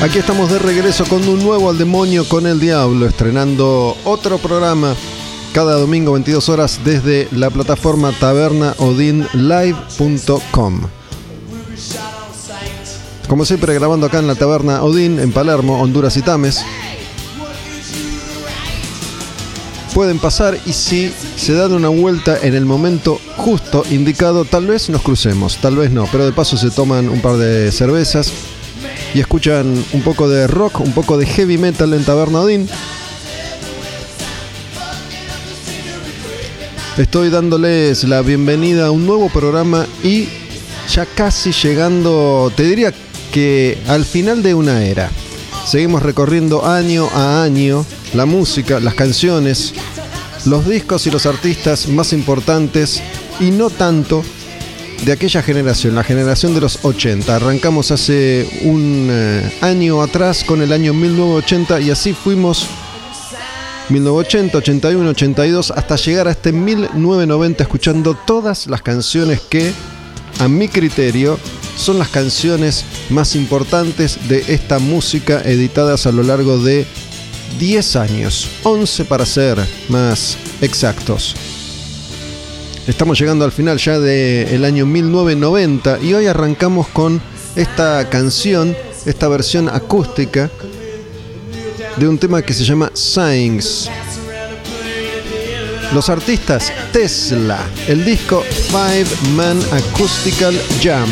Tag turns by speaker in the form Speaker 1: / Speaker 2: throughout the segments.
Speaker 1: Aquí estamos de regreso con un nuevo Al Demonio con el Diablo, estrenando otro programa cada domingo 22 horas desde la plataforma tabernaodinlive.com. Como siempre grabando acá en la Taberna Odin en Palermo, Honduras y Tames. Pueden pasar y si se dan una vuelta en el momento justo indicado, tal vez nos crucemos, tal vez no, pero de paso se toman un par de cervezas y escuchan un poco de rock, un poco de heavy metal en Taberna Odin. Estoy dándoles la bienvenida a un nuevo programa y ya casi llegando, te diría que al final de una era. Seguimos recorriendo año a año la música, las canciones, los discos y los artistas más importantes y no tanto de aquella generación, la generación de los 80. Arrancamos hace un eh, año atrás con el año 1980 y así fuimos 1980, 81, 82 hasta llegar a este 1990 escuchando todas las canciones que a mi criterio son las canciones más importantes de esta música editadas a lo largo de 10 años, 11 para ser más exactos. Estamos llegando al final ya del año 1990 y hoy arrancamos con esta canción, esta versión acústica de un tema que se llama Signs. Los artistas Tesla, el disco Five Man Acoustical Jam.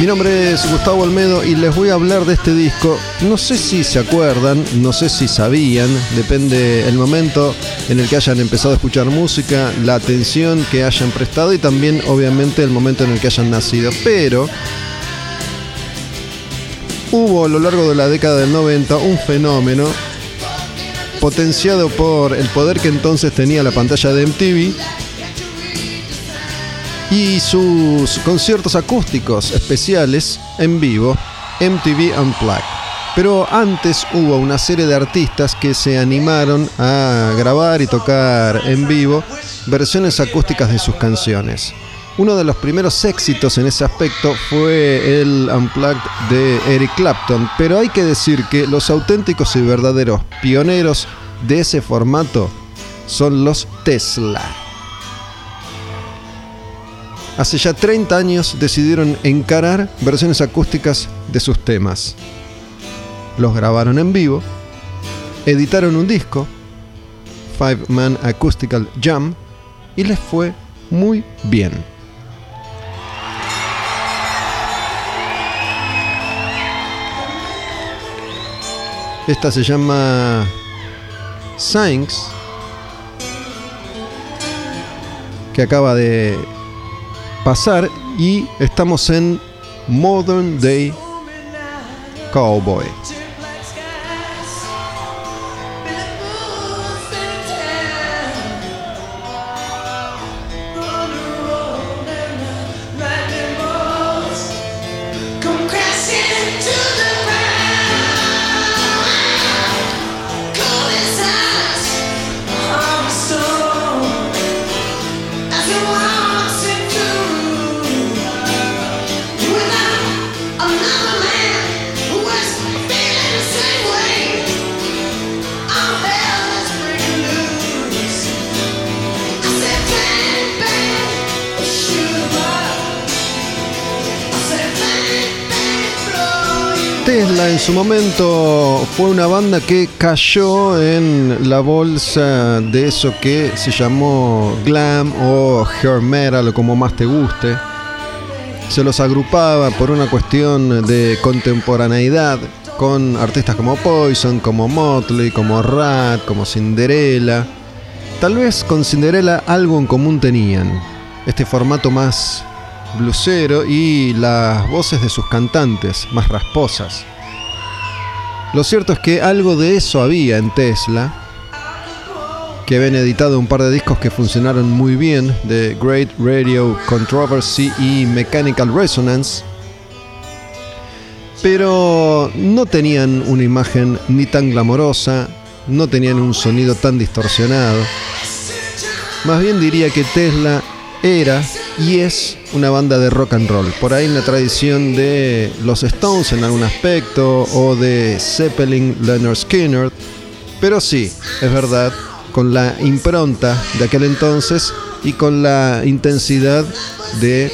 Speaker 1: Mi nombre es Gustavo Olmedo y les voy a hablar de este disco. No sé si se acuerdan, no sé si sabían, depende el momento en el que hayan empezado a escuchar música, la atención que hayan prestado y también obviamente el momento en el que hayan nacido. Pero hubo a lo largo de la década del 90 un fenómeno potenciado por el poder que entonces tenía la pantalla de MTV y sus conciertos acústicos especiales en vivo, MTV Unplugged. Pero antes hubo una serie de artistas que se animaron a grabar y tocar en vivo versiones acústicas de sus canciones. Uno de los primeros éxitos en ese aspecto fue el Unplugged de Eric Clapton, pero hay que decir que los auténticos y verdaderos pioneros de ese formato son los Tesla. Hace ya 30 años decidieron encarar versiones acústicas de sus temas. Los grabaron en vivo, editaron un disco, Five Man Acoustical Jam, y les fue muy bien. Esta se llama Signs que acaba de pasar y estamos en Modern Day Cowboy. Su momento fue una banda que cayó en la bolsa de eso que se llamó glam o hair metal o como más te guste. Se los agrupaba por una cuestión de contemporaneidad con artistas como Poison, como Motley, como Rat, como Cinderella. Tal vez con Cinderella algo en común tenían. Este formato más blusero y las voces de sus cantantes más rasposas. Lo cierto es que algo de eso había en Tesla, que habían editado un par de discos que funcionaron muy bien, de Great Radio Controversy y Mechanical Resonance, pero no tenían una imagen ni tan glamorosa, no tenían un sonido tan distorsionado. Más bien diría que Tesla era y es una banda de rock and roll. Por ahí en la tradición de los Stones en algún aspecto o de Zeppelin, Leonard Skinner. Pero sí, es verdad, con la impronta de aquel entonces y con la intensidad de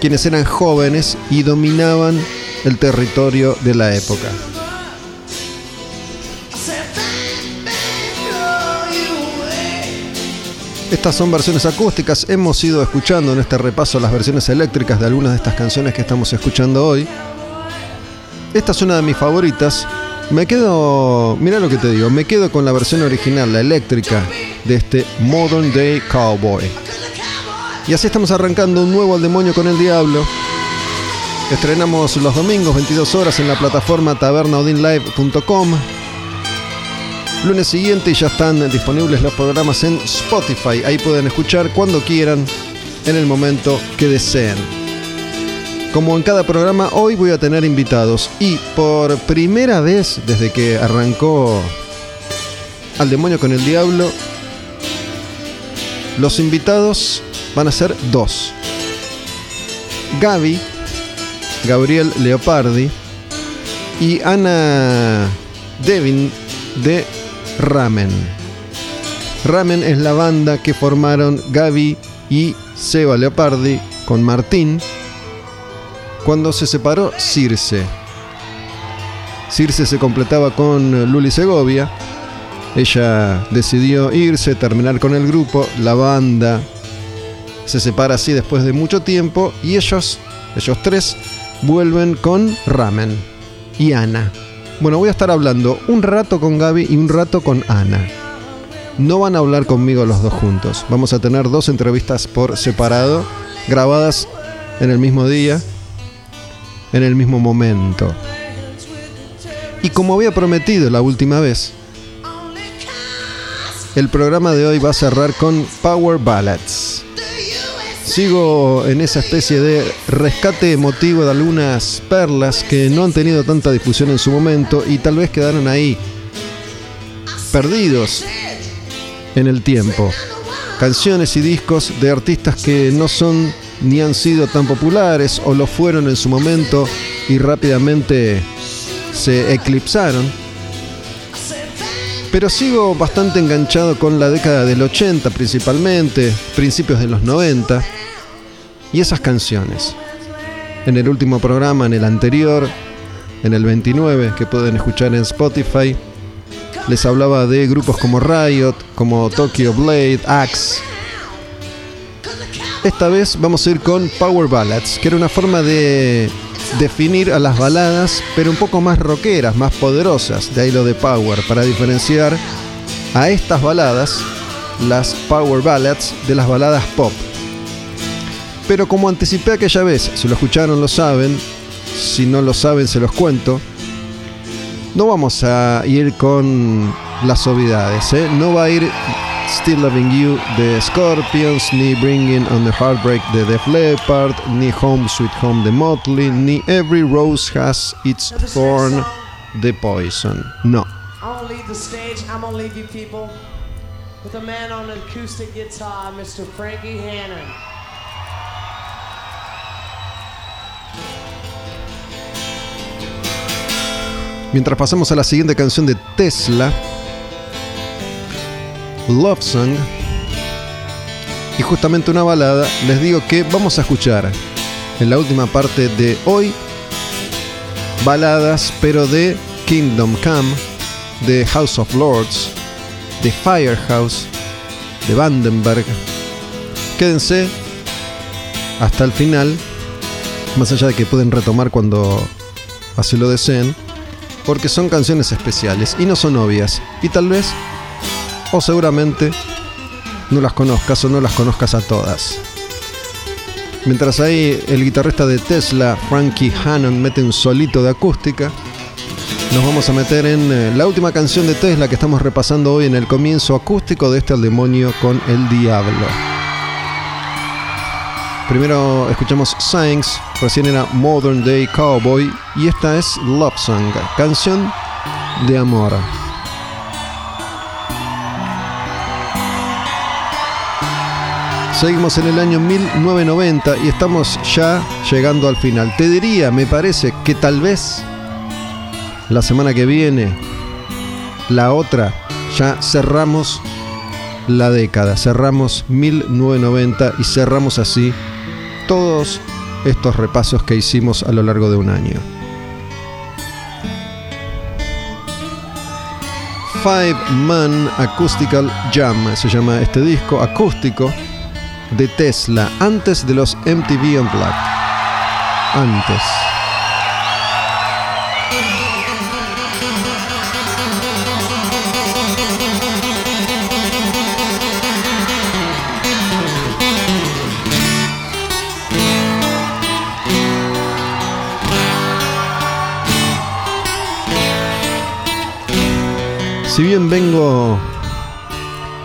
Speaker 1: quienes eran jóvenes y dominaban el territorio de la época. Estas son versiones acústicas. Hemos ido escuchando en este repaso las versiones eléctricas de algunas de estas canciones que estamos escuchando hoy. Esta es una de mis favoritas. Me quedo, mira lo que te digo, me quedo con la versión original, la eléctrica, de este Modern Day Cowboy. Y así estamos arrancando un nuevo Al Demonio con el Diablo. Estrenamos los domingos 22 horas en la plataforma tabernaudinlive.com. Lunes siguiente ya están disponibles los programas en Spotify. Ahí pueden escuchar cuando quieran, en el momento que deseen. Como en cada programa, hoy voy a tener invitados. Y por primera vez desde que arrancó Al Demonio con el Diablo, los invitados van a ser dos. Gaby, Gabriel Leopardi y Ana Devin de Ramen. Ramen es la banda que formaron Gaby y Seba Leopardi con Martín cuando se separó Circe. Circe se completaba con Luli Segovia. Ella decidió irse, terminar con el grupo. La banda se separa así después de mucho tiempo y ellos, ellos tres, vuelven con Ramen y Ana. Bueno, voy a estar hablando un rato con Gaby y un rato con Ana. No van a hablar conmigo los dos juntos. Vamos a tener dos entrevistas por separado, grabadas en el mismo día, en el mismo momento. Y como había prometido la última vez, el programa de hoy va a cerrar con Power Ballads. Sigo en esa especie de rescate emotivo de algunas perlas que no han tenido tanta difusión en su momento y tal vez quedaron ahí perdidos en el tiempo. Canciones y discos de artistas que no son ni han sido tan populares o lo fueron en su momento y rápidamente se eclipsaron. Pero sigo bastante enganchado con la década del 80 principalmente, principios de los 90 y esas canciones. En el último programa, en el anterior, en el 29, que pueden escuchar en Spotify, les hablaba de grupos como Riot, como Tokyo Blade, Axe. Esta vez vamos a ir con Power Ballads, que era una forma de definir a las baladas, pero un poco más rockeras, más poderosas, de ahí lo de Power, para diferenciar a estas baladas las power ballads de las baladas pop. Pero como anticipé aquella vez, si lo escucharon lo saben, si no lo saben se los cuento, no vamos a ir con las obviedades, ¿eh? no va a ir Still Loving You de Scorpions, ni Bringing on the Heartbreak de Def Leppard, ni Home Sweet Home de Motley, ni Every Rose Has Its Thorn de Poison. No.
Speaker 2: I'm gonna leave the stage. I'm gonna leave you people with a man on an acoustic guitar, Mr. Frankie Hannon.
Speaker 1: Mientras pasamos a la siguiente canción de Tesla, Love Song, y justamente una balada, les digo que vamos a escuchar en la última parte de hoy baladas, pero de Kingdom Come, de House of Lords, de Firehouse, de Vandenberg. Quédense hasta el final, más allá de que pueden retomar cuando así lo deseen, porque son canciones especiales y no son obvias. Y tal vez, o seguramente, no las conozcas o no las conozcas a todas. Mientras ahí el guitarrista de Tesla, Frankie Hannon, mete un solito de acústica, nos vamos a meter en eh, la última canción de Tesla que estamos repasando hoy en el comienzo acústico de este al demonio con el diablo. Primero escuchamos Saints, recién era Modern Day Cowboy y esta es Love Song, canción de amor. Seguimos en el año 1990 y estamos ya llegando al final. Te diría, me parece, que tal vez la semana que viene, la otra, ya cerramos la década, cerramos 1990 y cerramos así todos estos repasos que hicimos a lo largo de un año. Five Man Acoustical Jam se llama este disco acústico de Tesla antes de los MTV Unplugged. Antes. Si bien vengo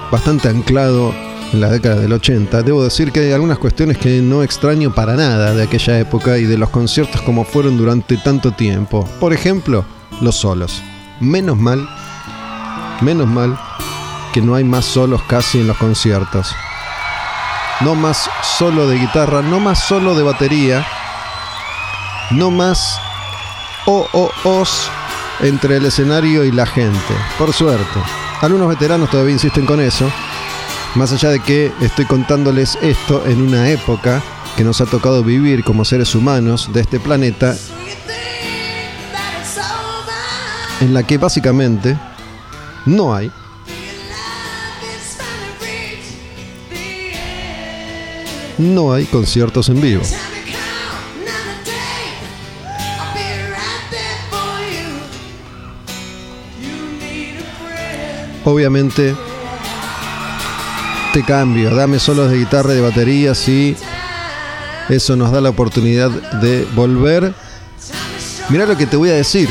Speaker 1: bastante anclado en la década del 80, debo decir que hay algunas cuestiones que no extraño para nada de aquella época y de los conciertos como fueron durante tanto tiempo. Por ejemplo, los solos. Menos mal, menos mal que no hay más solos casi en los conciertos. No más solo de guitarra, no más solo de batería, no más o o os entre el escenario y la gente. Por suerte. Algunos veteranos todavía insisten con eso. Más allá de que estoy contándoles esto en una época que nos ha tocado vivir como seres humanos de este planeta, en la que básicamente no hay no hay conciertos en vivo. Obviamente te cambio, dame solos de guitarra y de batería, sí. Eso nos da la oportunidad de volver. Mira lo que te voy a decir.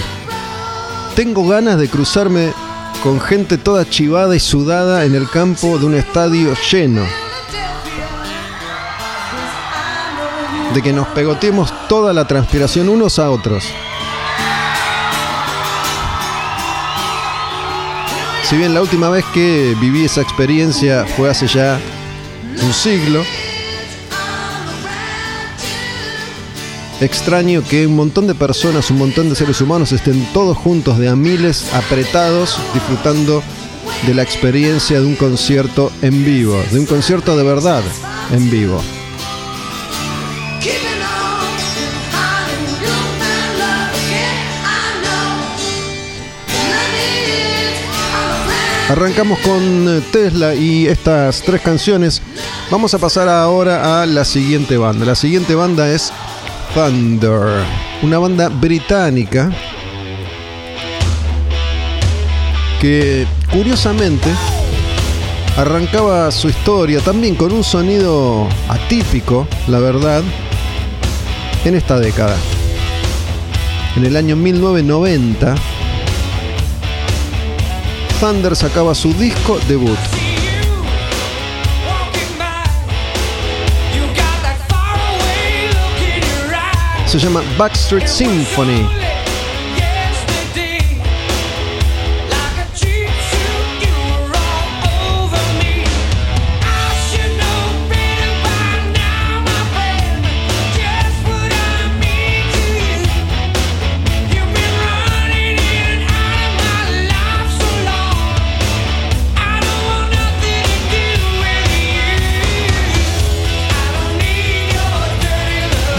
Speaker 1: Tengo ganas de cruzarme con gente toda chivada y sudada en el campo de un estadio lleno. De que nos pegoteemos toda la transpiración unos a otros. Si bien la última vez que viví esa experiencia fue hace ya un siglo, extraño que un montón de personas, un montón de seres humanos estén todos juntos de a miles, apretados, disfrutando de la experiencia de un concierto en vivo, de un concierto de verdad en vivo. Arrancamos con eh, Tesla y estas tres canciones. Vamos a pasar ahora a la siguiente banda. La siguiente banda es Thunder, una banda británica que curiosamente arrancaba su historia también con un sonido atípico, la verdad, en esta década. En el año 1990, Thunder sacaba su disco debut. Se llama Backstreet Symphony.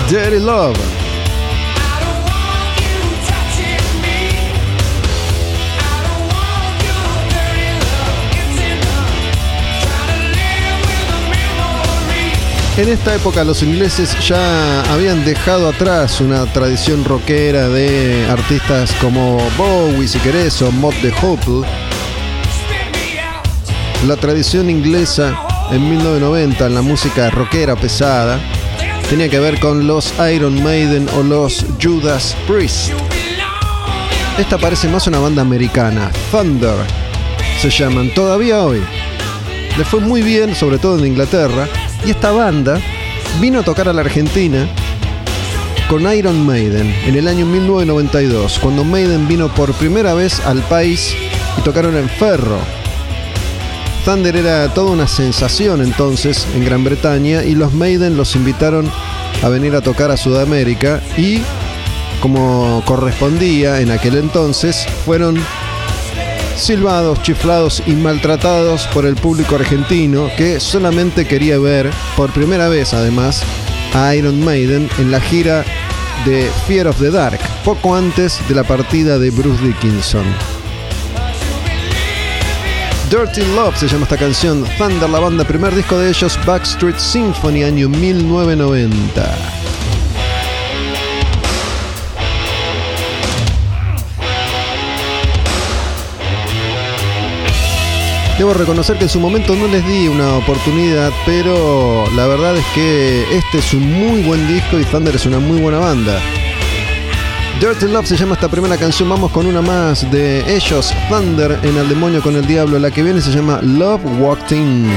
Speaker 1: Dirty Love. En esta época los ingleses ya habían dejado atrás una tradición rockera de artistas como Bowie, si querés, o Mod the Hopple. La tradición inglesa en 1990 en la música rockera pesada tenía que ver con los Iron Maiden o los Judas Priest. Esta parece más una banda americana, Thunder se llaman todavía hoy. Le fue muy bien, sobre todo en Inglaterra, y esta banda vino a tocar a la Argentina con Iron Maiden en el año 1992, cuando Maiden vino por primera vez al país y tocaron en Ferro. Thunder era toda una sensación entonces en Gran Bretaña y los Maiden los invitaron a venir a tocar a Sudamérica y como correspondía en aquel entonces fueron silbados, chiflados y maltratados por el público argentino que solamente quería ver, por primera vez además, a Iron Maiden en la gira de Fear of the Dark, poco antes de la partida de Bruce Dickinson. Dirty Love se llama esta canción, Thunder la banda, primer disco de ellos, Backstreet Symphony, año 1990. Debo reconocer que en su momento no les di una oportunidad, pero la verdad es que este es un muy buen disco y Thunder es una muy buena banda. Dirty Love se llama esta primera canción, vamos con una más de ellos, Thunder en El Demonio con el Diablo, la que viene se llama Love Walked In.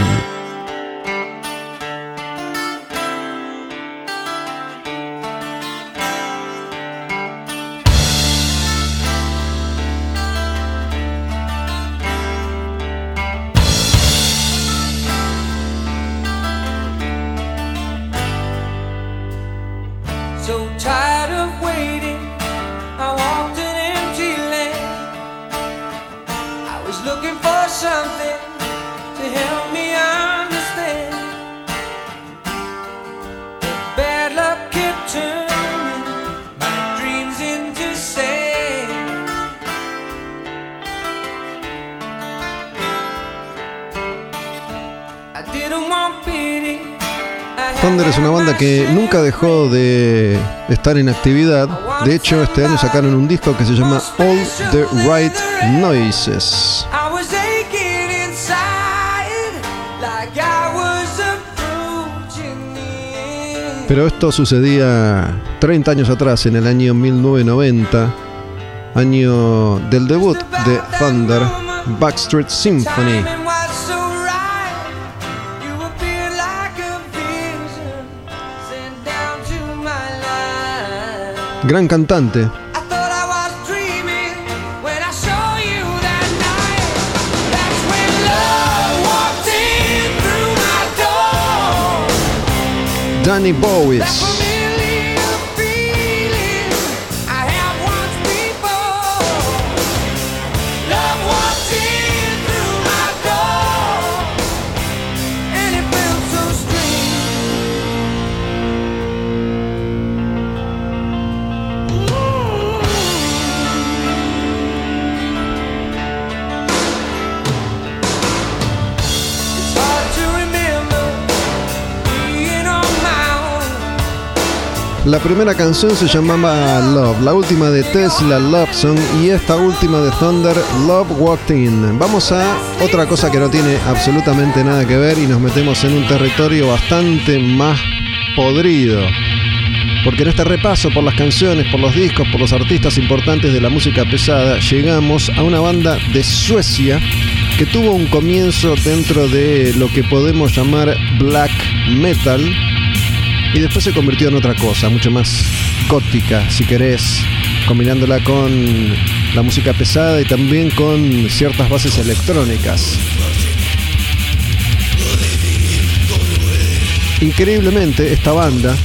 Speaker 1: Dejó de estar en actividad. De hecho, este año sacaron un disco que se llama All the Right Noises. Pero esto sucedía 30 años atrás, en el año 1990, año del debut de Thunder, Backstreet Symphony.
Speaker 3: My door.
Speaker 1: Danny Bowis. La primera canción se llamaba Love, la última de Tesla, Love Song, y esta última de Thunder, Love Walked In. Vamos a otra cosa que no tiene absolutamente nada que ver y nos metemos en un territorio bastante más podrido. Porque en este repaso por las canciones, por los discos, por los artistas importantes de la música pesada, llegamos a una banda de Suecia que tuvo un comienzo dentro de lo que podemos llamar black metal y después se convirtió en otra cosa, mucho más gótica, si querés, combinándola con la música pesada y también con ciertas bases electrónicas. Increíblemente, esta banda,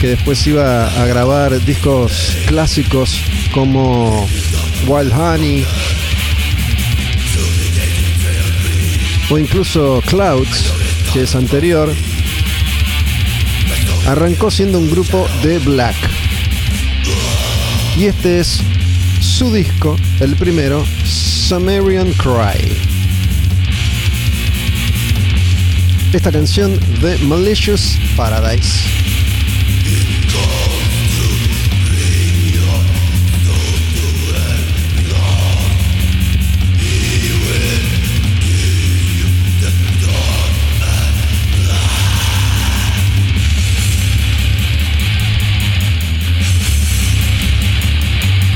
Speaker 1: que después iba a grabar discos clásicos como Wild Honey o incluso Clouds, que es anterior, arrancó siendo un grupo de black. Y este es su disco, el primero, Sumerian Cry. Esta canción de Malicious Paradise.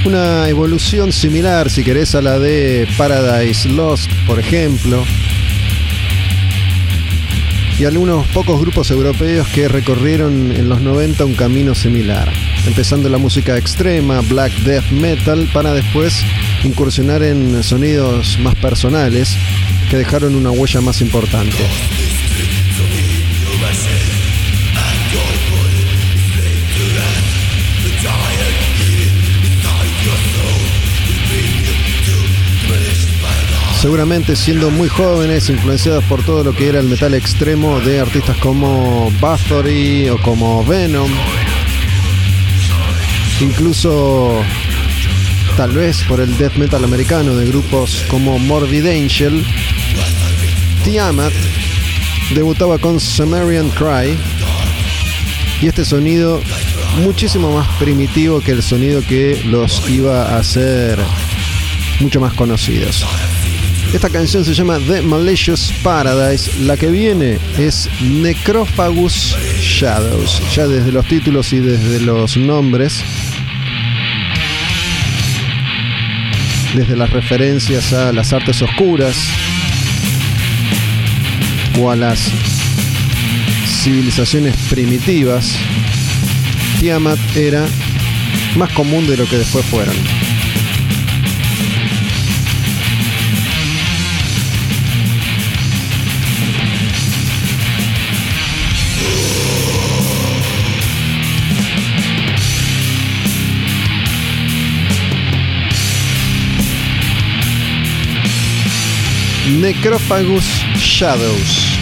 Speaker 1: Una evolución similar, si querés, a la de Paradise Lost, por ejemplo. Y algunos pocos grupos europeos que recorrieron en los 90 un camino similar. Empezando la música extrema, black death metal, para después incursionar en sonidos más personales que dejaron una huella más importante. Seguramente siendo muy jóvenes, influenciados por todo lo que era el metal extremo de artistas como Bathory o como Venom. Incluso tal vez por el death metal americano de grupos como Morbid Angel. Tiamat debutaba con Sumerian Cry y este sonido muchísimo más primitivo que el sonido que los iba a hacer mucho más conocidos. Esta canción se llama The Malicious Paradise. La que viene es Necrophagus Shadows. Ya desde los títulos y desde los nombres. Desde las referencias a las artes oscuras. O a las civilizaciones primitivas. Tiamat era más común de lo que después fueron. Necrophagus Shadows.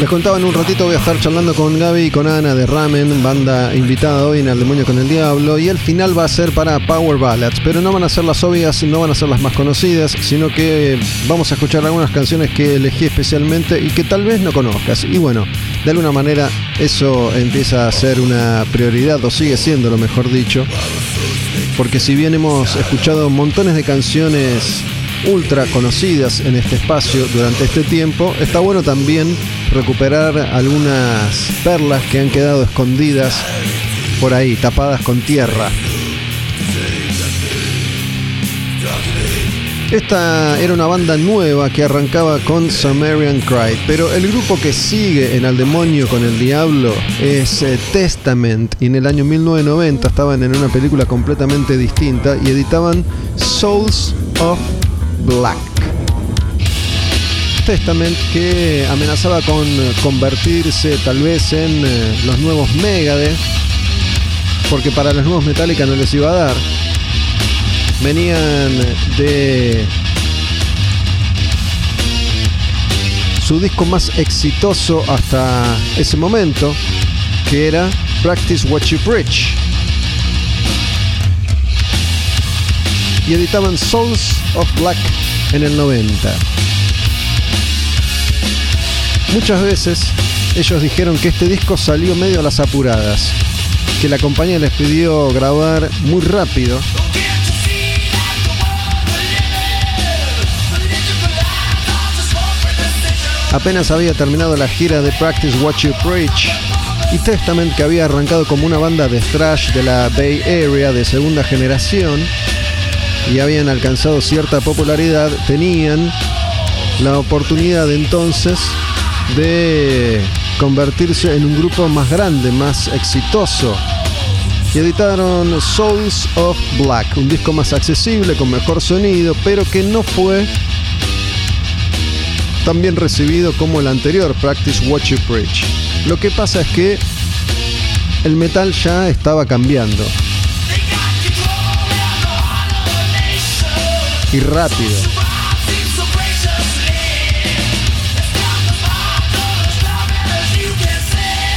Speaker 1: Les contaba en un ratito voy a estar charlando con Gaby y con Ana de Ramen, banda invitada hoy en El Demonio con el Diablo, y el final va a ser para Power Ballads, pero no van a ser las obvias, no van a ser las más conocidas, sino que vamos a escuchar algunas canciones que elegí especialmente y que tal vez no conozcas. Y bueno, de alguna manera eso empieza a ser una prioridad, o sigue siendo lo mejor dicho, porque si bien hemos escuchado montones de canciones ultra conocidas en este espacio durante este tiempo, está bueno también recuperar algunas perlas que han quedado escondidas por ahí, tapadas con tierra. Esta era una banda nueva que arrancaba con Sumerian Cry, pero el grupo que sigue en Al Demonio con el Diablo es eh, Testament y en el año 1990 estaban en una película completamente distinta y editaban Souls of Black. Testament que amenazaba con convertirse tal vez en eh, los nuevos Megadeth, porque para los nuevos Metallica no les iba a dar. Venían de su disco más exitoso hasta ese momento, que era Practice What You Preach. Y editaban Souls of Black en el 90. Muchas veces ellos dijeron que este disco salió medio a las apuradas, que la compañía les pidió grabar muy rápido. Apenas había terminado la gira de Practice What You Preach y Testament, que había arrancado como una banda de thrash de la Bay Area de segunda generación y habían alcanzado cierta popularidad, tenían la oportunidad entonces de convertirse en un grupo más grande, más exitoso. Y editaron Souls of Black, un disco más accesible, con mejor sonido, pero que no fue tan bien recibido como el anterior, Practice What You Preach. Lo que pasa es que el metal ya estaba cambiando. Y rápido.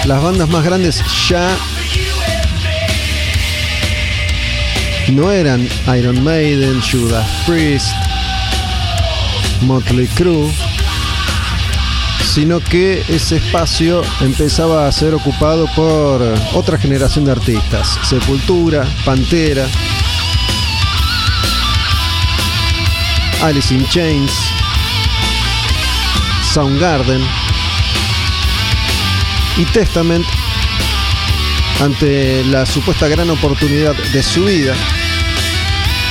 Speaker 1: Las bandas más grandes ya no eran Iron Maiden, Judas Priest, Motley Crue, sino que ese espacio empezaba a ser ocupado por otra generación de artistas, Sepultura, Pantera, Alice in Chains, Soundgarden y Testament ante la supuesta gran oportunidad de su vida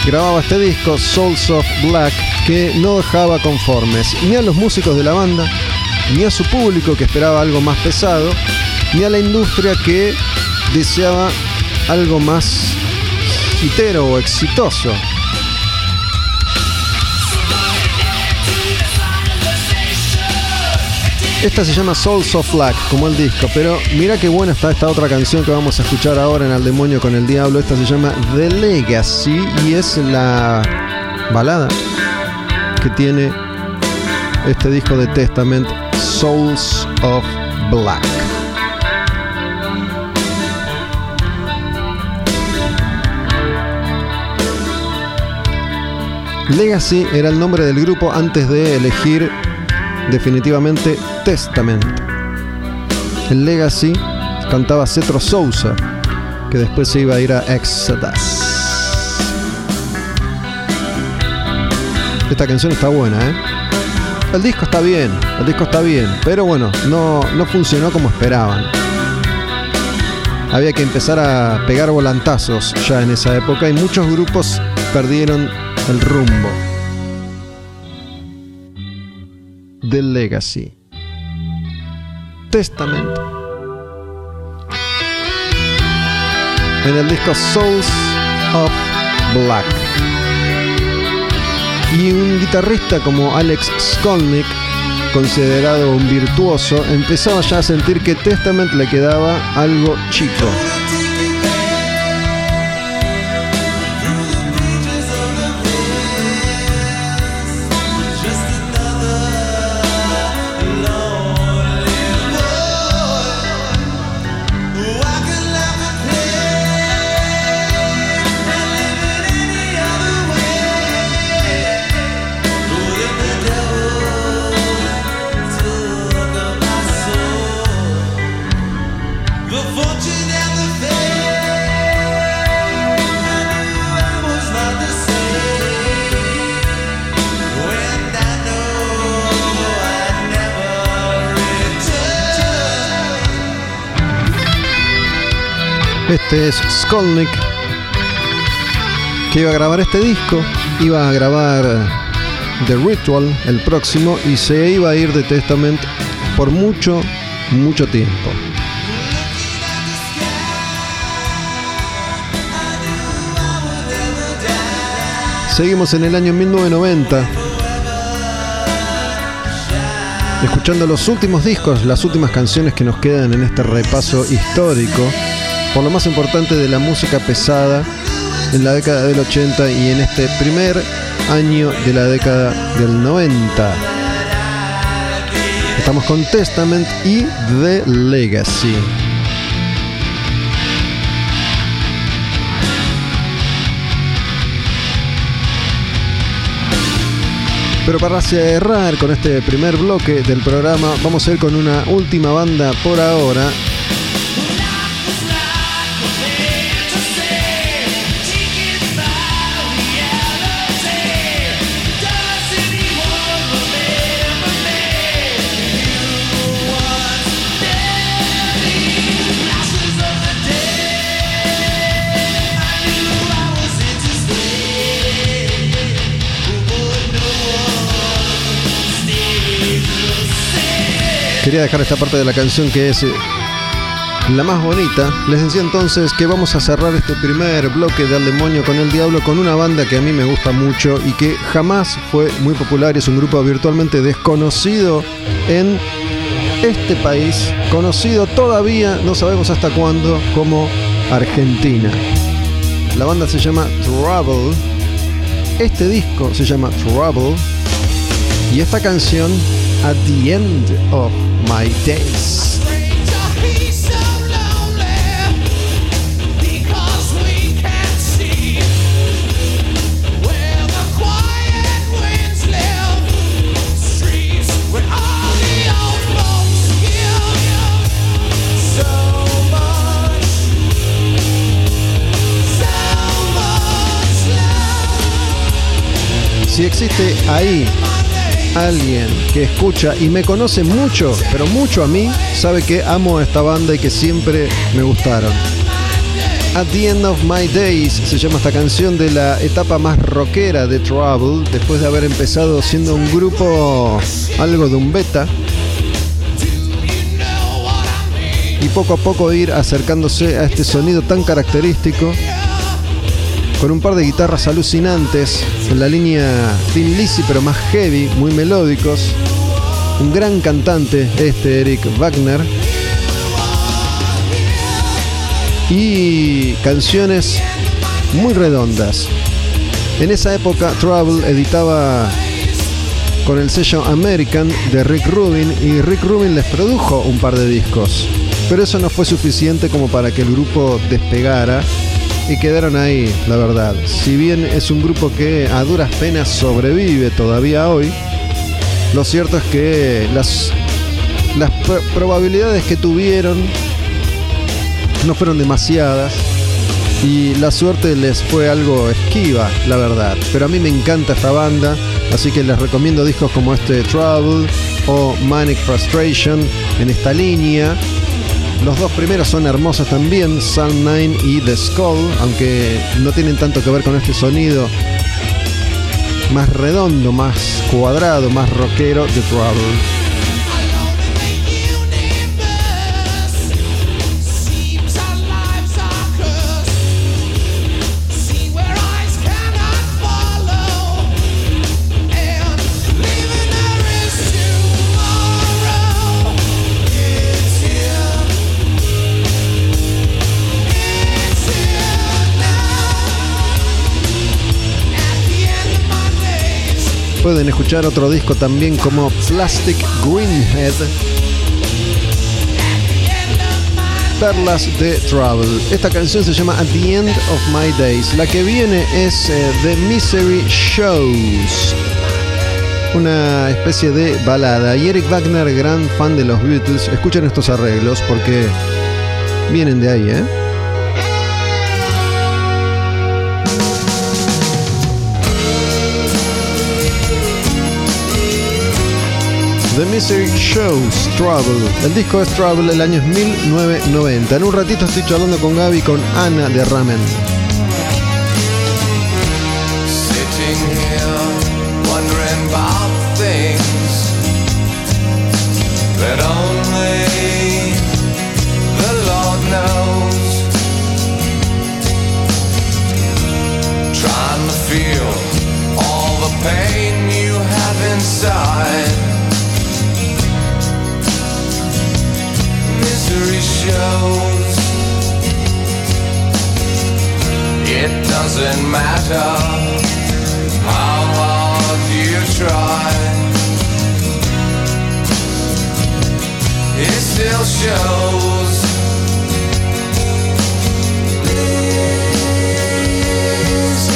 Speaker 1: grababa este disco Souls of Black que no dejaba conformes ni a los músicos de la banda ni a su público que esperaba algo más pesado, ni a la industria que deseaba algo más hitero o exitoso. Esta se llama Souls of Black, como el disco, pero mira qué buena está esta otra canción que vamos a escuchar ahora en Al Demonio con el Diablo. Esta se llama The Legacy y es la balada que tiene este disco de Testament Souls of Black. Legacy era el nombre del grupo antes de elegir definitivamente Testament. El Legacy cantaba Cetro Sousa, que después se iba a ir a Exodus. Esta canción está buena, ¿eh? El disco está bien, el disco está bien, pero bueno, no, no funcionó como esperaban. Había que empezar a pegar volantazos ya en esa época y muchos grupos perdieron el rumbo. The Legacy. Testament. En el disco Souls of Black. Y un guitarrista como Alex Skolnick, considerado un virtuoso, empezaba ya a sentir que Testament le quedaba algo chico. Este es Skolnick, que iba a grabar este disco, iba a grabar The Ritual el próximo y se iba a ir de Testament por mucho, mucho tiempo. Seguimos en el año 1990, escuchando los últimos discos, las últimas canciones que nos quedan en este repaso histórico, por lo más importante de la música pesada en la década del 80 y en este primer año de la década del 90. Estamos con Testament y The Legacy. Pero para cerrar con este primer bloque del programa, vamos a ir con una última banda por ahora. Quería dejar esta parte de la canción que es eh, la más bonita. Les decía entonces que vamos a cerrar este primer bloque de Al Demonio con el Diablo con una banda que a mí me gusta mucho y que jamás fue muy popular. Es un grupo virtualmente desconocido en este país, conocido todavía, no sabemos hasta cuándo, como Argentina. La banda se llama Trouble. Este disco se llama Trouble. Y esta canción, At the End of My Days. Si existe ahí alguien que escucha y me conoce mucho, pero mucho a mí, sabe que amo a esta banda y que siempre me gustaron. At the End of My Days se llama esta canción de la etapa más rockera de Trouble, después de haber empezado siendo un grupo algo de un beta. Y poco a poco ir acercándose a este sonido tan característico con un par de guitarras alucinantes en la línea Thin Lizzy pero más heavy, muy melódicos. Un gran cantante, este Eric Wagner. Y canciones muy redondas. En esa época Trouble editaba con el sello American de Rick Rubin y Rick Rubin les produjo un par de discos. Pero eso no fue suficiente como para que el grupo despegara y quedaron ahí, la verdad. Si bien es un grupo que a duras penas sobrevive todavía hoy, lo cierto es que las, las pr- probabilidades que tuvieron no fueron demasiadas y la suerte les fue algo esquiva, la verdad. Pero a mí me encanta esta banda, así que les recomiendo discos como este Trouble o Manic Frustration en esta línea. Los dos primeros son hermosos también, Sun 9 y The Skull, aunque no tienen tanto que ver con este sonido más redondo, más cuadrado, más rockero de Trouble. Pueden escuchar otro disco también como Plastic Greenhead. Perlas de Trouble. Esta canción se llama At the End of My Days. La que viene es eh, The Misery Shows. Una especie de balada. Y Eric Wagner, gran fan de los Beatles, escuchen estos arreglos porque vienen de ahí, ¿eh? The Misery Shows Trouble. El disco es Trouble, el año es 1990. En un ratito estoy charlando con Gaby y con Ana de Ramen.
Speaker 4: Trying to feel all the pain you have inside. Shows. It doesn't matter how hard you try.
Speaker 2: It still shows. Please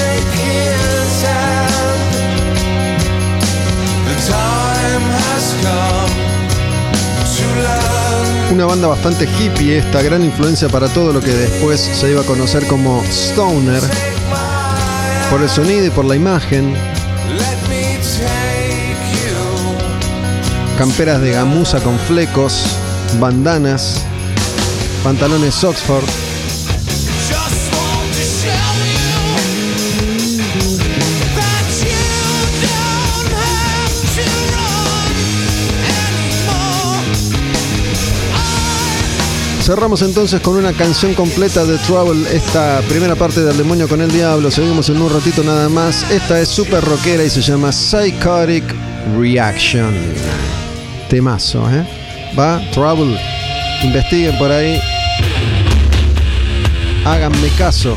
Speaker 2: take his hand. The time has come.
Speaker 3: Una banda bastante hippie, esta gran influencia para todo lo que después se iba a conocer como Stoner, por el sonido y por la imagen, camperas de gamuza con flecos, bandanas, pantalones Oxford. Cerramos entonces con una canción completa de Trouble, esta primera parte del demonio con el diablo. Seguimos en un ratito nada más. Esta es super rockera y se llama Psychotic Reaction. Temazo, ¿eh? Va, Trouble. Investiguen por ahí. Háganme caso.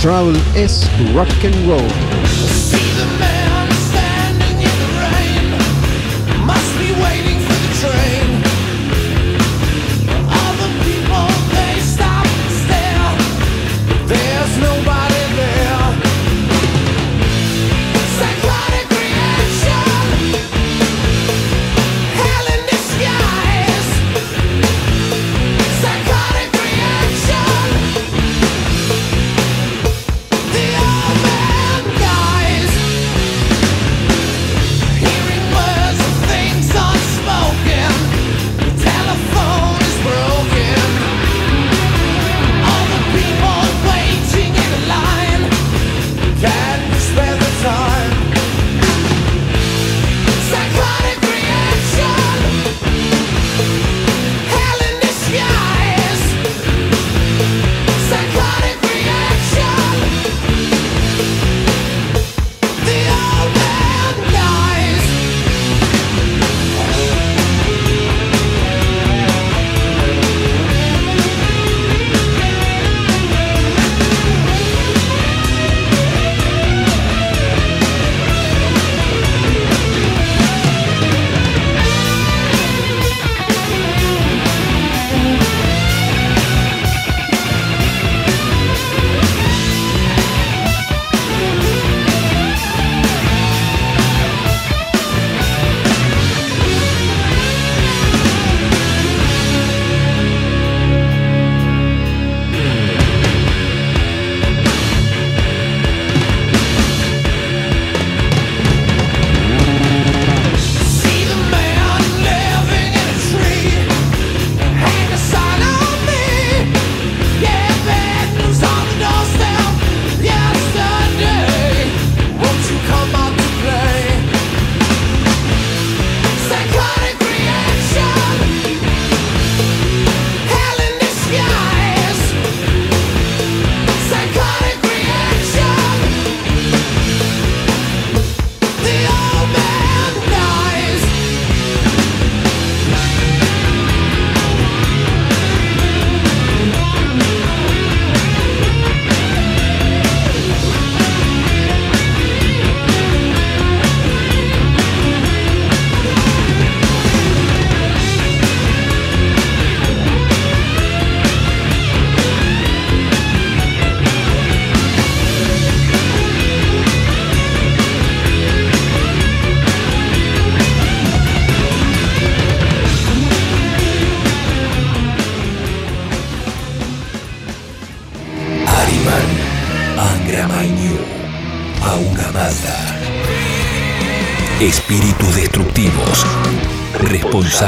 Speaker 3: Trouble es rock and roll.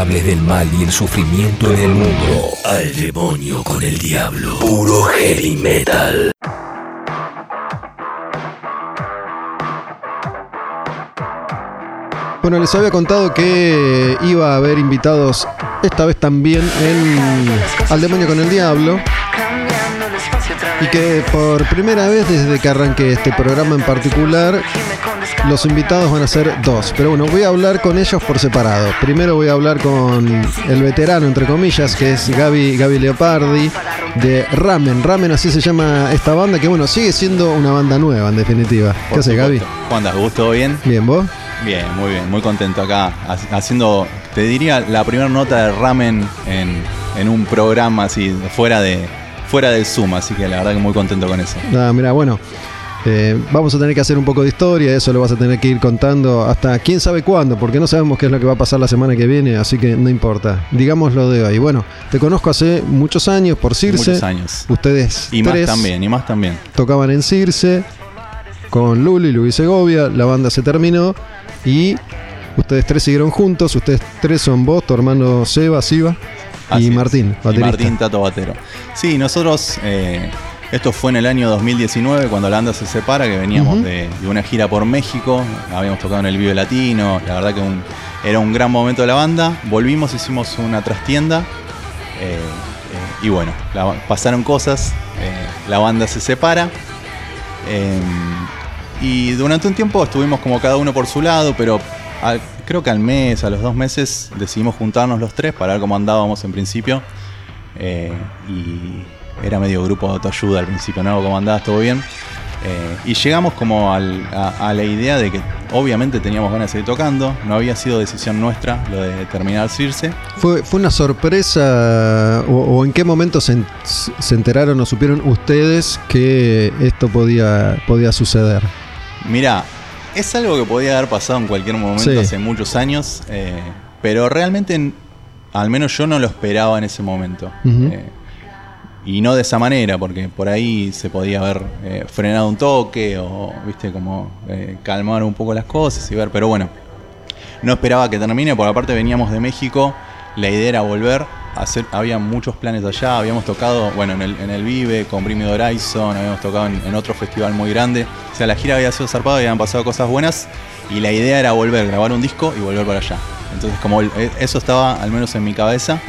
Speaker 5: Del mal y el sufrimiento en el mundo. Al demonio con el diablo. Puro heavy metal.
Speaker 3: Bueno, les había contado que iba a haber invitados esta vez también en Al Demonio con el Diablo. Y que por primera vez desde que arranqué este programa en particular, los invitados van a ser dos. Pero bueno, voy a hablar con ellos por separado. Primero voy a hablar con el veterano, entre comillas, que es Gaby, Gaby Leopardi, de Ramen. Ramen, así se llama esta banda, que bueno, sigue siendo una banda nueva en definitiva. ¿Qué haces, Gaby?
Speaker 6: ¿Cómo andas? ¿Gusto? ¿Bien?
Speaker 3: Bien, ¿vos?
Speaker 6: Bien, muy bien, muy contento acá, ha- haciendo te diría la primera nota de ramen en, en un programa así, fuera de fuera del Zoom, así que la verdad que muy contento con eso.
Speaker 1: Ah, mira, bueno. Eh, vamos a tener que hacer un poco de historia, eso lo vas a tener que ir contando hasta quién sabe cuándo, porque no sabemos qué es lo que va a pasar la semana que viene, así que no importa. Digámoslo de hoy. Bueno, te conozco hace muchos años por Circe.
Speaker 6: Muchos años.
Speaker 1: Ustedes
Speaker 6: Y más también, y más también.
Speaker 1: tocaban en Circe con Luli, Luis Segovia, la banda se terminó y ustedes tres siguieron juntos, ustedes tres son vos, tu hermano Seba, Siva y. Martín,
Speaker 6: Y. Martín Tato Batero. Sí, nosotros, eh, esto fue en el año 2019 cuando la banda se separa, que veníamos de, de una gira por México, habíamos tocado en el Vive Latino, la verdad que un- era un gran momento de la banda. Volvimos, hicimos una trastienda eh, eh, y bueno, la- pasaron cosas, eh, la banda se separa. y durante un tiempo estuvimos como cada uno por su lado, pero al- creo que al mes, a los dos meses, decidimos juntarnos los tres para ver cómo andábamos en principio. Y era medio grupo de autoayuda al principio, ¿no? ¿Cómo andabas? ¿Todo bien? Eh, y llegamos como al- a, a la idea de que obviamente teníamos ganas de seguir tocando, no había sido decisión nuestra lo de terminar Circe.
Speaker 1: ¿Fue, ¿Fue una sorpresa o, o en qué momento se, en- se enteraron o supieron ustedes que esto podía, podía suceder?
Speaker 6: Mira, es algo que podía haber pasado en cualquier momento
Speaker 1: Sí.
Speaker 6: hace muchos años, eh, pero realmente, en- al menos yo no lo esperaba en ese momento. Eh, y no de esa manera, porque por ahí se podía haber eh, frenado un toque o, viste, como eh, calmar un poco las cosas y ver, pero bueno, no esperaba que termine, porque aparte veníamos de México, la idea era volver, había muchos planes allá, habíamos tocado, bueno, en el, en el Vive, con Bring Horizon, habíamos tocado en, en otro festival muy grande, o sea, la gira había sido zarpada habían pasado cosas buenas, y la idea era volver, grabar un disco y volver para allá. Entonces, como eh, eso estaba al menos en mi cabeza,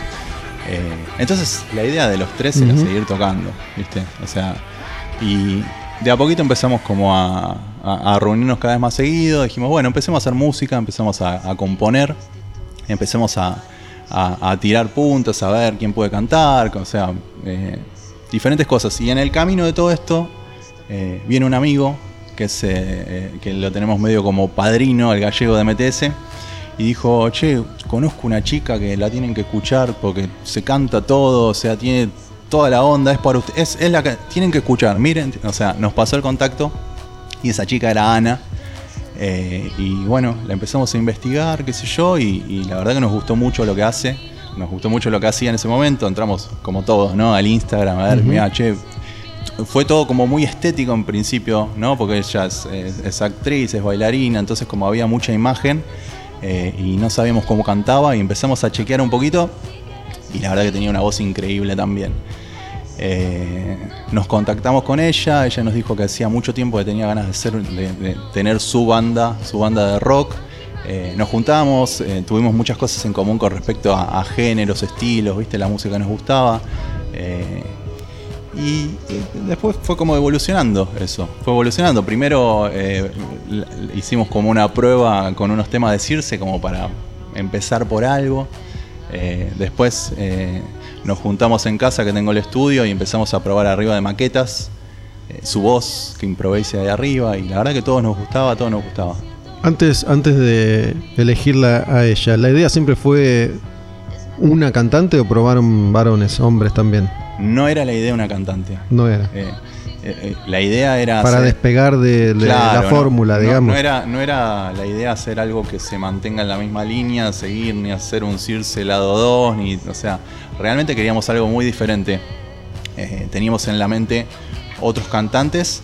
Speaker 6: eh, entonces la idea de los tres era
Speaker 1: Ujú.
Speaker 6: seguir tocando, ¿viste? O sea, y de a poquito empezamos como a, a- a reunirnos cada vez más seguido. Dijimos, bueno, empecemos a hacer música, empezamos a, a componer, empecemos a, tirar puntos, a ver quién puede cantar, o sea, eh, diferentes cosas. Y en el camino de todo esto eh, viene un amigo que, es, que lo tenemos medio como padrino, el gallego de MTS. Y dijo, che, conozco una chica que la tienen que escuchar porque se canta todo, o sea, tiene toda la onda, es para ustedes, es, es la que tienen que escuchar, miren, o sea, nos pasó el contacto y esa chica era Ana. eh, y bueno, la empezamos a investigar, qué sé yo, y, y la verdad que nos gustó mucho lo que hace, nos gustó mucho lo que hacía en ese momento, entramos como todos, ¿no? Al Instagram, a ver,
Speaker 1: Ujú.
Speaker 6: mira, che, fue todo como muy estético en principio, ¿no? Porque ella es, es- es actriz, es bailarina, entonces como había mucha imagen eh, y no sabíamos cómo cantaba y empezamos a chequear un poquito y la verdad que tenía una voz increíble también. Eh, nos contactamos con ella, ella nos dijo que hacía mucho tiempo que tenía ganas de, ser, de, tener su banda, su banda de rock. Eh, nos juntamos, tuvimos muchas cosas en común con respecto a, a géneros, estilos, viste, la música que nos gustaba. Eh, y, y después fue como evolucionando eso, fue evolucionando. Primero eh, hicimos como una prueba con unos temas de Circe como para empezar por algo. Eh, después eh, nos juntamos en casa que tengo el estudio y empezamos a probar arriba de maquetas eh, su voz que improvisa de arriba y la verdad que todos nos gustaba, todos nos gustaba.
Speaker 1: Antes, antes de elegirla a ella, ¿la idea siempre fue una cantante o probaron varones, hombres también?
Speaker 6: No era la idea de una cantante.
Speaker 1: No era.
Speaker 6: Eh, eh, eh, la idea era
Speaker 1: Para
Speaker 6: hacer-
Speaker 1: despegar de, de
Speaker 6: Claro,
Speaker 1: la fórmula,
Speaker 6: no,
Speaker 1: digamos.
Speaker 6: No era, no era la idea hacer algo que se mantenga en la misma línea, seguir, ni hacer un Circe lado 2, ni. O sea, realmente queríamos algo muy diferente. Eh, teníamos en la mente otros cantantes,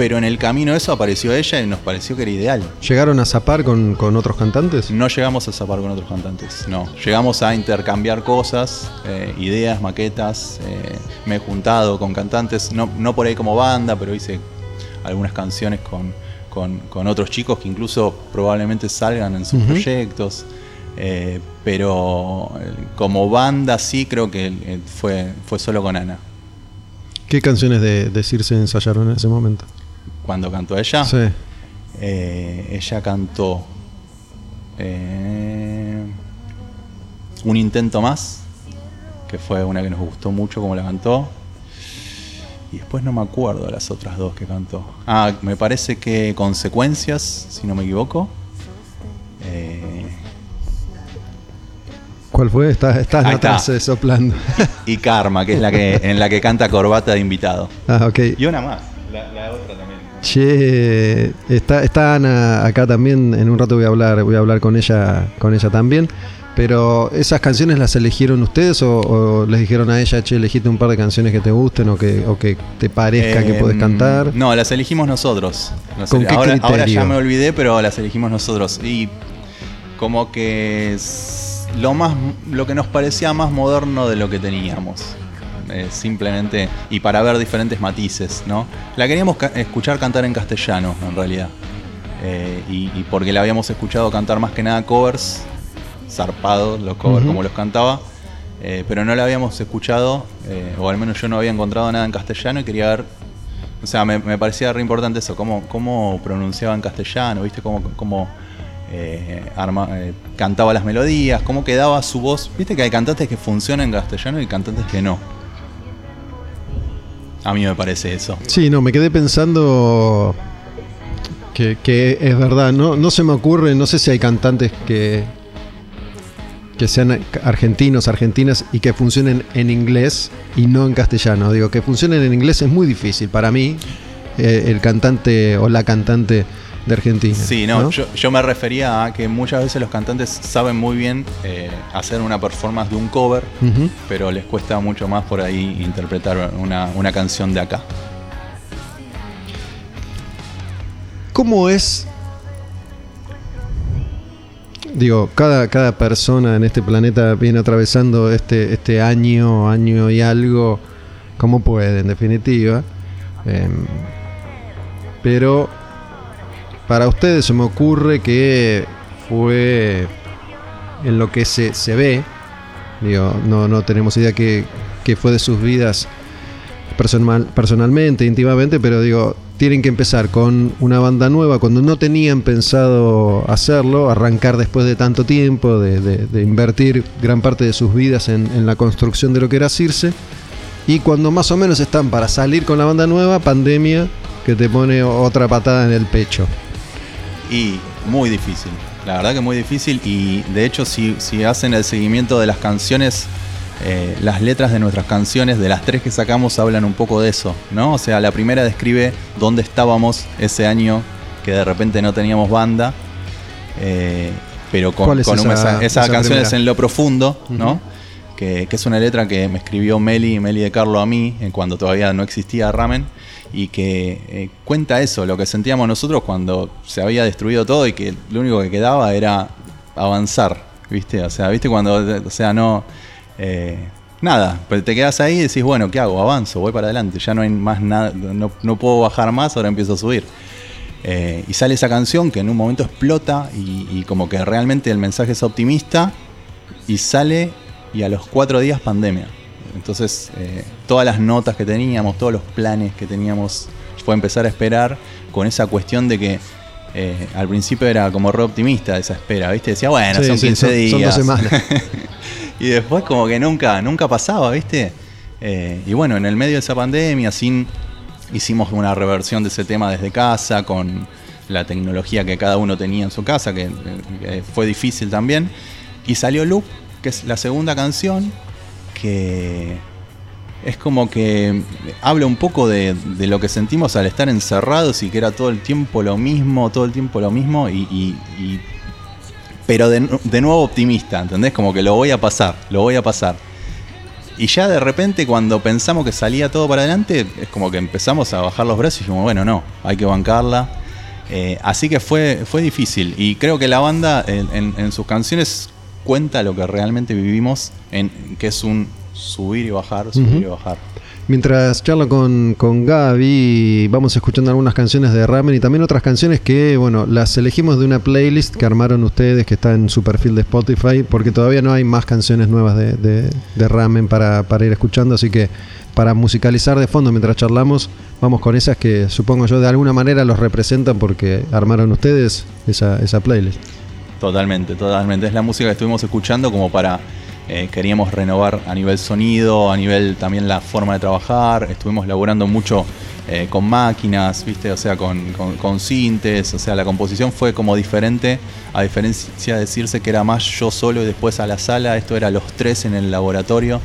Speaker 6: pero en el camino eso apareció ella y nos pareció que era ideal.
Speaker 1: ¿Llegaron a zapar con, con otros cantantes?
Speaker 6: No llegamos a zapar con otros cantantes, no. Llegamos a intercambiar cosas, eh, ideas, maquetas. eh, me he juntado con cantantes, no, no por ahí como banda, pero hice algunas canciones con, con- con otros chicos que incluso probablemente salgan en sus proyectos. eh, pero como banda sí creo que fue, fue solo con Ana.
Speaker 1: ¿Qué canciones de, de Circe ensayaron en ese momento?
Speaker 6: Cuando cantó ella,
Speaker 1: Sí.
Speaker 6: Eh, ella cantó eh, Un intento más, que fue una que nos gustó mucho como la cantó. Y después no me acuerdo de las otras dos que cantó. Ah, me parece que Consecuencias, si no me equivoco. Eh,
Speaker 1: ¿Cuál fue? Estás, estás
Speaker 6: Ahí está.
Speaker 1: soplando.
Speaker 6: Y Karma, que es la que en la que canta Corbata de invitado.
Speaker 1: ah, ok.
Speaker 6: Y una más, la, la otra también.
Speaker 1: Che, está, está Ana acá también. En un rato voy a hablar, voy a hablar con ella, con ella también. Pero esas canciones las eligieron ustedes o, o les dijeron a ella, che, elegiste un par de canciones que te gusten o que, o que te parezca que podés cantar.
Speaker 6: No, las elegimos nosotros. Las
Speaker 1: ¿Con
Speaker 6: ele-
Speaker 1: qué
Speaker 6: ahora, ya me olvidé, pero las elegimos nosotros. Y como que es lo más lo que nos parecía más moderno de lo que teníamos. Eh, simplemente, y para ver diferentes matices, ¿no? La queríamos ca- escuchar cantar en castellano, en realidad. Eh, y, y porque la habíamos escuchado cantar más que nada covers, zarpados, los covers como los cantaba, eh, pero no la habíamos escuchado, o al menos yo no había encontrado nada en castellano y quería ver, o sea, me, me parecía re importante eso, cómo, cómo pronunciaba en castellano, ¿viste? Cómo, cómo eh, arma- eh, cantaba las melodías, cómo quedaba su voz. Viste que hay cantantes que funcionan en castellano y cantantes que no. A mí me parece eso.
Speaker 1: Sí, no, me quedé pensando que, es verdad. No, no se me ocurre, no sé si hay cantantes que, que sean argentinos, argentinas y que funcionen en inglés y no en castellano. Digo, que funcionen en inglés es muy difícil para mí, eh, el cantante o la cantante de Argentina.
Speaker 6: Sí, no, Yo, yo me refería a que muchas veces los cantantes saben muy bien eh, hacer una performance de un cover, pero les cuesta mucho más por ahí interpretar una, una canción de acá.
Speaker 1: ¿Cómo es? Digo, cada, cada persona en este planeta viene atravesando este, este año, año y algo, como puede, en definitiva. Em, pero para ustedes se me ocurre que fue en lo que se, se ve, digo, no, no tenemos idea que, que fue de sus vidas personal, personalmente, íntimamente, pero digo, tienen que empezar con una banda nueva cuando no tenían pensado hacerlo, arrancar después de tanto tiempo, de, de- invertir gran parte de sus vidas en, en la construcción de lo que era Circe, y cuando más o menos están para salir con la banda nueva, pandemia que te pone otra patada en el pecho.
Speaker 6: Y muy difícil, la verdad que muy difícil. Y de hecho, si, si hacen el seguimiento de las canciones, eh, las letras de nuestras canciones, de las tres que sacamos, hablan un poco de eso, ¿no? O sea, la primera describe dónde estábamos ese año que de repente no teníamos banda. eh, pero con,
Speaker 1: ¿Cuál es
Speaker 6: con un
Speaker 1: esa-
Speaker 6: mensaje- esa,
Speaker 1: esa
Speaker 6: canción es
Speaker 1: primera?
Speaker 6: en lo profundo, ¿no? Que, es una letra que me escribió Meli, Meli de Carlo a mí, en cuando todavía no existía Ramen, y que eh, cuenta eso, lo que sentíamos nosotros cuando se había destruido todo y que lo único que quedaba era avanzar, ¿viste? O sea, ¿viste? Cuando, o sea, no... eh, nada, pero te quedas ahí y decís, bueno, ¿qué hago? Avanzo, voy para adelante, ya no hay más nada, no, no puedo bajar más, ahora empiezo a subir. Eh, y sale esa canción que en un momento explota y como que realmente el mensaje es optimista y sale y a los cuatro días pandemia. Entonces eh, todas las notas que teníamos, todos los planes que teníamos fue empezar a esperar con esa cuestión de que eh, al principio era como re optimista esa espera, ¿viste? Decía, bueno,
Speaker 1: Sí,
Speaker 6: son
Speaker 1: sí,
Speaker 6: 15
Speaker 1: son-
Speaker 6: días.
Speaker 1: son dos semanas.
Speaker 6: y después como que nunca, nunca pasaba, ¿viste? Eh, y bueno, en el medio de esa pandemia, sin, hicimos una reversión de ese tema desde casa, con la tecnología que cada uno tenía en su casa, que, eh, fue difícil también. Y salió Loop, que es la segunda canción, que es como que habla un poco de, lo que sentimos al estar encerrados y que era todo el tiempo lo mismo, todo el tiempo lo mismo, y, pero de, de nuevo optimista, ¿entendés? Como que lo voy a pasar, lo voy a pasar. Y ya de repente cuando pensamos que salía todo para adelante, es como que empezamos a bajar los brazos y dijimos, bueno, no, hay que bancarla. Eh, así que fue, fue difícil. Y creo que la banda en- en sus canciones cuenta lo que realmente vivimos, en, que es un subir y bajar, subir y bajar.
Speaker 1: Mientras charlo con, con Gaby, vamos escuchando algunas canciones de Ramen y también otras canciones que, bueno, las elegimos de una playlist que armaron ustedes, que está en su perfil de Spotify, porque todavía no hay más canciones nuevas de, de- de Ramen para, para ir escuchando, así que para musicalizar de fondo mientras charlamos, vamos con esas que supongo yo de alguna manera los representan porque armaron ustedes esa, esa playlist.
Speaker 6: Totalmente, totalmente. Es la música que estuvimos escuchando como para... eh, queríamos renovar a nivel sonido, a nivel también la forma de trabajar. Estuvimos laburando mucho eh, con máquinas, ¿viste? O sea, con, con, sintes, o sea, la composición fue como diferente, a diferencia de decirse que era más yo solo y después a la sala, esto era los tres en el laboratorio.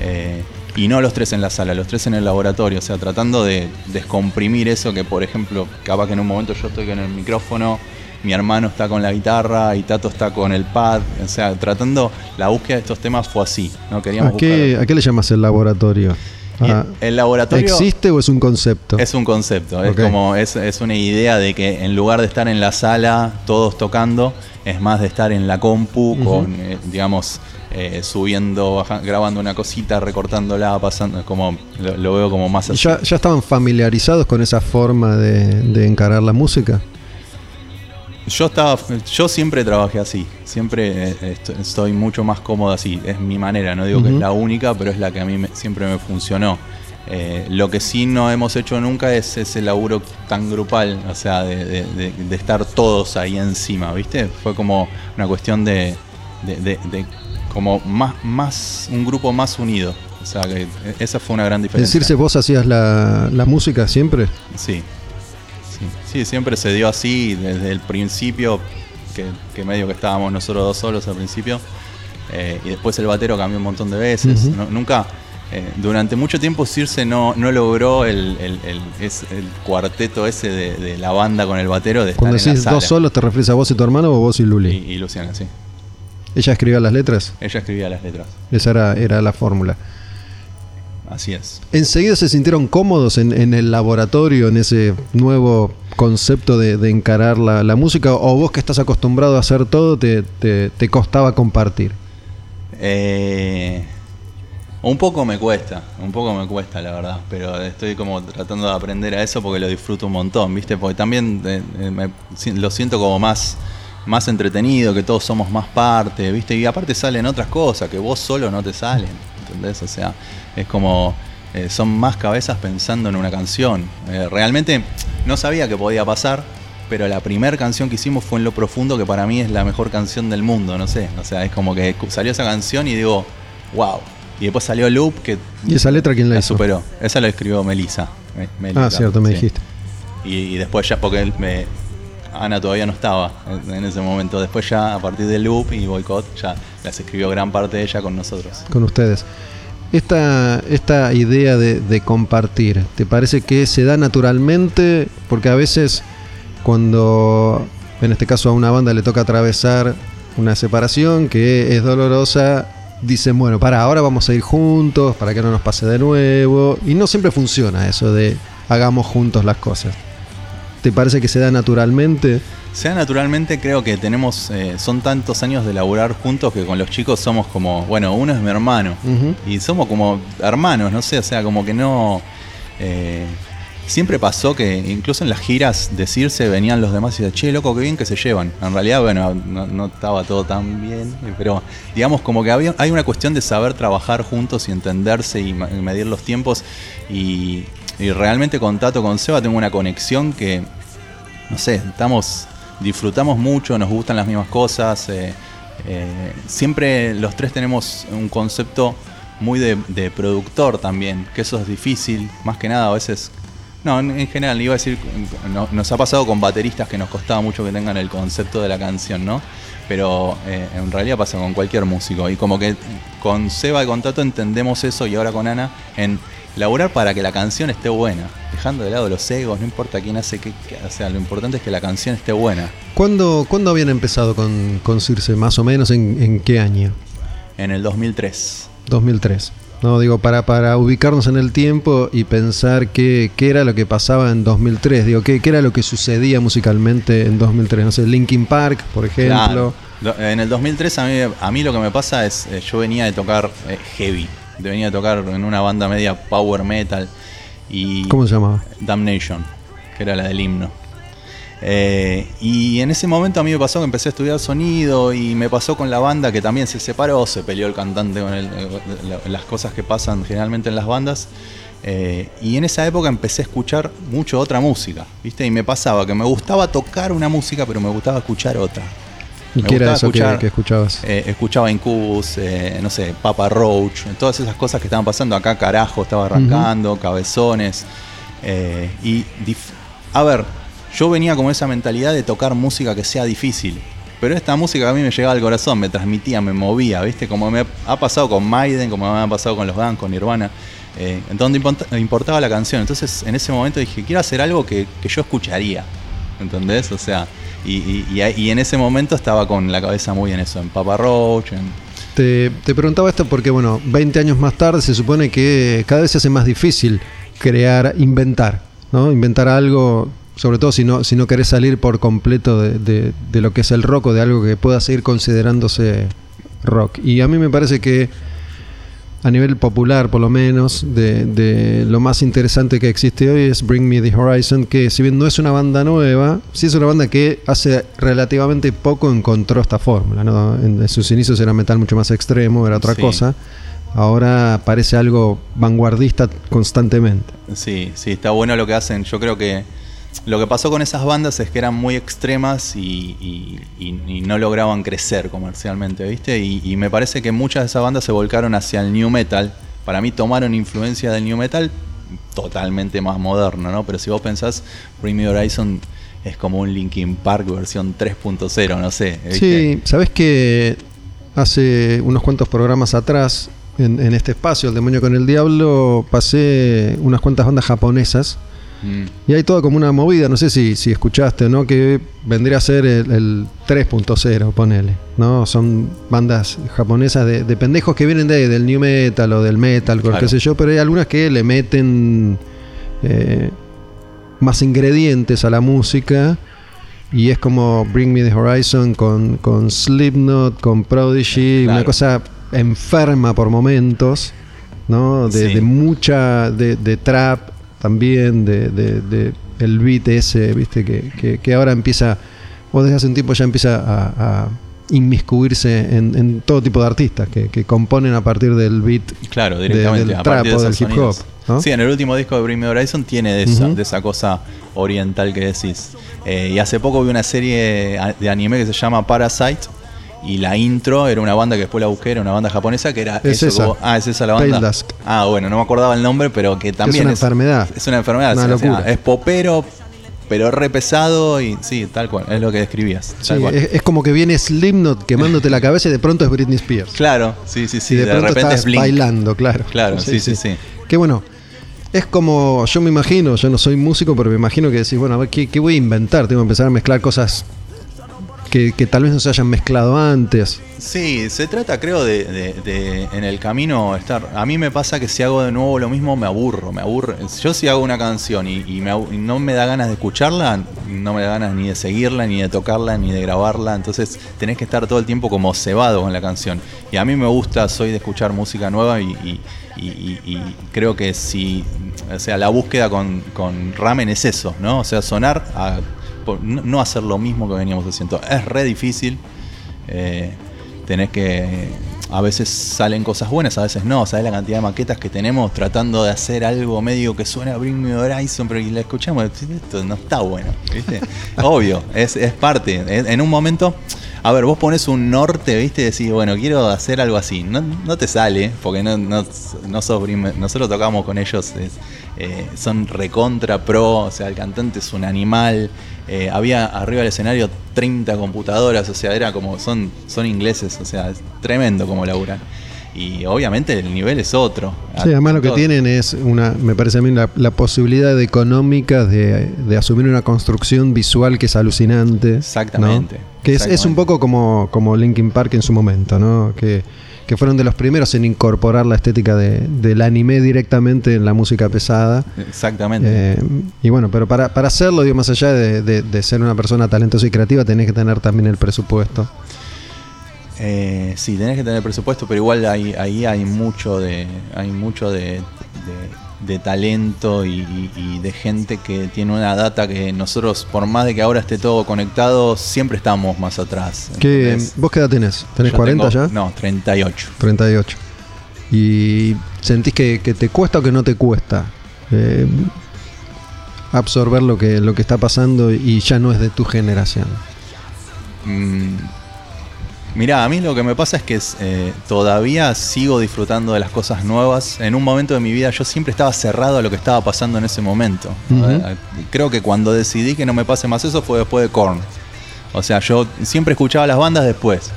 Speaker 6: eh, y no los tres en la sala, los tres en el laboratorio, o sea, tratando de descomprimir eso que, por ejemplo, capaz que en un momento yo estoy con el micrófono, mi hermano está con la guitarra y Tato está con el pad, o sea, tratando, la búsqueda de estos temas fue así, ¿no? Queríamos
Speaker 1: ¿A qué,
Speaker 6: buscar-
Speaker 1: ¿A qué le llamas el laboratorio? Ah,
Speaker 6: el laboratorio
Speaker 1: ¿Existe o es un concepto?
Speaker 6: es un concepto, es como es, es una idea de que en lugar de estar en la sala todos tocando, es más de estar en la compu con, eh, digamos, eh, subiendo, baja- grabando una cosita, recortándola, pasando, como lo, lo veo como más
Speaker 1: ¿Y
Speaker 6: así.
Speaker 1: ¿Ya, ya estaban familiarizados con esa forma de, de encarar la música?
Speaker 6: Yo estaba, yo siempre trabajé así, siempre eh, est- estoy mucho más cómodo así, es mi manera, no digo que es la única, pero es la que a mí me- siempre me funcionó. Eh, lo que sí no hemos hecho nunca es ese laburo tan grupal, o sea, de, de- de- de estar todos ahí encima, ¿viste? Fue como una cuestión de, de- de- de como más, más, un grupo más unido. O sea, que esa fue una gran diferencia.
Speaker 1: decirse, vos hacías la, la música siempre.
Speaker 6: Sí. Sí. Sí, siempre se dio así desde el principio, que, que medio que estábamos nosotros dos solos al principio. Eh, y después el batero cambió un montón de veces. No- nunca, eh, durante mucho tiempo Circe no, no logró el, el- el- es- el cuarteto ese de, de la banda con el batero de
Speaker 1: Cuando decís dos solos, ¿te refieres a vos y tu hermano o vos y Luli?
Speaker 6: Y, y Luciana, sí.
Speaker 1: ¿Ella escribía las letras?
Speaker 6: Ella escribía las letras.
Speaker 1: Esa era, era la fórmula.
Speaker 6: Así es.
Speaker 1: ¿Enseguida se sintieron cómodos en, en el laboratorio, en ese nuevo concepto de, de encarar la, la música? ¿O vos que estás acostumbrado a hacer todo, te, te- te costaba compartir?
Speaker 6: Eh, un poco me cuesta, un poco me cuesta la verdad, pero estoy como tratando de aprender a eso porque lo disfruto un montón, ¿viste? Porque también eh, eh, me lo siento como más, más entretenido, que todos somos más parte, ¿viste? Y aparte salen otras cosas que vos solo no te salen, ¿entendés? O sea, es como eh, son más cabezas pensando en una canción. Eh, realmente no sabía que podía pasar, pero la primera canción que hicimos fue en Lo Profundo, que para mí es la mejor canción del mundo, no sé. O sea, es como que salió esa canción y digo, wow. Y después salió Loop, que
Speaker 1: ¿Y esa letra quién la
Speaker 6: la
Speaker 1: hizo?
Speaker 6: superó. Esa la escribió Melissa. Me- Melissa,
Speaker 1: Ah, cierto, me
Speaker 6: sí.
Speaker 1: dijiste.
Speaker 6: Y, y después ya, porque él me, Ana todavía no estaba en, ese momento. Después ya, a partir de Loop y Boycott, ya las escribió gran parte de ella con nosotros.
Speaker 1: con ustedes. Esta, esta idea de, de compartir, ¿te parece que se da naturalmente? Porque a veces cuando, en este caso a una banda le toca atravesar una separación que es dolorosa, dicen, bueno, para ahora vamos a ir juntos, para que no nos pase de nuevo. Y no siempre funciona eso de hagamos juntos las cosas. ¿Te parece que se da naturalmente?
Speaker 6: Sea naturalmente, creo que tenemos, eh, son tantos años de laburar juntos que con los chicos somos como, bueno, uno es mi hermano. Y somos como hermanos, no sé, o sea, como que no... eh, siempre pasó que incluso en las giras decirse venían los demás y decían, che, loco, qué bien que se llevan. En realidad, bueno, no, no estaba todo tan bien, pero digamos como que había, hay una cuestión de saber trabajar juntos y entenderse y medir los tiempos. Y, y realmente con Tato, con Seba, tengo una conexión que, no sé, estamos, disfrutamos mucho, nos gustan las mismas cosas. eh, eh, siempre los tres tenemos un concepto muy de, productor también, que eso es difícil, más que nada a veces. No, en, en general, iba a decir, no- nos ha pasado con bateristas que nos costaba mucho que tengan el concepto de la canción, ¿no? Pero eh, en realidad pasa con cualquier músico. Y como que con Seba y con Tato entendemos eso y ahora con Ana en laburar para que la canción esté buena. Dejando de lado los egos, no importa quién hace qué, o sea, lo importante es que la canción esté buena.
Speaker 1: ¿Cuándo, ¿cuándo habían empezado con, con Circe? ¿Más o menos en, en qué año?
Speaker 6: En el 2003.
Speaker 1: 2003. No, digo, para, para ubicarnos en el tiempo y pensar qué, qué era lo que pasaba en 2003. Digo, qué, qué era lo que sucedía musicalmente en 2003. No sé, Linkin Park, por ejemplo.
Speaker 6: Claro. En el 2003 a mí, a mí lo que me pasa es, eh, yo venía de tocar eh, heavy, de venía de tocar en una banda media power metal y
Speaker 1: ¿Cómo se llamaba?
Speaker 6: Damnation, que era la del himno. Eh, y en ese momento a mí me pasó que empecé a estudiar sonido y me pasó con la banda que también se separó, se peleó el cantante con el- eh, la- las cosas que pasan generalmente en las bandas. Eh, y en esa época empecé a escuchar mucho otra música, ¿viste? Y me pasaba que me gustaba tocar una música, pero me gustaba escuchar otra.
Speaker 1: ¿Y
Speaker 6: Me
Speaker 1: qué era
Speaker 6: gustaba
Speaker 1: eso que,
Speaker 6: escuchar-
Speaker 1: que escuchabas?
Speaker 6: Eh, escuchaba Incubus, eh, no sé, Papa Roach, todas esas cosas que estaban pasando acá, carajo, estaba arrancando, cabezones. Eh, y, a ver, yo venía con esa mentalidad de tocar música que sea difícil. Pero esta música a mí me llegaba al corazón, me transmitía, me movía, ¿viste? Como me ha pasado con Maiden, como me ha pasado con los Guns, con Nirvana. Eh, en donde import- importaba la canción. Entonces, en ese momento dije, quiero hacer algo que, que yo escucharía. ¿Entendés? O sea, y, y- en ese momento estaba con la cabeza muy en eso, en Papa Roach, en,
Speaker 1: Te, te preguntaba esto porque, bueno, 20 años más tarde se supone que cada vez se hace más difícil crear, inventar, ¿no? Inventar algo, sobre todo si no, si no querés salir por completo de, de- de lo que es el rock o de algo que pueda seguir considerándose rock. Y a mí me parece que a nivel popular, por lo menos, de, de lo más interesante que existe hoy es Bring Me the Horizon, que si bien no es una banda nueva, sí es una banda que hace relativamente poco encontró esta fórmula. ¿no? En, sus inicios era metal mucho más extremo, era otra
Speaker 6: Sí.
Speaker 1: cosa. Ahora parece algo vanguardista constantemente.
Speaker 6: Sí, sí, está bueno lo que hacen. Yo creo que lo que pasó con esas bandas es que eran muy extremas y, no lograban crecer comercialmente, ¿viste? Y, me parece que muchas de esas bandas se volcaron hacia el new metal. Para mí tomaron influencia del new metal totalmente más moderno, ¿no? Pero si vos pensás, Bring Me Horizon es como un Linkin Park versión 3.0, no sé. ¿viste?
Speaker 1: Sí, sabes que hace unos cuantos programas atrás, en este espacio, El Demonio con el Diablo, pasé unas cuantas bandas japonesas.
Speaker 6: Mm,
Speaker 1: Y hay toda como una movida, no sé si, si escuchaste o no, que vendría a ser el, el 3.0, ponele. ¿no? Son bandas japonesas de, de pendejos que vienen de, del new metal o del metal,
Speaker 6: Claro.
Speaker 1: qué sé yo, pero hay algunas que le meten eh, más ingredientes a la música. Y es como Bring Me the Horizon con, con Slipknot, con Prodigy,
Speaker 6: Claro.
Speaker 1: una cosa enferma por momentos, ¿no? De,
Speaker 6: Sí.
Speaker 1: de mucha, de, de trap también, de, de- de el beat ese, viste, que, que- que ahora empieza, o desde hace un tiempo ya empieza a, a inmiscuirse en, en todo tipo de artistas que, que componen a partir del beat
Speaker 6: Claro,
Speaker 1: de-
Speaker 6: directamente.
Speaker 1: del
Speaker 6: a
Speaker 1: trap
Speaker 6: partir de
Speaker 1: o del hip hop.
Speaker 6: Sí, en el último disco de Bring Me Horizon tiene de esa, de esa cosa oriental que decís. Eh, y hace poco vi una serie de anime que se llama Parasite. Y la intro era una banda que después la busqué, era una banda japonesa que era
Speaker 1: Es
Speaker 6: eso
Speaker 1: esa.
Speaker 6: ah, es esa la banda. Ah, bueno, no me acordaba el nombre, pero que también
Speaker 1: una enfermedad.
Speaker 6: Es una enfermedad,
Speaker 1: Una
Speaker 6: sí, o sea,
Speaker 1: locura.
Speaker 6: es popero, pero re pesado y sí, tal cual, es lo que describías.
Speaker 1: Sí,
Speaker 6: cual.
Speaker 1: es, es como que viene Slipknot quemándote la cabeza y de pronto es Britney Spears.
Speaker 6: Claro, sí, sí, sí,
Speaker 1: y de,
Speaker 6: de,
Speaker 1: pronto
Speaker 6: repente
Speaker 1: estás
Speaker 6: es Blink.
Speaker 1: bailando, claro.
Speaker 6: Claro, sí, sí, sí.
Speaker 1: Que bueno, es como, yo me imagino, yo no soy músico, pero me imagino que decís, bueno, a ver, ¿qué, qué voy a inventar? Tengo que empezar a mezclar cosas que, tal vez no se hayan mezclado antes.
Speaker 6: Sí, se trata creo de, en el camino estar... A mí me pasa que si hago de nuevo lo mismo me aburro, me aburre. Yo si hago una canción y, y no me da ganas de escucharla, no me da ganas ni de seguirla, ni de tocarla, ni de grabarla. Entonces tenés que estar todo el tiempo como cebado con la canción. Y a mí me gusta, soy de escuchar música nueva y creo que si... O sea, la búsqueda con, con Ramen es eso, ¿no? O sea, sonar a... por- no hacer lo mismo que veníamos haciendo. Es re difícil. Eh, tenés que. A veces salen cosas buenas, a veces no. ¿Sabes la cantidad de maquetas que tenemos tratando de hacer algo medio que suena a Bring Me Horizon, pero y la escuchamos? Esto no está bueno, ¿viste? Obvio, es, es parte. En un momento. A ver, vos pones un norte, ¿viste? Y decís, bueno, quiero hacer algo así. No, no te sale, porque no, no, no sos Bring Me- Nosotros tocamos con ellos, es, eh, son recontra pro, o sea, el cantante es un animal. Eh, había arriba del escenario 30 computadoras, o sea, era como, son, son ingleses, o sea, es tremendo como laburan. Y obviamente el nivel es otro.
Speaker 1: Sí, además lo que tienen es una, me parece a mí, la, la posibilidad económica de, de asumir una construcción visual que es alucinante. ¿no?
Speaker 6: Exactamente,
Speaker 1: Que es, es un poco como, como Linkin Park en su momento, ¿no? Que, que fueron de los primeros en incorporar la estética de- del anime directamente en la música pesada.
Speaker 6: Exactamente.
Speaker 1: Eh, y bueno, pero para, para hacerlo, digo, más allá de, de- de ser una persona talentosa y creativa, tenés que tener también el presupuesto.
Speaker 6: Eh, sí, tenés que tener presupuesto, pero igual ahí, ahí hay mucho de. hay mucho de, de- talento y, y- y de gente que tiene una data que nosotros, por más de que ahora esté todo conectado, siempre estamos más atrás.
Speaker 1: ¿Qué. ¿Vos qué edad tenés? ¿Tenés
Speaker 6: Yo
Speaker 1: 40
Speaker 6: tengo-
Speaker 1: ya?
Speaker 6: No, 38.
Speaker 1: 38. ¿Y sentís que, que te cuesta o que no te cuesta eh, absorber lo que, lo que está pasando y ya no es de tu generación?
Speaker 6: Mm, Mirá, a mí lo que me pasa es que eh, todavía sigo disfrutando de las cosas nuevas. En un momento de mi vida yo siempre estaba cerrado a lo que estaba pasando en ese momento. Creo que cuando decidí que no me pase más eso fue después de Korn. O sea, yo siempre escuchaba las bandas después.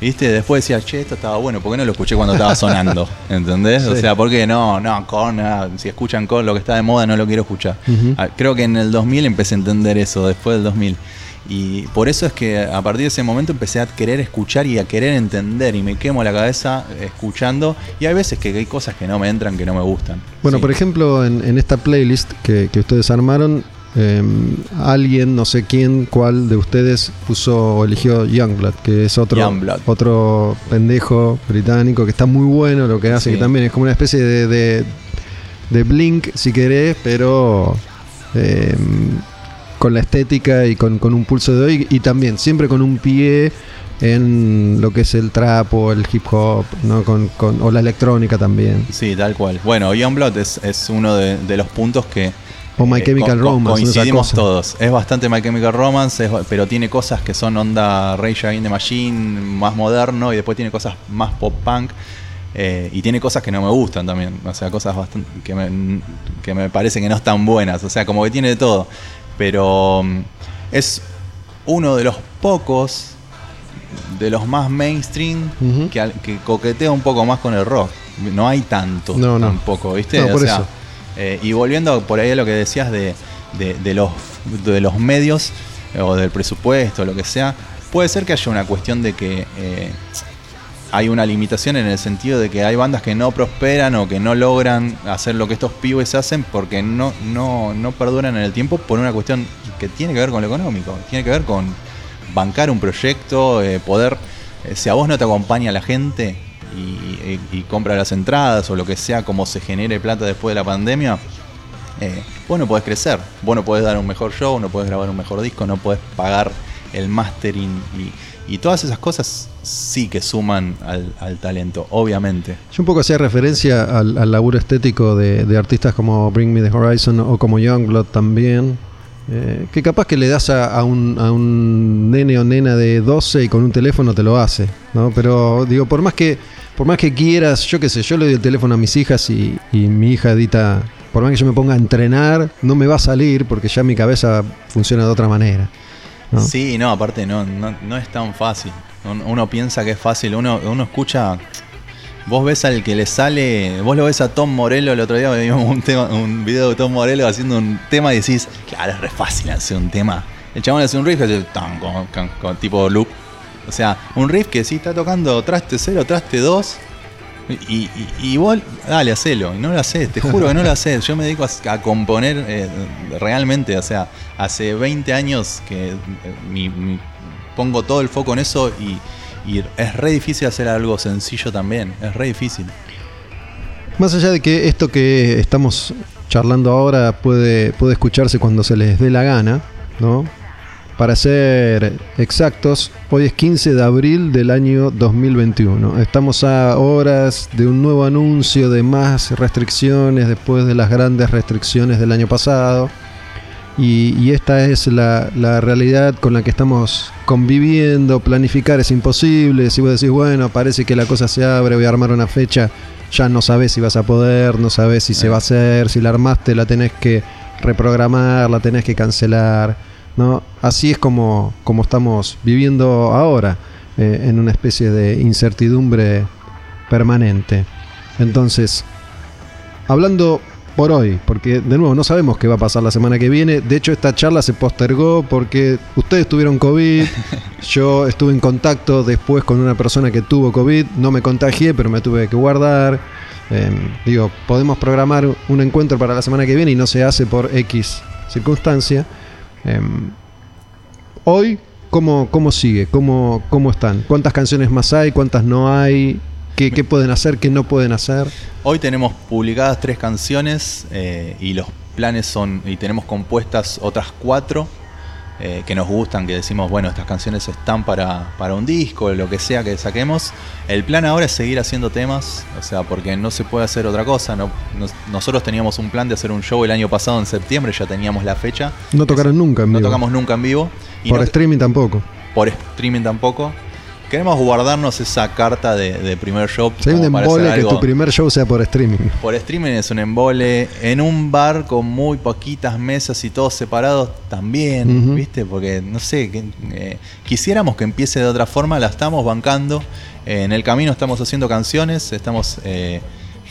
Speaker 6: ¿Viste? Después decía, che, esto estaba bueno, ¿por qué no lo escuché cuando estaba sonando? ¿Entendés? O sea, ¿por qué no? No, Korn, ah, si escuchan Korn, lo que está de moda no lo quiero escuchar. Ah, Creo que en el 2000 empecé a entender eso, después del 2000. Y por eso es que a partir de ese momento empecé a querer escuchar y a querer entender y me quemo la cabeza escuchando. Y hay veces que hay cosas que no me entran, que no me gustan.
Speaker 1: Bueno,
Speaker 6: Sí.
Speaker 1: por ejemplo, en, en esta playlist que, que ustedes armaron, eh, alguien, no sé quién, cuál de ustedes puso o eligió Youngblood, que es otro,
Speaker 6: Youngblood.
Speaker 1: otro pendejo británico que está muy bueno lo que hace,
Speaker 6: Sí.
Speaker 1: que también es como una especie de, de, de Blink, si querés, pero eh, con la estética y con, con un pulso de hoy y también siempre con un pie en lo que es el trap o el hip hop, ¿no? con, con- o la electrónica también.
Speaker 6: Sí, tal cual. Bueno, Youngblood es, es uno de, de los puntos que.
Speaker 1: O My
Speaker 6: eh,
Speaker 1: Chemical
Speaker 6: co-
Speaker 1: Romance,
Speaker 6: Coincidimos todos. Es bastante My Chemical Romance, es- pero tiene cosas que son onda Rage Against the Machine, más moderno, y después tiene cosas más pop punk. eh, y tiene cosas que no me gustan también. O sea, cosas bastante que me, que me parece que no están buenas. O sea, como que tiene de todo. Pero mm, es uno de los pocos, de los más mainstream, que, que coquetea un poco más con el rock. No hay tanto
Speaker 1: No, no.
Speaker 6: tampoco, ¿viste?
Speaker 1: No,
Speaker 6: O
Speaker 1: por
Speaker 6: sea,
Speaker 1: eso.
Speaker 6: eh, y volviendo por ahí a lo que decías de, de- de los, de los medios eh, o del presupuesto, lo que sea, puede ser que haya una cuestión de que eh, hay una limitación en el sentido de que hay bandas que no prosperan o que no logran hacer lo que estos pibes hacen porque no, no, no perduran en el tiempo por una cuestión que tiene que ver con lo económico, tiene que ver con bancar un proyecto, eh, poder, eh, si a vos no te acompaña la gente y, compra las entradas o lo que sea, como se genere plata después de la pandemia, eh, vos no podés crecer, vos no podés dar un mejor show, no podés grabar un mejor disco, no podés pagar el mastering y, y todas esas cosas sí que suman al, al talento, obviamente.
Speaker 1: Yo un poco hacía referencia al, laburo estético de, artistas como Bring Me the Horizon o como Youngblood también. eh, que capaz que le das a, a un, a un nene o nena de 12 y con un teléfono te lo hace, ¿no? Pero digo, por más que por más que quieras, yo qué sé, yo le doy el teléfono a mis hijas y, y mi hija edita, por más que yo me ponga a entrenar, no me va a salir porque ya mi cabeza funciona de otra manera. ¿No?
Speaker 6: Sí, no, aparte no, no, no es tan fácil. Un- Uno piensa que es fácil, uno, uno escucha. Vos ves al que le sale, vos lo ves a Tom Morello el otro día, vimos un, tema, un video de Tom Morello haciendo un tema y decís, claro, es re fácil hacer un tema. El chabón hace un riff que hace tan, con tipo loop. O sea, un riff que sí está tocando traste 0, traste 2. Y, y, y vos, dale, hacelo. Y no lo haces, te juro que no lo haces. Yo me dedico a, componer eh, realmente. O sea, hace 20 años que eh, mi- mi- pongo todo el foco en eso y, y es re difícil hacer algo sencillo también. Es re difícil.
Speaker 1: Más allá de que esto que estamos charlando ahora puede, puede escucharse cuando se les dé la gana, ¿no? Para ser exactos, hoy es 15 de abril del año 2021. Estamos a horas de un nuevo anuncio de más restricciones después de las grandes restricciones del año pasado. Y, y esta es la, la realidad con la que estamos conviviendo. Planificar es imposible. Si vos decís, bueno, parece que la cosa se abre, voy a armar una fecha, ya no sabes si vas a poder, no sabes si se va a hacer, si la armaste la tenés que reprogramar, la tenés que cancelar. ¿No? Así es como, como estamos viviendo ahora, eh, en una especie de incertidumbre permanente. Entonces, hablando por hoy, porque de nuevo no sabemos qué va a pasar la semana que viene. De hecho, esta charla se postergó porque ustedes tuvieron COVID. Yo estuve en contacto después con una persona que tuvo COVID. No me contagié, pero me tuve que guardar. Eh, digo, podemos programar un encuentro para la semana que viene y no se hace por X circunstancia. Eh, hoy, ¿cómo, cómo sigue? ¿Cómo, ¿Cómo están? ¿Cuántas canciones más hay? ¿Cuántas no hay? ¿Qué, qué pueden hacer? ¿Qué no pueden hacer?
Speaker 6: Hoy tenemos publicadas tres canciones eh, y los planes son, y tenemos compuestas otras cuatro eh, que nos gustan, que decimos, bueno, estas canciones están para, para un disco, lo que sea que saquemos. El plan ahora es seguir haciendo temas, o sea, porque no se puede hacer otra cosa. No, nos- nosotros teníamos un plan de hacer un show el año pasado en septiembre, ya teníamos la fecha.
Speaker 1: No tocaron nunca en
Speaker 6: No
Speaker 1: vivo.
Speaker 6: tocamos nunca en vivo. Y
Speaker 1: Por
Speaker 6: no-
Speaker 1: streaming tampoco.
Speaker 6: por streaming tampoco. Queremos guardarnos esa carta de, de primer show.
Speaker 1: Si hay un embole que tu primer show sea por streaming.
Speaker 6: Por streaming es un embole. En un bar con muy poquitas mesas y todos separados también. ¿viste? Porque, no sé, que, eh, quisiéramos que empiece de otra forma, la estamos bancando. Eh, en el camino estamos haciendo canciones, estamos eh,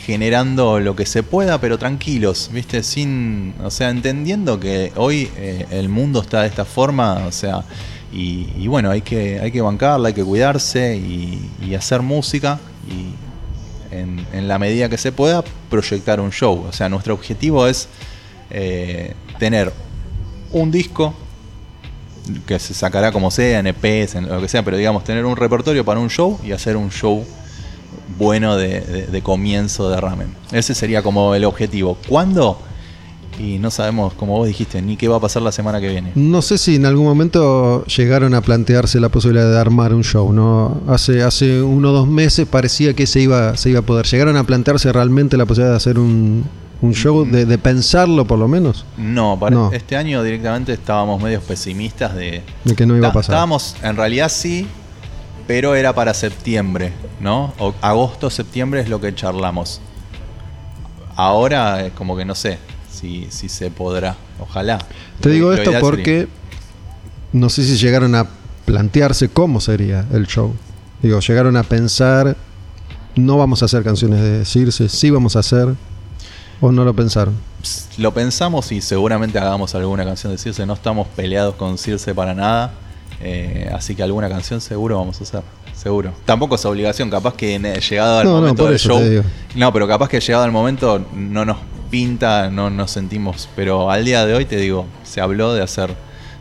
Speaker 6: generando lo que se pueda, pero tranquilos, ¿viste? Sin, o sea, entendiendo que hoy eh, el mundo está de esta forma, o sea, y, bueno, hay que, hay que bancarla, hay que cuidarse y, hacer música. Y, en, en la medida que se pueda, proyectar un show. O sea, nuestro objetivo es eh, tener un disco que se sacará como sea, en EPs, en lo que sea, pero digamos, tener un repertorio para un show y hacer un show bueno de, de- de comienzo de ramen. Ese sería como el objetivo. ¿Cuándo? Y no sabemos, como vos dijiste, ni qué va a pasar la semana que viene.
Speaker 1: No sé si en algún momento llegaron a plantearse la posibilidad de armar un show, ¿no? Hace, hace uno o dos meses parecía que se iba, se iba a poder. ¿Llegaron a plantearse realmente la posibilidad de hacer un, un show, de, de pensarlo por lo menos?
Speaker 6: No, para
Speaker 1: No.
Speaker 6: este año directamente estábamos medios pesimistas de,
Speaker 1: De que no iba a pasar.
Speaker 6: Estábamos, en realidad sí, pero era para septiembre, ¿no? O- agosto, septiembre es lo que charlamos. Ahora es como que no sé si, si se podrá. Ojalá.
Speaker 1: Te digo esto porque no sé si llegaron a plantearse cómo sería el show. Digo, llegaron a pensar, no vamos a hacer canciones de Circe, sí vamos a hacer, o no lo pensaron.
Speaker 6: Lo pensamos y seguramente hagamos alguna canción de Circe. No estamos peleados con Circe para nada. eh, así que alguna canción seguro vamos a hacer. Seguro. Tampoco es obligación, capaz que eh, llegado al
Speaker 1: No,
Speaker 6: momento del show. No, pero capaz que llegado el momento no nos pinta, no nos sentimos. Pero al día de hoy te digo, se habló de hacer,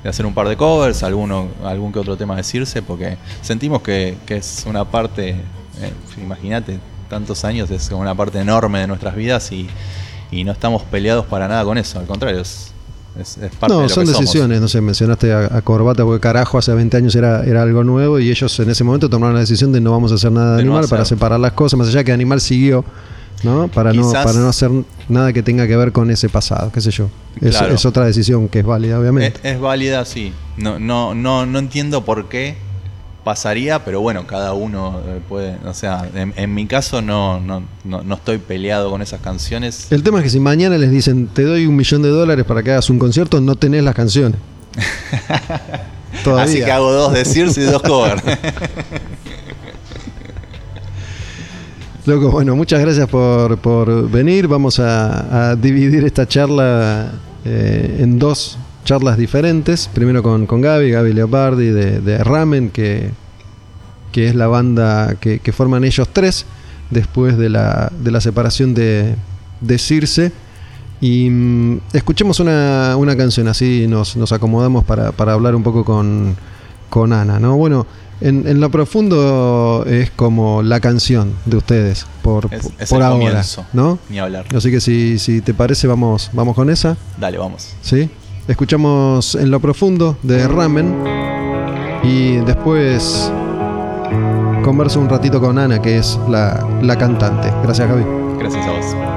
Speaker 6: de hacer un par de covers, alguno, algún que otro tema de Circe, porque sentimos que, que es una parte, eh, imagínate, tantos años, es una parte enorme de nuestras vidas y, y no estamos peleados para nada con eso. Al contrario, es, es, es parte de
Speaker 1: No,
Speaker 6: lo
Speaker 1: son
Speaker 6: que somos.
Speaker 1: decisiones, no sé, mencionaste a, a Corbata porque carajo hace 20 años era, era algo nuevo y ellos en ese momento tomaron la decisión de no vamos a hacer nada de,
Speaker 6: De no
Speaker 1: animal para separar las cosas, más allá que animal siguió, ¿no? Para no, para no hacer nada que tenga que ver con ese pasado, qué sé yo. Es,
Speaker 6: Claro.
Speaker 1: es otra decisión que es válida, obviamente.
Speaker 6: es válida, sí. No, no, no, no entiendo por qué pasaría, pero bueno, cada uno eh, puede. O sea, en, en mi caso no, no, no, no estoy peleado con esas canciones.
Speaker 1: El tema es que si mañana les dicen te doy un millón de dólares para que hagas un concierto, no tenés las canciones. Todavía.
Speaker 6: Así que hago dos de Circe y dos covers.
Speaker 1: Loco, bueno, muchas gracias por, por venir. Vamos a, dividir esta charla eh, en dos charlas diferentes. Primero con, con Gaby, Gaby Leopardi de, Ramen, que, que es la banda que, que forman ellos tres después de la, de la separación de, de Circe. Y mm, escuchemos una, una canción, así nos, nos acomodamos para, para hablar un poco con, con Ana, ¿no? Bueno, en, en lo profundo es como la canción de ustedes, por,
Speaker 6: Es, es
Speaker 1: por
Speaker 6: el
Speaker 1: ahora,
Speaker 6: comienzo.
Speaker 1: ¿no?
Speaker 6: Ni hablar.
Speaker 1: Así que si, si te parece, vamos, vamos con esa,
Speaker 6: Dale, vamos.
Speaker 1: ¿sí? Escuchamos En lo profundo de Ramen y después converso un ratito con Ana, que es la, la cantante. Gracias, Gaby.
Speaker 6: Gracias a vos.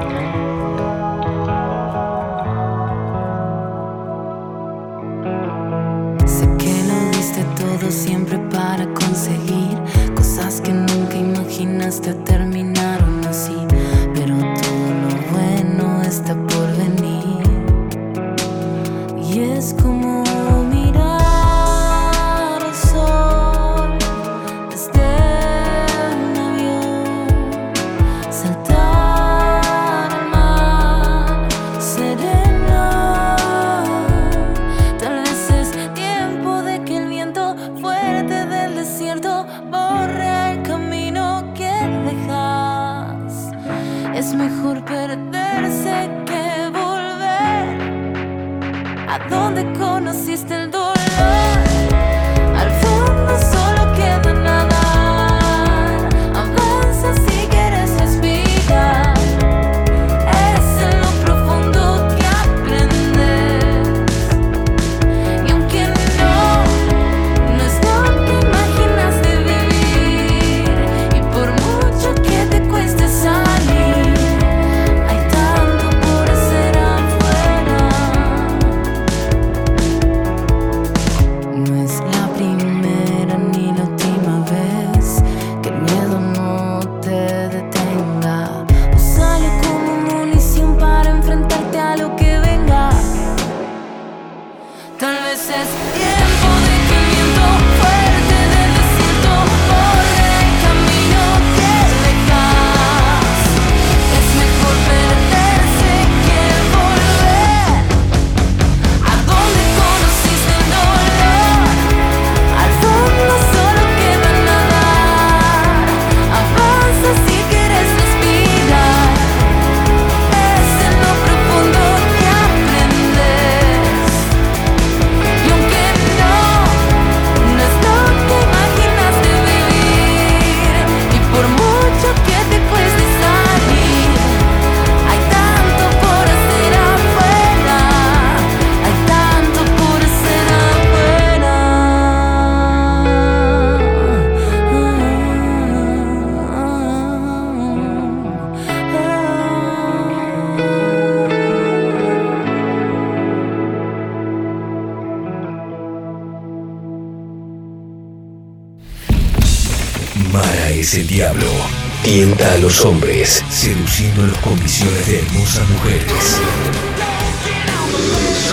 Speaker 5: Los hombres, seduciendo las condiciones de hermosas mujeres.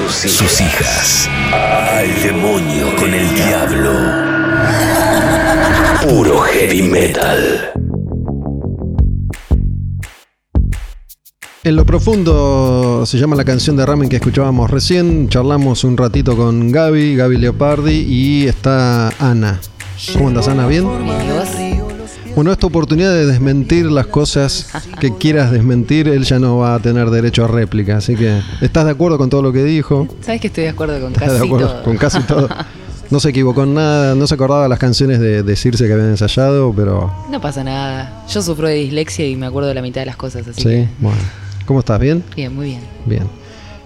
Speaker 5: Sus hijas. Al demonio con el diablo. Puro heavy metal.
Speaker 1: En lo profundo se llama la canción de Ramen que escuchábamos recién. Charlamos un ratito con Gaby, Gaby Leopardi y está Ana. ¿Cómo andas, Ana? ¿Bien? Bueno, esta oportunidad de desmentir las cosas que quieras desmentir, él ya no va a tener derecho a réplica. Así que, ¿estás de acuerdo con todo lo que dijo?
Speaker 7: ¿Sabes que estoy de acuerdo con
Speaker 1: ¿Estás
Speaker 7: casi
Speaker 1: de acuerdo
Speaker 7: todo?
Speaker 1: con casi todo? No se equivocó en nada, no se acordaba de las canciones de, de Circe que habían ensayado, pero
Speaker 7: No pasa nada. Yo sufro de dislexia y me acuerdo de la mitad de las cosas, así
Speaker 1: sí,
Speaker 7: que
Speaker 1: bueno. ¿Cómo estás? ¿Bien?
Speaker 7: bien, muy bien.
Speaker 1: Bien.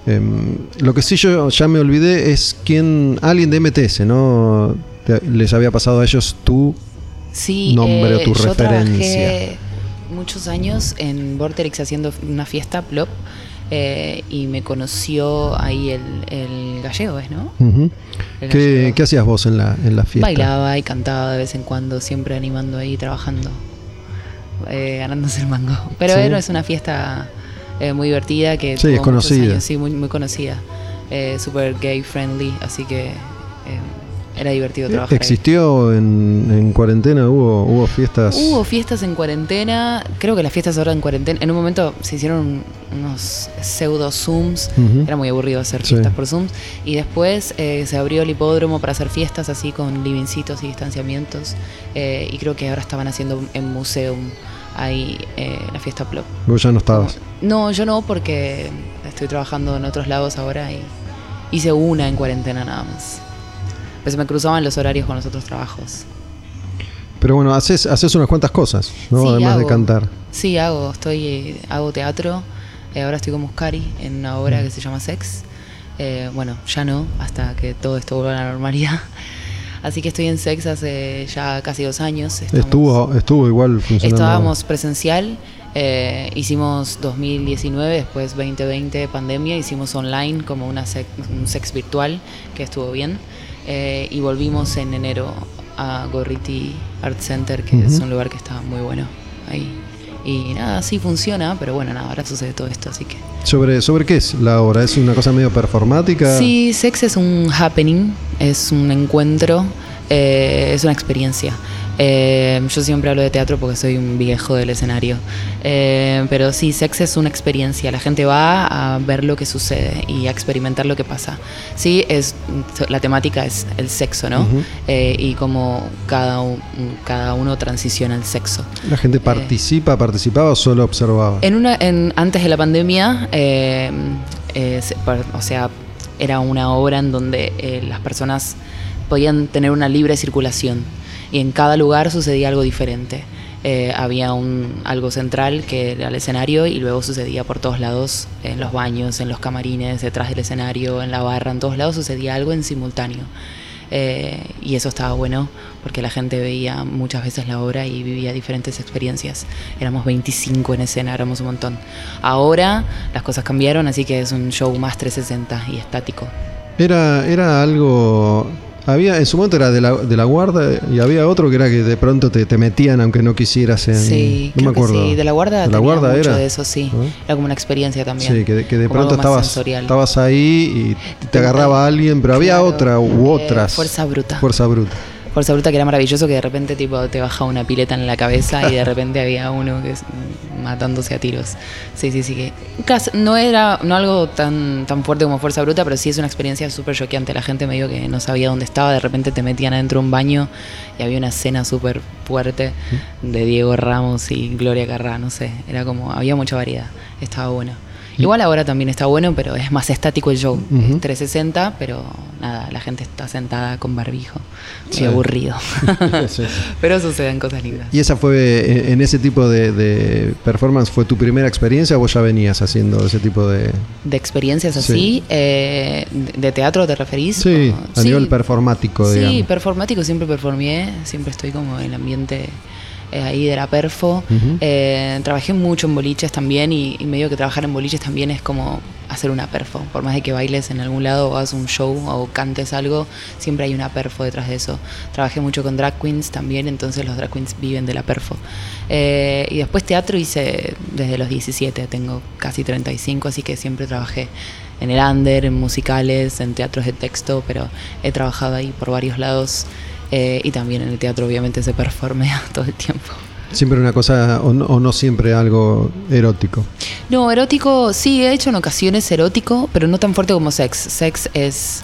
Speaker 1: Em, lo que sí yo ya me olvidé es quién, alguien de MTS, ¿no? Te- les había pasado a ellos tú.
Speaker 7: Sí,
Speaker 1: Nombre o
Speaker 7: eh,
Speaker 1: tu
Speaker 7: yo
Speaker 1: referencia.
Speaker 7: trabajé muchos años en Vorterix haciendo una fiesta, Plop, eh, y me conoció ahí el, el gallego, ¿es, no?
Speaker 1: Ujú.
Speaker 7: El
Speaker 1: ¿Qué,
Speaker 7: gallego.
Speaker 1: qué hacías vos en la, en la fiesta?
Speaker 7: Bailaba y cantaba de vez en cuando, siempre animando ahí, trabajando, eh, ganándose el mango. Pero
Speaker 1: Sí.
Speaker 7: era- es una fiesta eh, muy divertida que
Speaker 1: Sí, es conocida.
Speaker 7: años, sí, muy, muy conocida. Eh, Super gay friendly, así que eh, era divertido trabajar. ahí.
Speaker 1: ¿Existió en, en cuarentena? ¿Hubo, hubo fiestas?
Speaker 7: Hubo fiestas en cuarentena, creo que las fiestas ahora en cuarentena, en un momento se hicieron unos pseudo Zooms, era muy aburrido hacer
Speaker 1: Sí.
Speaker 7: fiestas por Zooms, y después eh, se abrió el hipódromo para hacer fiestas así con livincitos y distanciamientos, eh, y creo que ahora estaban haciendo en Museum ahí eh, la fiesta Plop.
Speaker 1: Vos ya no estabas.
Speaker 7: No, yo no porque estoy trabajando en otros lados ahora y hice una en cuarentena nada más. Pues se me cruzaban los horarios con los otros trabajos.
Speaker 1: Pero bueno, haces, haces unas cuantas cosas, ¿no?
Speaker 7: Sí,
Speaker 1: Además de
Speaker 7: hago.
Speaker 1: cantar.
Speaker 7: Sí, hago, estoy, eh, hago teatro. Eh, ahora estoy con Muscari en una obra que se llama Sex. Eh, bueno, ya no, hasta que todo esto vuelva a la normalidad. Así que estoy en Sex hace ya casi dos años. Estamos-
Speaker 1: Estuvo, estuvo igual funcionando.
Speaker 7: Estábamos presencial, eh, hicimos 2019, después 2020 pandemia, hicimos online como una sec- un sex virtual que estuvo bien eh, y volvimos en enero a Gorriti Art Center, que es
Speaker 1: Ujú.
Speaker 7: un lugar que está muy bueno ahí. Y nada, sí funciona, pero bueno, nada, ahora sucede todo esto, así que...
Speaker 1: ¿Sobre, ¿Sobre qué es la obra? ¿Es una cosa medio performática?
Speaker 7: Sí, sex es un happening, es un encuentro, eh, es una experiencia. Eh, yo siempre hablo de teatro porque soy un viejo del escenario. Eh, pero sí, sex es una experiencia. La gente va a ver lo que sucede y a experimentar lo que pasa. Sí, es, la temática es el sexo, ¿no?
Speaker 1: Ujú.
Speaker 7: Eh, y cómo cada, cada uno transiciona el sexo.
Speaker 1: ¿La gente participa, participaba o solo observaba?
Speaker 7: En una, en, antes de la pandemia, eh, eh, o sea, era una obra en donde eh, las personas podían tener una libre circulación y en cada lugar sucedía algo diferente. Eh, había un, algo central que era el escenario y luego sucedía por todos lados, en los baños, en los camarines, detrás del escenario, en la barra, en todos lados sucedía algo en simultáneo. Eh, y eso estaba bueno porque la gente veía muchas veces la obra y vivía diferentes experiencias. Éramos 25 en escena, éramos un montón. Ahora las cosas cambiaron, así que es un show más 360 y estático.
Speaker 1: Era, era algo Había, en su momento era de la, de la guarda y había otro que era que de pronto te, te metían aunque no quisieras en.
Speaker 7: Sí,
Speaker 1: no me acuerdo.
Speaker 7: sí. De la guarda
Speaker 1: ¿De la
Speaker 7: tenía
Speaker 1: guarda
Speaker 7: mucho
Speaker 1: era?
Speaker 7: de eso, sí.
Speaker 1: ¿Ah?
Speaker 7: Era como una experiencia también.
Speaker 1: Sí, que de, que de
Speaker 7: Como
Speaker 1: pronto estabas,
Speaker 7: sensorial.
Speaker 1: estabas ahí y te agarraba alguien, pero había
Speaker 7: Claro.
Speaker 1: otra u
Speaker 7: Eh,
Speaker 1: otras.
Speaker 7: Fuerza Bruta.
Speaker 1: Fuerza bruta.
Speaker 7: Fuerza Bruta que era maravilloso que de repente tipo te baja una pileta en la cabeza y de repente había uno que es- matándose a tiros. Sí, sí, sí que no era no algo tan tan fuerte como Fuerza Bruta, pero sí es una experiencia súper choqueante. La gente me dijo que no sabía dónde estaba, de repente te metían adentro de un baño y había una escena súper fuerte de Diego Ramos y Gloria Carrá, no sé, era como había mucha variedad, estaba bueno. Igual ahora también está bueno, pero es más estático el show.
Speaker 1: Ujú.
Speaker 7: Es 360, pero nada, la gente está sentada con barbijo. Muy
Speaker 1: Sí.
Speaker 7: aburrido.
Speaker 1: Sí.
Speaker 7: pero suceden cosas lindas.
Speaker 1: ¿Y esa fue, en- en ese tipo de, de performance, fue tu primera experiencia o vos ya venías haciendo ese tipo de...
Speaker 7: De experiencias así,
Speaker 1: Sí.
Speaker 7: eh, de teatro te referís?
Speaker 1: Sí, a nivel performático,
Speaker 7: Sí, performático siempre performé, siempre estoy como en el ambiente eh, ahí de la perfo.
Speaker 1: Ujú.
Speaker 7: Eh, trabajé mucho en boliches también y, y medio que trabajar en boliches también es como hacer una perfo. Por más de que bailes en algún lado o hagas un show o cantes algo, siempre hay una perfo detrás de eso. Trabajé mucho con drag queens también, entonces los drag queens viven de la perfo. Eh, y después teatro hice desde los 17, tengo casi 35, así que siempre trabajé en el under, en musicales, en teatros de texto, pero he trabajado ahí por varios lados eh, y también en el teatro obviamente se performea todo el tiempo.
Speaker 1: Siempre una cosa, o no, o no siempre algo erótico.
Speaker 7: No, erótico, sí, he hecho en ocasiones erótico, pero no tan fuerte como sex. Sex es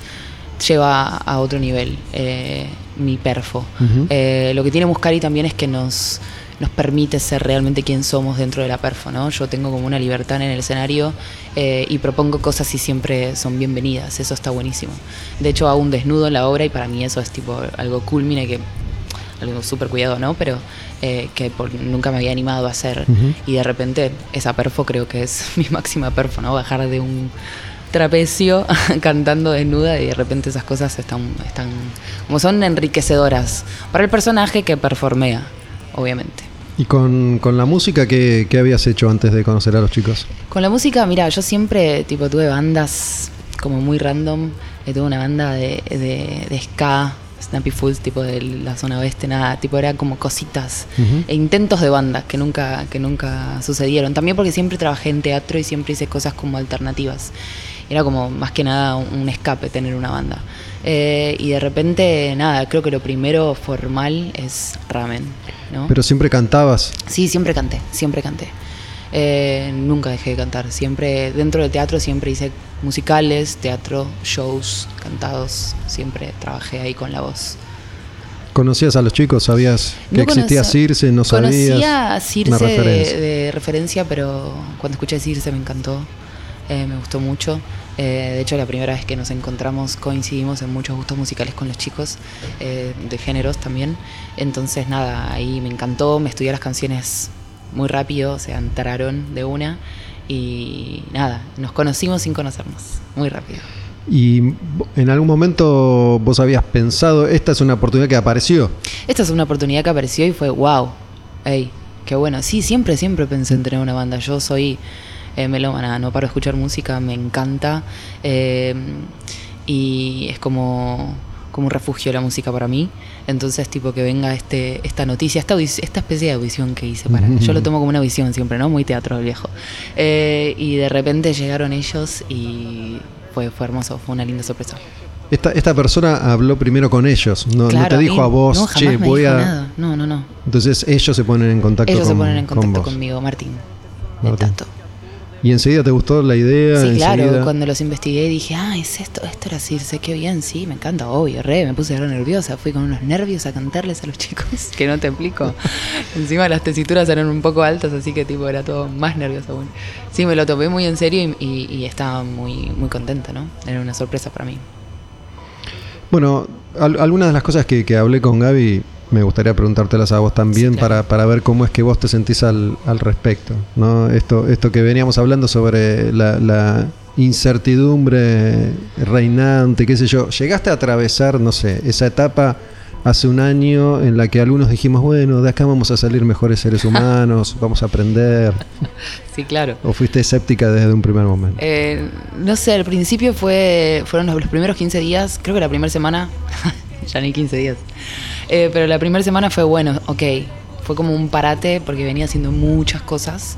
Speaker 7: lleva a otro nivel eh, mi perfo.
Speaker 1: Ujú.
Speaker 7: Eh, lo que tiene Muscari también es que nos, nos permite ser realmente quien somos dentro de la perfo, ¿no? Yo tengo como una libertad en el escenario eh, y propongo cosas y siempre son bienvenidas, eso está buenísimo. De hecho, hago un desnudo en la obra y para mí eso es tipo algo culmine que algo súper cuidado, ¿no? Pero eh, que por- nunca me había animado a hacer. Y de repente esa perfo creo que es mi máxima perfo, ¿no? Bajar de un trapecio cantando desnuda y de repente esas cosas están, están como son enriquecedoras para el personaje que performea, obviamente.
Speaker 1: ¿Y con, con la música qué, qué habías hecho antes de conocer a los chicos?
Speaker 7: Con la música, mira, yo siempre tipo tuve bandas como muy random. Eh, tuve una banda de, de, de ska, Snappy Fools, tipo de la zona oeste, nada, tipo era como cositas
Speaker 1: Ujú.
Speaker 7: e intentos de banda que nunca, que nunca sucedieron. También porque siempre trabajé en teatro y siempre hice cosas como alternativas. Era como más que nada un, un escape tener una banda. Eh, y de repente, nada, creo que lo primero formal es ramen, ¿no?
Speaker 1: Pero siempre cantabas.
Speaker 7: Sí, siempre canté, siempre canté. Eh, nunca dejé de cantar. Siempre, dentro del teatro, siempre hice musicales, teatro, shows, cantados. Siempre trabajé ahí con la voz.
Speaker 1: ¿Conocías a los chicos? ¿Sabías que
Speaker 7: No
Speaker 1: existía Circe? ¿No sabías?
Speaker 7: Conocía a
Speaker 1: Una
Speaker 7: Circe de,
Speaker 1: referencia.
Speaker 7: de referencia, pero cuando escuché Circe me encantó. Eh, me gustó mucho. Eh, de hecho, la primera vez que nos encontramos coincidimos en muchos gustos musicales con los chicos, eh, de géneros también. Entonces, nada, ahí me encantó. Me estudié las canciones muy rápido, o sea, entraron de una. Y nada, nos conocimos sin conocernos, muy rápido.
Speaker 1: ¿Y en algún momento vos habías pensado, esta es una oportunidad que apareció?
Speaker 7: Esta es una oportunidad que apareció y fue wow. Ey, qué bueno. Sí, siempre, siempre pensé en tener una banda. Yo soy eh, melómana, no paro de escuchar música, me encanta. eh, y es como, como un refugio la música para mí. Entonces, tipo, que venga este, esta noticia, esta, esta especie de audición que hice para. Yo lo tomo como una visión siempre, ¿no? Muy teatro viejo. Eh, y de repente llegaron ellos y fue, fue hermoso, fue una linda sorpresa.
Speaker 1: Esta, esta persona habló primero con ellos, no, no te dijo a vos,
Speaker 7: no, jamás
Speaker 1: che,
Speaker 7: me
Speaker 1: voy
Speaker 7: dijo
Speaker 1: a...
Speaker 7: nada. No, no, no.
Speaker 1: Entonces ellos se ponen en contacto
Speaker 7: Ellos
Speaker 1: con,
Speaker 7: se ponen en
Speaker 1: con
Speaker 7: contacto conmigo, Martín. El
Speaker 1: Martín.
Speaker 7: Tato.
Speaker 1: ¿Y enseguida te gustó la idea?
Speaker 7: Sí, claro,
Speaker 1: enseguida?
Speaker 7: cuando los investigué dije, ah, es esto, esto era Circe, qué bien, sí, me encanta, obvio, re, me puse re nerviosa, fui con unos nervios a cantarles a los chicos, que no te explico. Encima las tesituras eran un poco altas, así que tipo era todo más nervioso aún. Sí, me lo tomé muy en serio y, y- y estaba muy, muy contenta, ¿no? Era una sorpresa para mí.
Speaker 1: Bueno, al- algunas de las cosas que, que hablé con Gaby me gustaría preguntártelas a vos también
Speaker 7: Sí, claro.
Speaker 1: para, para ver cómo es que vos te sentís al, al respecto. ¿no? Esto, esto que veníamos hablando sobre la, la incertidumbre reinante, qué sé yo. ¿Llegaste a atravesar, no sé, esa etapa hace un año en la que algunos dijimos, bueno, de acá vamos a salir mejores seres humanos, vamos a aprender?
Speaker 7: Sí, claro.
Speaker 1: ¿O fuiste escéptica desde un primer momento?
Speaker 7: Eh, no sé, al principio fue fueron los, los primeros 15 días, creo que la primera semana, ya ni 15 días. Eh, pero la primera semana fue bueno, ok. Fue como un parate porque venía haciendo muchas cosas.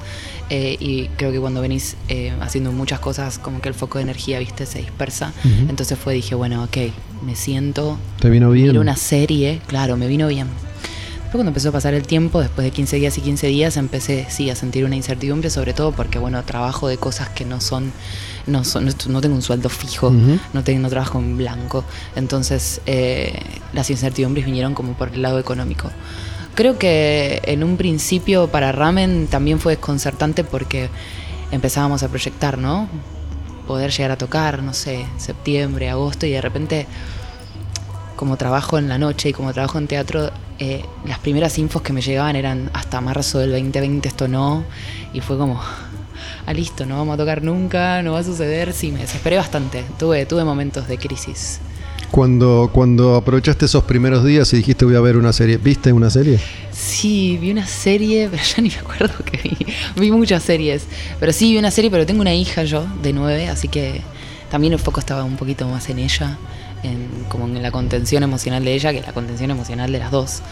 Speaker 7: eh, y creo que cuando venís eh, haciendo muchas cosas, como que el foco de energía, viste, se dispersa. Entonces fue, dije, bueno, ok, me siento,
Speaker 1: ¿Te vino bien?
Speaker 7: Miro una serie, claro, me vino bien. Después cuando empezó a pasar el tiempo, después de 15 días y 15 días, empecé sí a sentir una incertidumbre, sobre todo porque bueno, trabajo de cosas que no son, no son, no, tengo un sueldo fijo, no tengo, no trabajo en blanco. Entonces eh, las incertidumbres vinieron como por el lado económico. Creo que en un principio para Ramen también fue desconcertante porque empezábamos a proyectar, ¿no? Poder llegar a tocar, no sé, septiembre, agosto y de repente como trabajo en la noche y como trabajo en teatro, eh, las primeras infos que me llegaban eran hasta marzo del 2020 esto no, y fue como, ah, listo, no vamos a tocar nunca, no va a suceder, sí, me desesperé bastante, tuve, tuve momentos de crisis.
Speaker 1: Cuando, cuando aprovechaste esos primeros días y dijiste voy a ver una serie, ¿viste una serie?
Speaker 7: Sí, vi una serie, pero ya ni me acuerdo que vi. Vi muchas series. Pero sí, vi una serie, pero tengo una hija yo, de nueve, así que también el foco estaba un poquito más en ella, en, como en la contención emocional de ella que la contención emocional de las dos.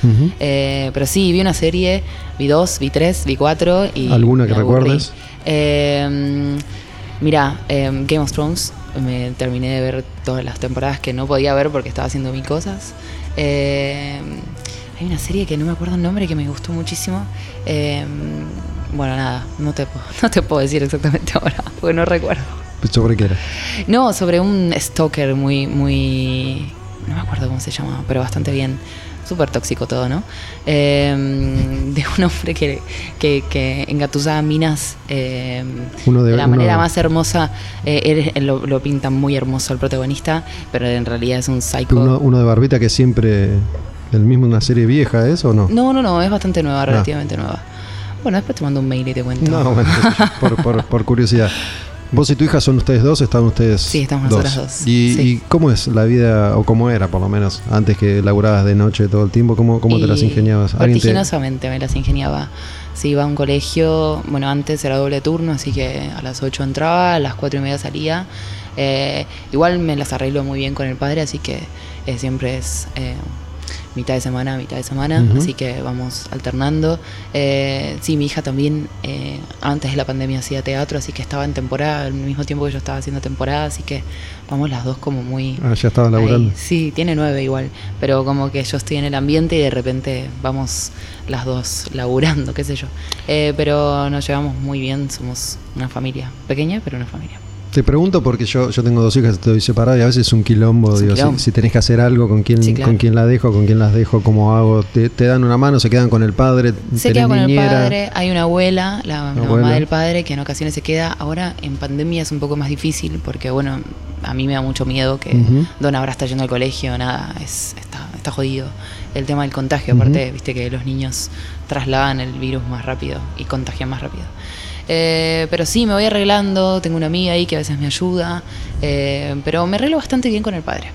Speaker 7: Eh, pero sí, vi una serie, vi dos, vi tres, vi cuatro y...
Speaker 1: ¿Alguna que recuerdes?
Speaker 7: Eh, mira, eh, Game of Thrones, me terminé de ver todas las temporadas que no podía ver porque estaba haciendo mil cosas. Eh, hay una serie que no me acuerdo el nombre que me gustó muchísimo. Bueno, nada, no te, no te puedo decir exactamente ahora, porque no recuerdo.
Speaker 1: ¿Sobre qué era?
Speaker 7: No, sobre un stalker muy, muy. No me acuerdo cómo se llamaba, pero bastante bien. Súper tóxico todo, ¿no? Eh, de un hombre que, que, que engatusaba minas eh,
Speaker 1: Uno de-
Speaker 7: la
Speaker 1: uno-
Speaker 7: manera más hermosa. Eh, él- lo, lo pintan muy hermoso el protagonista, pero en realidad es un psycho.
Speaker 1: Uno, uno de barbita que siempre. ¿El mismo una serie vieja es o no?
Speaker 7: No, no, no, es bastante nueva, relativamente nueva. Bueno, después te mando un mail y te cuento.
Speaker 1: No, bueno, por, por- por curiosidad. Vos y tu hija son ustedes dos, están ustedes.
Speaker 7: Sí, estamos nosotras dos,
Speaker 1: ¿Y,
Speaker 7: sí.
Speaker 1: y cómo es la vida, o cómo era por lo menos, antes que laburabas de noche todo el tiempo? ¿Cómo, cómo te las ingeniabas? ¿Alguien te-
Speaker 7: Vertiginosamente me las ingeniaba. Si iba a un colegio, bueno, antes era doble turno, así que a las 8 entraba, a las 4 y media salía. Eh, igual me las arreglo muy bien con el padre, así que eh, siempre es eh, mitad de semana, mitad de semana,
Speaker 1: Ujú.
Speaker 7: así que vamos alternando. Eh, sí, mi hija también eh, antes de la pandemia hacía teatro, así que estaba en temporada, al mismo tiempo que yo estaba haciendo temporada, así que vamos las dos como muy...
Speaker 1: Ah, ya estaba laburando.
Speaker 7: Ahí, sí, tiene nueve igual, pero como que yo estoy en el ambiente y de repente vamos las dos laburando, qué sé yo. Eh, pero nos llevamos muy bien, somos una familia, pequeña, pero una familia.
Speaker 1: Te pregunto porque yo, yo tengo dos hijas, estoy separado y a veces es un quilombo.
Speaker 7: Es
Speaker 1: digo, si-
Speaker 7: quilombo.
Speaker 1: Si, tenés que hacer algo, ¿con quién,
Speaker 7: Sí, claro.
Speaker 1: con quién la dejo? ¿Con quién las dejo? ¿Cómo hago? ¿Te, te dan una mano? ¿Se quedan con el padre?
Speaker 7: Se
Speaker 1: ¿Tenés
Speaker 7: queda con el padre, hay una abuela, la,
Speaker 1: Abuela.
Speaker 7: mamá del padre, que en ocasiones se queda. Ahora en pandemia es un poco más difícil porque, bueno, a mí me da mucho miedo que. Don ahora está yendo al colegio, nada, es, está, está jodido. El tema del contagio, aparte, viste que los niños trasladan el virus más rápido y contagian más rápido. Eh, pero sí, me voy arreglando, tengo una amiga ahí que a veces me ayuda, eh, pero me arreglo bastante bien con el padre.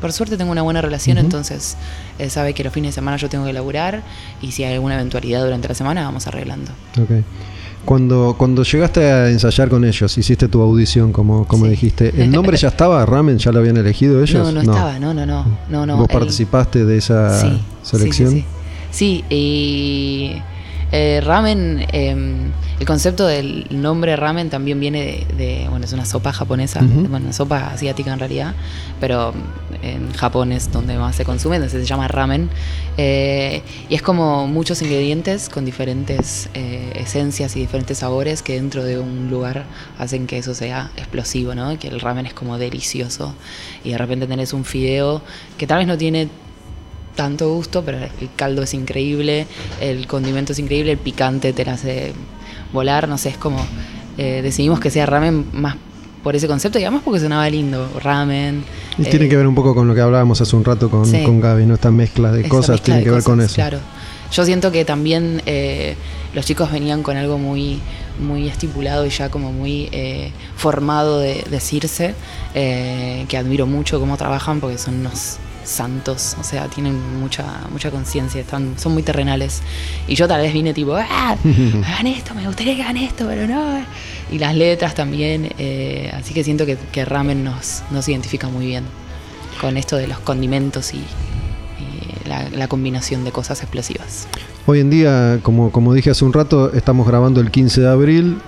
Speaker 7: Por suerte tengo una buena relación, entonces él sabe que los fines de semana yo tengo que laburar y si hay alguna eventualidad durante la semana vamos arreglando.
Speaker 1: Ok. Cuando, cuando llegaste a ensayar con ellos, hiciste tu audición, como, como
Speaker 7: Sí.
Speaker 1: dijiste, ¿el nombre ya estaba? ¿Ramen ya lo habían elegido ellos?
Speaker 7: No, no, estaba, no, no, no, no, no.
Speaker 1: ¿Vos participaste de esa
Speaker 7: Sí,
Speaker 1: selección?
Speaker 7: Sí, sí, sí. Sí, y eh, ramen, eh, el concepto del nombre ramen también viene de, de- bueno, es una sopa japonesa,
Speaker 1: Ujú.
Speaker 7: bueno, sopa asiática en realidad, pero en Japón es donde más se consume, entonces se llama ramen. Eh, y es como muchos ingredientes con diferentes eh, esencias y diferentes sabores que dentro de un lugar hacen que eso sea explosivo, ¿no? Que el ramen es como delicioso y de repente tenés un fideo que tal vez no tiene tanto gusto, pero el caldo es increíble, el condimento es increíble, el picante te la hace volar, no sé, es como eh, decidimos que sea ramen más por ese concepto y además porque sonaba lindo, ramen.
Speaker 1: Y
Speaker 7: eh,
Speaker 1: tiene que ver un poco con lo que hablábamos hace un rato con,
Speaker 7: Sí.
Speaker 1: con Gaby, ¿no? Esta mezcla de cosas
Speaker 7: mezcla
Speaker 1: tiene
Speaker 7: de
Speaker 1: que ver con eso.
Speaker 7: Claro. Yo siento que también eh, los chicos venían con algo muy, muy estipulado y ya como muy eh, formado de decirse, que admiro mucho cómo trabajan porque son unos santos, o sea, tienen mucha, mucha conciencia, están, son muy terrenales. Y yo tal vez vine tipo, ¡ah! Hagan esto, me gustaría que hagan esto, pero no. Y las letras también, eh, así que siento que, que Ramen nos, nos identifica muy bien. con esto de los condimentos y, y la, la combinación de cosas explosivas.
Speaker 1: Hoy en día, como, como dije hace un rato, estamos grabando el 15 de abril.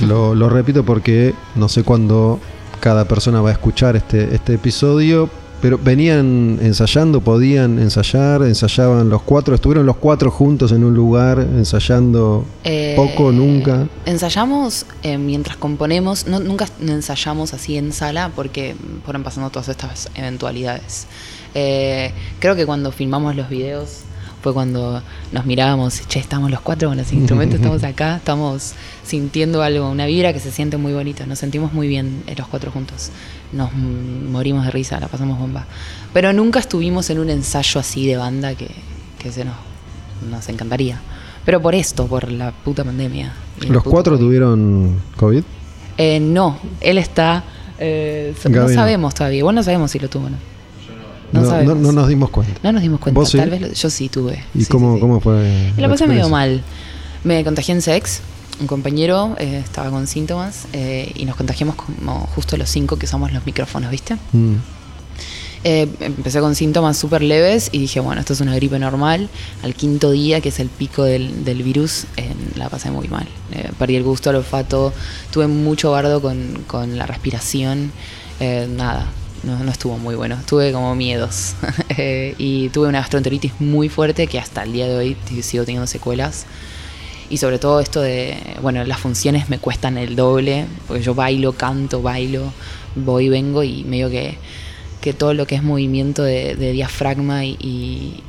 Speaker 1: Lo, lo repito porque no sé cuándo cada persona va a escuchar este, este episodio. Pero venían ensayando, podían ensayar, ensayaban los cuatro, estuvieron los cuatro juntos en un lugar ensayando
Speaker 7: Eh,
Speaker 1: poco, nunca.
Speaker 7: Ensayamos eh, mientras componemos, no, nunca ensayamos así en sala porque fueron pasando todas estas eventualidades. Eh, creo que cuando filmamos los videos fue cuando nos mirábamos, che, estamos los cuatro con los instrumentos, estamos acá, estamos sintiendo algo, una vibra que se siente muy bonita, nos sentimos muy bien los cuatro juntos, nos morimos de risa, la pasamos bomba. Pero nunca estuvimos en un ensayo así de banda que, que se nos, nos encantaría. Pero por esto, por la puta pandemia.
Speaker 1: ¿Los cuatro
Speaker 7: COVID.
Speaker 1: tuvieron COVID?
Speaker 7: Eh, no, él está. eh, no sabemos todavía. Igual no sabemos si lo tuvo o no. No,
Speaker 1: No, no, no nos dimos cuenta.
Speaker 7: No nos dimos cuenta.
Speaker 1: ¿Vos sí?
Speaker 7: Tal vez lo- yo sí tuve.
Speaker 1: ¿Y
Speaker 7: Sí,
Speaker 1: cómo,
Speaker 7: sí,
Speaker 1: cómo fue?
Speaker 7: Y la pasé medio mal. Me contagié en sex. Un compañero eh, estaba con síntomas eh, y nos contagiamos como justo los cinco que usamos los micrófonos, ¿viste?
Speaker 1: Mm.
Speaker 7: Eh, empecé con síntomas súper leves y dije, bueno, esto es una gripe normal. Al quinto día, que es el pico del, del virus, eh, la pasé muy mal. Eh, perdí el gusto al olfato, tuve mucho bardo con, con la respiración. Eh, nada, no, no estuvo muy bueno. Tuve como miedos. Eh, y tuve una gastroenteritis muy fuerte que hasta el día de hoy sigo teniendo secuelas. Y sobre todo esto de, bueno, las funciones me cuestan el doble, porque yo bailo, canto, bailo, voy vengo y medio que, que todo lo que es movimiento de, diafragma y,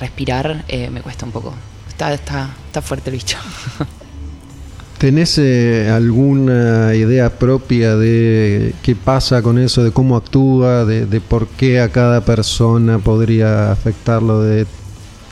Speaker 7: respirar eh, me cuesta un poco. Está, está, está fuerte el bicho.
Speaker 1: ¿Tenés eh, alguna idea propia de qué pasa con eso, de cómo actúa, de, de por qué a cada persona podría afectarlo de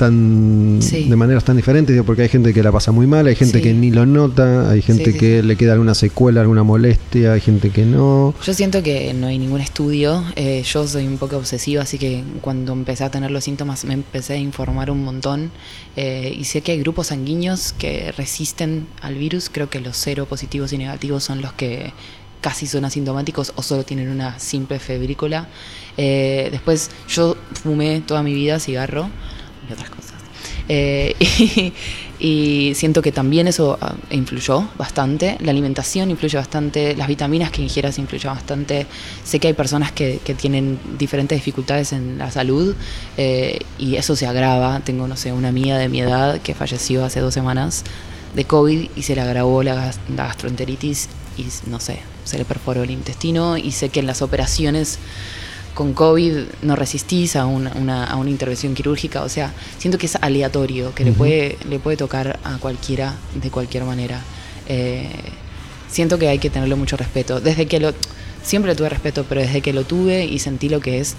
Speaker 1: tan
Speaker 7: Sí.
Speaker 1: de maneras tan diferentes? Digo, Porque hay gente que la pasa muy mal, hay gente
Speaker 7: Sí.
Speaker 1: que ni lo nota, hay gente
Speaker 7: Sí, sí,
Speaker 1: que le queda alguna secuela, alguna molestia, hay gente que no.
Speaker 7: Yo siento que no hay ningún estudio. eh, yo soy un poco obsesiva, así que cuando empecé a tener los síntomas me empecé a informar un montón. eh, y sé que hay grupos sanguíneos que resisten al virus. Creo que los cero positivos y negativos son los que casi son asintomáticos o solo tienen una simple febrícula. Eh, después yo fumé toda mi vida cigarro otras cosas. Eh, y, y siento que también eso ah, influyó bastante. La alimentación influye bastante, las vitaminas que ingieras influyen bastante. Sé que hay personas que, que tienen diferentes dificultades en la salud eh, y eso se agrava. Tengo, no sé, una amiga de mi edad que falleció hace dos semanas de COVID y se le agravó la, la gastroenteritis y no sé, se le perforó el intestino y sé que en las operaciones con COVID no resistís a una, una- a una intervención quirúrgica, o sea, siento que es aleatorio, que le, puede, le puede tocar a cualquiera de cualquier manera. Eh, siento que hay que tenerle mucho respeto. Desde que lo... Siempre tuve respeto, pero desde que lo tuve y sentí lo que es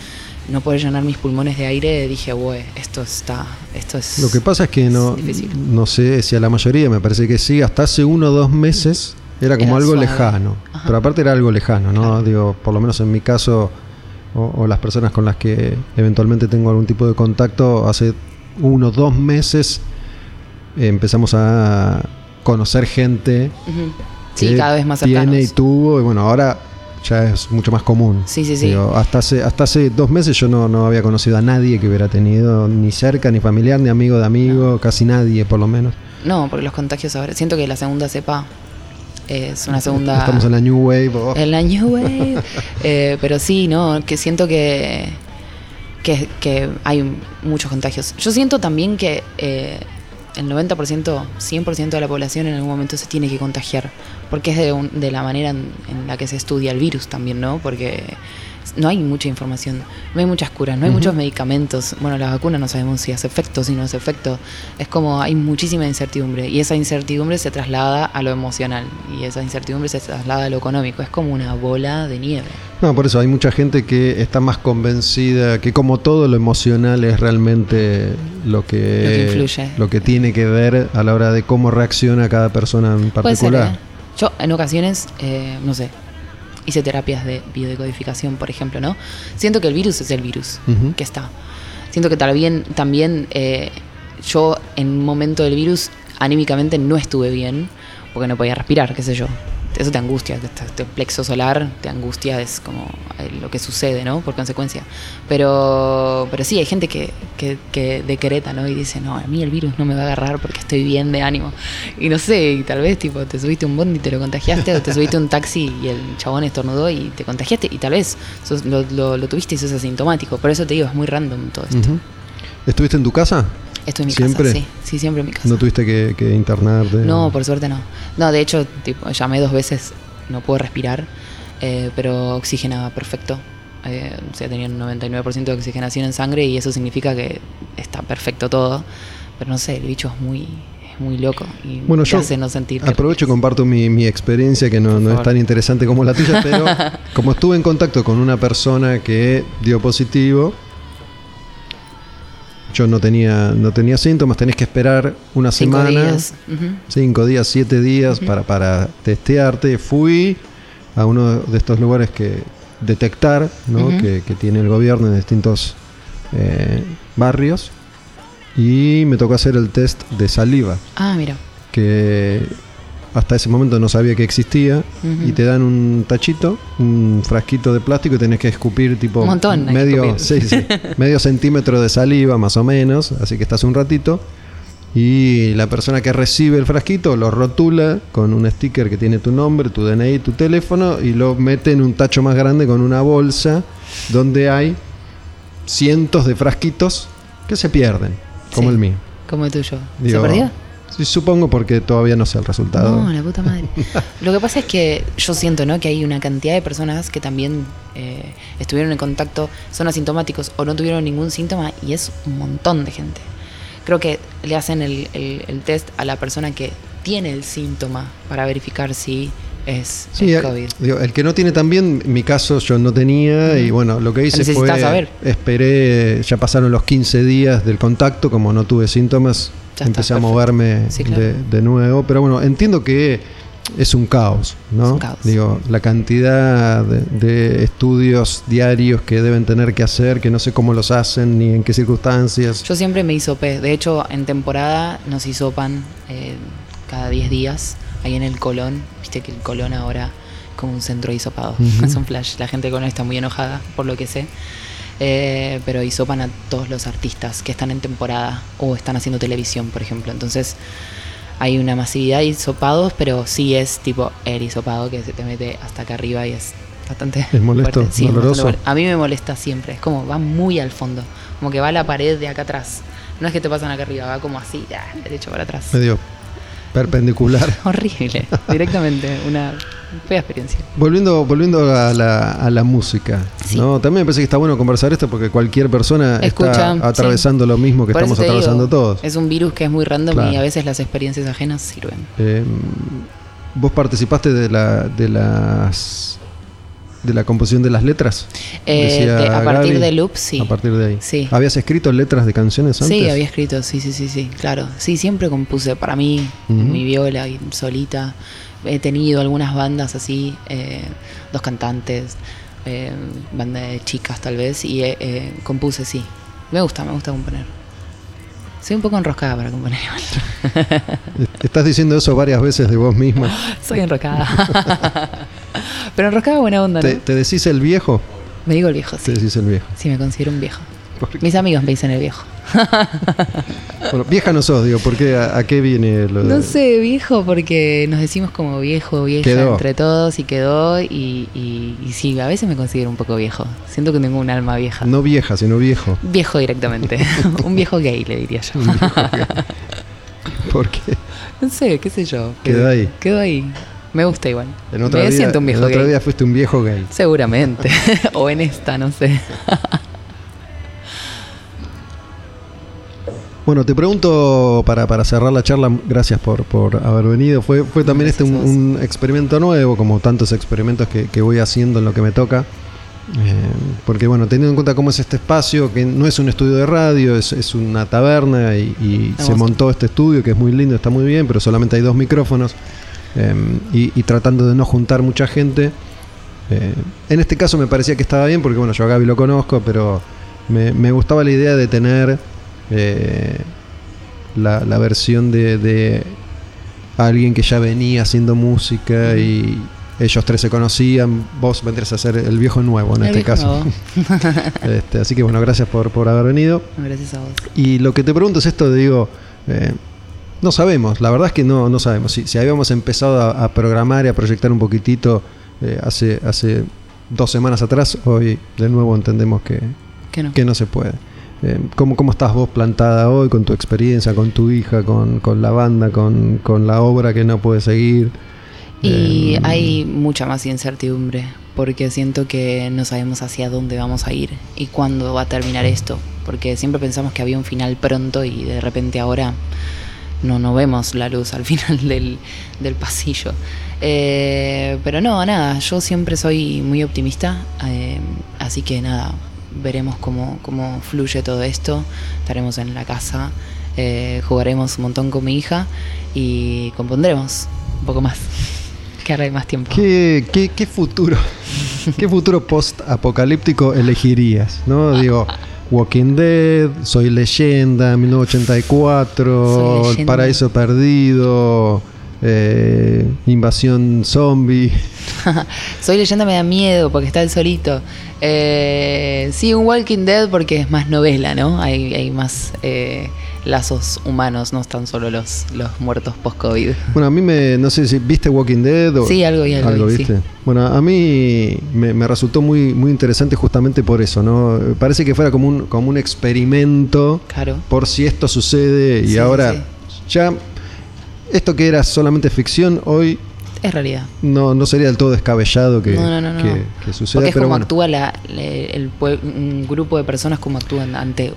Speaker 7: no poder llenar mis pulmones de aire, dije, güey, esto está... Esto es...
Speaker 1: Lo que pasa es que no,
Speaker 7: es
Speaker 1: no sé si a la mayoría, me parece que sí, hasta hace uno o dos meses era como
Speaker 7: Era
Speaker 1: algo
Speaker 7: suave.
Speaker 1: lejano.
Speaker 7: Ajá.
Speaker 1: Pero aparte era algo lejano, ¿no?
Speaker 7: Claro.
Speaker 1: Digo, por lo menos en mi caso, o, o las personas con las que eventualmente tengo algún tipo de contacto, hace uno o dos meses eh, empezamos a conocer gente.
Speaker 7: Sí,
Speaker 1: que
Speaker 7: cada vez más
Speaker 1: tiene
Speaker 7: cercanos.
Speaker 1: y tuvo, y bueno, ahora ya es mucho más común.
Speaker 7: Sí, sí, sí.
Speaker 1: Digo, hasta hace, hasta hace dos meses yo no, no había conocido a nadie que hubiera tenido ni cerca, ni familiar, ni amigo de amigo, casi nadie por lo menos.
Speaker 7: No, porque los contagios ahora... Siento que la segunda cepa es una segunda...
Speaker 1: Estamos en la New Wave. oh.
Speaker 7: En la New Wave. Eh, pero sí, ¿no? Que siento que, que, que hay muchos contagios. Yo siento también que eh, el 90%, 100% de la población en algún momento se tiene que contagiar. Porque es de, un- de la manera en, en la que se estudia el virus también, ¿no? Porque no hay mucha información, no hay muchas curas, no hay muchos medicamentos. Bueno, la vacuna no sabemos si hace efecto, si no hace efecto. Es como hay muchísima incertidumbre y esa incertidumbre se traslada a lo emocional y esa incertidumbre se traslada a lo económico. Es como una bola de nieve.
Speaker 1: No, por eso hay mucha gente que está más convencida que como todo lo emocional es realmente lo que,
Speaker 7: Lo que influye.
Speaker 1: lo que tiene que ver a la hora de cómo reacciona cada persona en
Speaker 7: Puede ser.
Speaker 1: particular.
Speaker 7: ¿eh? Yo en ocasiones, eh, no sé, hice terapias de biodecodificación, por ejemplo, ¿no? Siento que el virus es el virus que está. Siento que también, también eh, yo en un momento del virus anímicamente no estuve bien porque no podía respirar, qué sé yo. Eso te angustia, este, plexo solar te angustia, es como eh, lo que sucede, ¿no? Por consecuencia. Pero, pero sí, hay gente que, que, que decreta, ¿no? Y dice, no, a mí el virus no me va a agarrar porque estoy bien de ánimo. Y no sé, y tal vez tipo te subiste un bondi y te lo contagiaste, o te subiste un taxi y el chabón estornudó y te contagiaste, y tal vez sos- lo, lo- lo tuviste y sos asintomático. Por eso te digo, es muy random todo esto.
Speaker 1: ¿Estuviste en tu casa?
Speaker 7: Esto en mi
Speaker 1: ¿Siempre?
Speaker 7: casa, sí, sí, siempre en mi casa.
Speaker 1: ¿No tuviste que, que internarte?
Speaker 7: No, por suerte no. No, de hecho, tipo, llamé dos veces, no puedo respirar, eh, pero oxigenaba perfecto. Eh, o sea, tenía un 99% de oxigenación en sangre y eso significa que está perfecto todo. Pero no sé, el bicho es muy, muy loco y
Speaker 1: Bueno, yo
Speaker 7: hace no sentir.
Speaker 1: aprovecho y comparto mi, mi experiencia, que no, no es tan interesante como la tuya, pero como estuve en contacto con una persona que dio positivo, yo no tenía, no tenía síntomas, tenés que esperar una
Speaker 7: Cinco
Speaker 1: semana,
Speaker 7: días.
Speaker 1: Cinco días, siete días para, para testearte. Fui a uno de estos lugares que detectar, ¿no? Que, que tiene el gobierno en distintos eh, barrios y me tocó hacer el test de saliva
Speaker 7: Ah, mira.
Speaker 1: que hasta ese momento no sabía que existía y te dan un tachito, un frasquito de plástico y tenés que escupir tipo
Speaker 7: Un montón
Speaker 1: medio, sí, sí, medio centímetro de saliva más o menos, así que estás un ratito y la persona que recibe el frasquito lo rotula con un sticker que tiene tu nombre, tu DNI, tu teléfono y lo mete en un tacho más grande con una bolsa donde hay cientos de frasquitos que se pierden, como
Speaker 7: Sí.
Speaker 1: el mío.
Speaker 7: Como el tuyo.
Speaker 1: Digo,
Speaker 7: ¿Se perdió?
Speaker 1: Sí, supongo porque todavía no sé el resultado.
Speaker 7: No, la puta madre. Lo que pasa es que yo siento, ¿no? Que hay una cantidad de personas que también eh, estuvieron en contacto, son asintomáticos o no tuvieron ningún síntoma y es un montón de gente. Creo que le hacen el, el- el test a la persona que tiene el síntoma para verificar si es
Speaker 1: Sí,
Speaker 7: el COVID.
Speaker 1: digo, el que no tiene también, en mi caso yo no tenía y bueno, lo que hice fue
Speaker 7: saber.
Speaker 1: esperé, ya pasaron los 15 días del contacto, como no tuve síntomas,
Speaker 7: Ya está,
Speaker 1: empecé a moverme
Speaker 7: Sí, claro.
Speaker 1: de, de nuevo, pero bueno, entiendo que es un caos, ¿no?
Speaker 7: Es un caos.
Speaker 1: Digo, la cantidad de, de estudios diarios que deben tener que hacer, que no sé cómo los hacen ni en qué circunstancias.
Speaker 7: Yo siempre me hisopé. De hecho, en temporada nos hisopan eh, cada 10 días ahí en el Colón. Viste que el Colón ahora es como un centro de hisopado.
Speaker 1: Ujú.
Speaker 7: es un flash. La gente Colón está muy enojada, por lo que sé. Eh, pero hisopan a todos los artistas que están en temporada o están haciendo televisión, por ejemplo. Entonces hay una masividad de hisopados, pero sí es tipo el hisopado que se te mete hasta acá arriba y es bastante
Speaker 1: ¿Es molesto?
Speaker 7: Sí,
Speaker 1: ¿Doloroso?
Speaker 7: a mí me molesta siempre. Es como va muy al fondo. Como que va a la pared de acá atrás. No es que te pasan acá arriba, va como así, ya, derecho para atrás.
Speaker 1: Medio perpendicular.
Speaker 7: Horrible. Directamente. Una fea experiencia.
Speaker 1: Volviendo, volviendo a la, a la música,
Speaker 7: Sí.
Speaker 1: ¿no? También me parece que está bueno conversar esto porque cualquier persona
Speaker 7: Escucha,
Speaker 1: está atravesando
Speaker 7: sí.
Speaker 1: lo mismo que
Speaker 7: Por
Speaker 1: estamos
Speaker 7: digo,
Speaker 1: atravesando todos.
Speaker 7: Es un virus que es muy random
Speaker 1: Claro.
Speaker 7: y a veces las experiencias ajenas sirven.
Speaker 1: Eh, ¿Vos participaste de la de las de la composición de las letras?
Speaker 7: Eh, de- a partir
Speaker 1: Gaby.
Speaker 7: de Loop, sí.
Speaker 1: A partir de ahí.
Speaker 7: Sí.
Speaker 1: ¿Habías escrito letras de canciones antes?
Speaker 7: Sí, había escrito, sí, sí, sí, sí, claro. Sí, siempre compuse para mí, mi viola y solita. He tenido algunas bandas así, eh, dos cantantes, eh, banda de chicas tal vez, y eh, eh, compuse, sí. Me gusta, me gusta componer. Soy un poco enroscada para componer.
Speaker 1: Estás diciendo eso varias veces de vos misma.
Speaker 7: Soy enroscada. Pero enroscada buena onda, ¿no?
Speaker 1: ¿Te, te decís el viejo?
Speaker 7: Me digo el viejo,
Speaker 1: Te
Speaker 7: sí.
Speaker 1: decís el viejo.
Speaker 7: Sí, me considero un viejo. Mis amigos me dicen el viejo.
Speaker 1: Bueno, vieja no sos, digo, ¿por qué? ¿A, a qué viene lo de-
Speaker 7: No sé, viejo, porque nos decimos como viejo, vieja
Speaker 1: Quedó.
Speaker 7: entre todos y quedó. Y, y, y sí, a veces me considero un poco viejo. Siento que tengo un alma vieja.
Speaker 1: No vieja, sino viejo.
Speaker 7: Viejo directamente. un viejo gay, le diría yo.
Speaker 1: Un viejo gay. ¿Por qué?
Speaker 7: no sé, qué sé yo.
Speaker 1: Quedó ahí.
Speaker 7: Quedó ahí. Me gusta igual.
Speaker 1: En otra
Speaker 7: me
Speaker 1: vida,
Speaker 7: siento un viejo
Speaker 1: en
Speaker 7: gay.
Speaker 1: vida fuiste un viejo gay.
Speaker 7: Seguramente. o en esta, no sé.
Speaker 1: Bueno, te pregunto para, para cerrar la charla, gracias por, por haber venido. Fue, fue también este un,
Speaker 7: Gracias a vos.
Speaker 1: un experimento nuevo, como tantos experimentos que, que voy haciendo en lo que me toca. Eh, porque bueno, teniendo en cuenta cómo es este espacio, que no es un estudio de radio, es, es una taberna y, y se montó este estudio que es muy lindo, está muy bien, pero solamente hay dos micrófonos. Eh, y, y tratando de no juntar mucha gente. Eh, en este caso me parecía que estaba bien, porque bueno, yo a Gaby lo conozco, pero me, me gustaba la idea de tener eh, la, la versión de, alguien que ya venía haciendo música y ellos tres se conocían, vos vendrías a ser el viejo nuevo en
Speaker 7: El
Speaker 1: este caso. Este, así que bueno, gracias por, por haber venido.
Speaker 7: Gracias a vos.
Speaker 1: Y lo que te pregunto es esto, digo, eh, no sabemos, la verdad es que no, no sabemos. Si, si habíamos empezado a, a programar y a proyectar un poquitito eh, hace, hace dos semanas atrás, hoy de nuevo entendemos que,
Speaker 7: Que no.
Speaker 1: que no se puede. Eh, ¿cómo, ¿Cómo estás vos plantada hoy con tu experiencia, con tu hija, con, con la banda, con, con la obra que no puede seguir?
Speaker 7: Y
Speaker 1: Eh,
Speaker 7: hay mucha más incertidumbre, porque siento que no sabemos hacia dónde vamos a ir y cuándo va a terminar esto, porque siempre pensamos que había un final pronto y de repente ahora no, no vemos la luz al final del, del pasillo. Eh, pero no, nada, yo siempre soy muy optimista, eh, así que nada, veremos cómo, cómo fluye todo esto, estaremos en la casa, eh, jugaremos un montón con mi hija y compondremos un poco más. Que ahora hay más tiempo.
Speaker 1: ¿Qué, qué, qué futuro, qué futuro post-apocalíptico elegirías? ¿no? Digo, Walking Dead, Soy Leyenda, 1984,
Speaker 7: Soy
Speaker 1: El
Speaker 7: Leyenda.
Speaker 1: Paraíso Perdido, eh, Invasión Zombie.
Speaker 7: Soy leyenda me da miedo porque está el solito. Eh, sí, un Walking Dead porque es más novela, ¿no? Hay, hay más eh, lazos humanos, no están solo los, los muertos post-COVID.
Speaker 1: Bueno, a mí me, no sé si viste Walking Dead o
Speaker 7: Sí, algo y algo sí.
Speaker 1: viste. Bueno, a mí me, me resultó muy, muy interesante justamente por eso, ¿no? Parece que fuera como un, como un experimento
Speaker 7: Claro.
Speaker 1: por si esto sucede y
Speaker 7: Sí,
Speaker 1: ahora
Speaker 7: sí.
Speaker 1: ya esto que era solamente ficción hoy
Speaker 7: Es realidad.
Speaker 1: no, no sería del todo descabellado que,
Speaker 7: no, no, no, no.
Speaker 1: que, que suceda,
Speaker 7: Porque es
Speaker 1: pero
Speaker 7: como
Speaker 1: bueno.
Speaker 7: actúa la, el un grupo de personas como actúan ante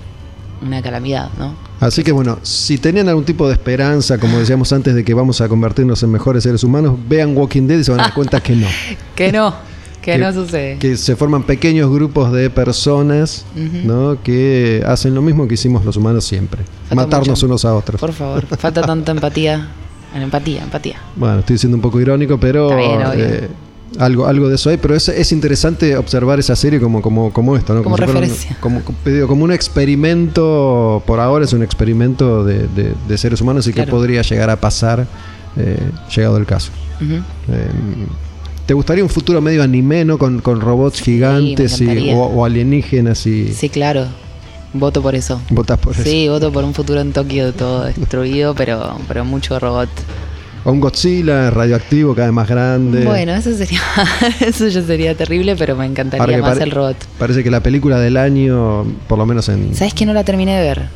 Speaker 7: una calamidad, ¿no?
Speaker 1: Así que bueno, si tenían algún tipo de esperanza, como decíamos antes, de que vamos a convertirnos en mejores seres humanos, vean Walking Dead y se van a dar cuenta que no.
Speaker 7: Que no, que,
Speaker 1: Que-
Speaker 7: no sucede.
Speaker 1: que se forman pequeños grupos de personas. ¿no? que hacen lo mismo que hicimos los humanos siempre,
Speaker 7: Falta
Speaker 1: matarnos
Speaker 7: mucho.
Speaker 1: unos a otros.
Speaker 7: Por favor, falta tanta empatía. Empatía, empatía.
Speaker 1: Bueno, estoy siendo un poco irónico, pero
Speaker 7: Está bien, obvio.
Speaker 1: eh, algo, algo de eso hay, pero es, es interesante observar esa serie como, como, como esto, ¿no?
Speaker 7: Como
Speaker 1: fuera un-
Speaker 7: referencia.
Speaker 1: como, como- digo, como un experimento, por ahora es un experimento de, de- de seres humanos y que
Speaker 7: Claro.
Speaker 1: podría llegar a pasar eh, llegado el caso. Eh, ¿Te gustaría un futuro medio anime, ¿no? Con, con robots gigantes y, o, o alienígenas y
Speaker 7: Sí, claro. Voto por eso.
Speaker 1: votas por eso?
Speaker 7: Sí, voto por un futuro en Tokio todo destruido, pero, pero mucho robot.
Speaker 1: Un Godzilla radioactivo cada vez más grande.
Speaker 7: Bueno, eso sería, eso ya sería terrible, pero me encantaría más el robot.
Speaker 1: Parece que la película del año, por lo menos en...
Speaker 7: ¿Sabes que no la terminé de ver?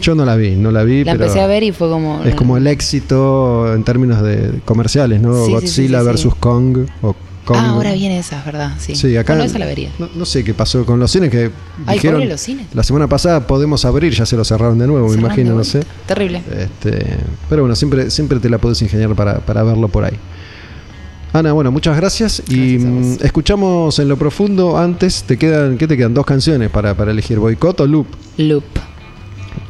Speaker 1: Yo no la vi, no la vi,
Speaker 7: La
Speaker 1: pero
Speaker 7: empecé a ver y fue como.
Speaker 1: es como el éxito en términos de comerciales, ¿no?
Speaker 7: Sí,
Speaker 1: Godzilla
Speaker 7: sí, sí.
Speaker 1: versus Kong o
Speaker 7: Ah, ahora viene esa, ¿verdad? Sí.
Speaker 1: Sí, acá
Speaker 7: Bueno, esa la vería.
Speaker 1: No, no sé qué pasó con los cines que
Speaker 7: Ay,
Speaker 1: dijeron
Speaker 7: los cines.
Speaker 1: la semana pasada podemos abrir, ya se lo cerraron de nuevo, me imagino, no sé.
Speaker 7: Terrible.
Speaker 1: Este, pero bueno, siempre, siempre te la podés ingeniar para, para verlo por ahí. Ana, bueno, muchas gracias. y
Speaker 7: Gracias
Speaker 1: mm, escuchamos en lo profundo antes, te quedan, ¿qué te quedan? Dos canciones para, para elegir, boicot o loop.
Speaker 7: Loop.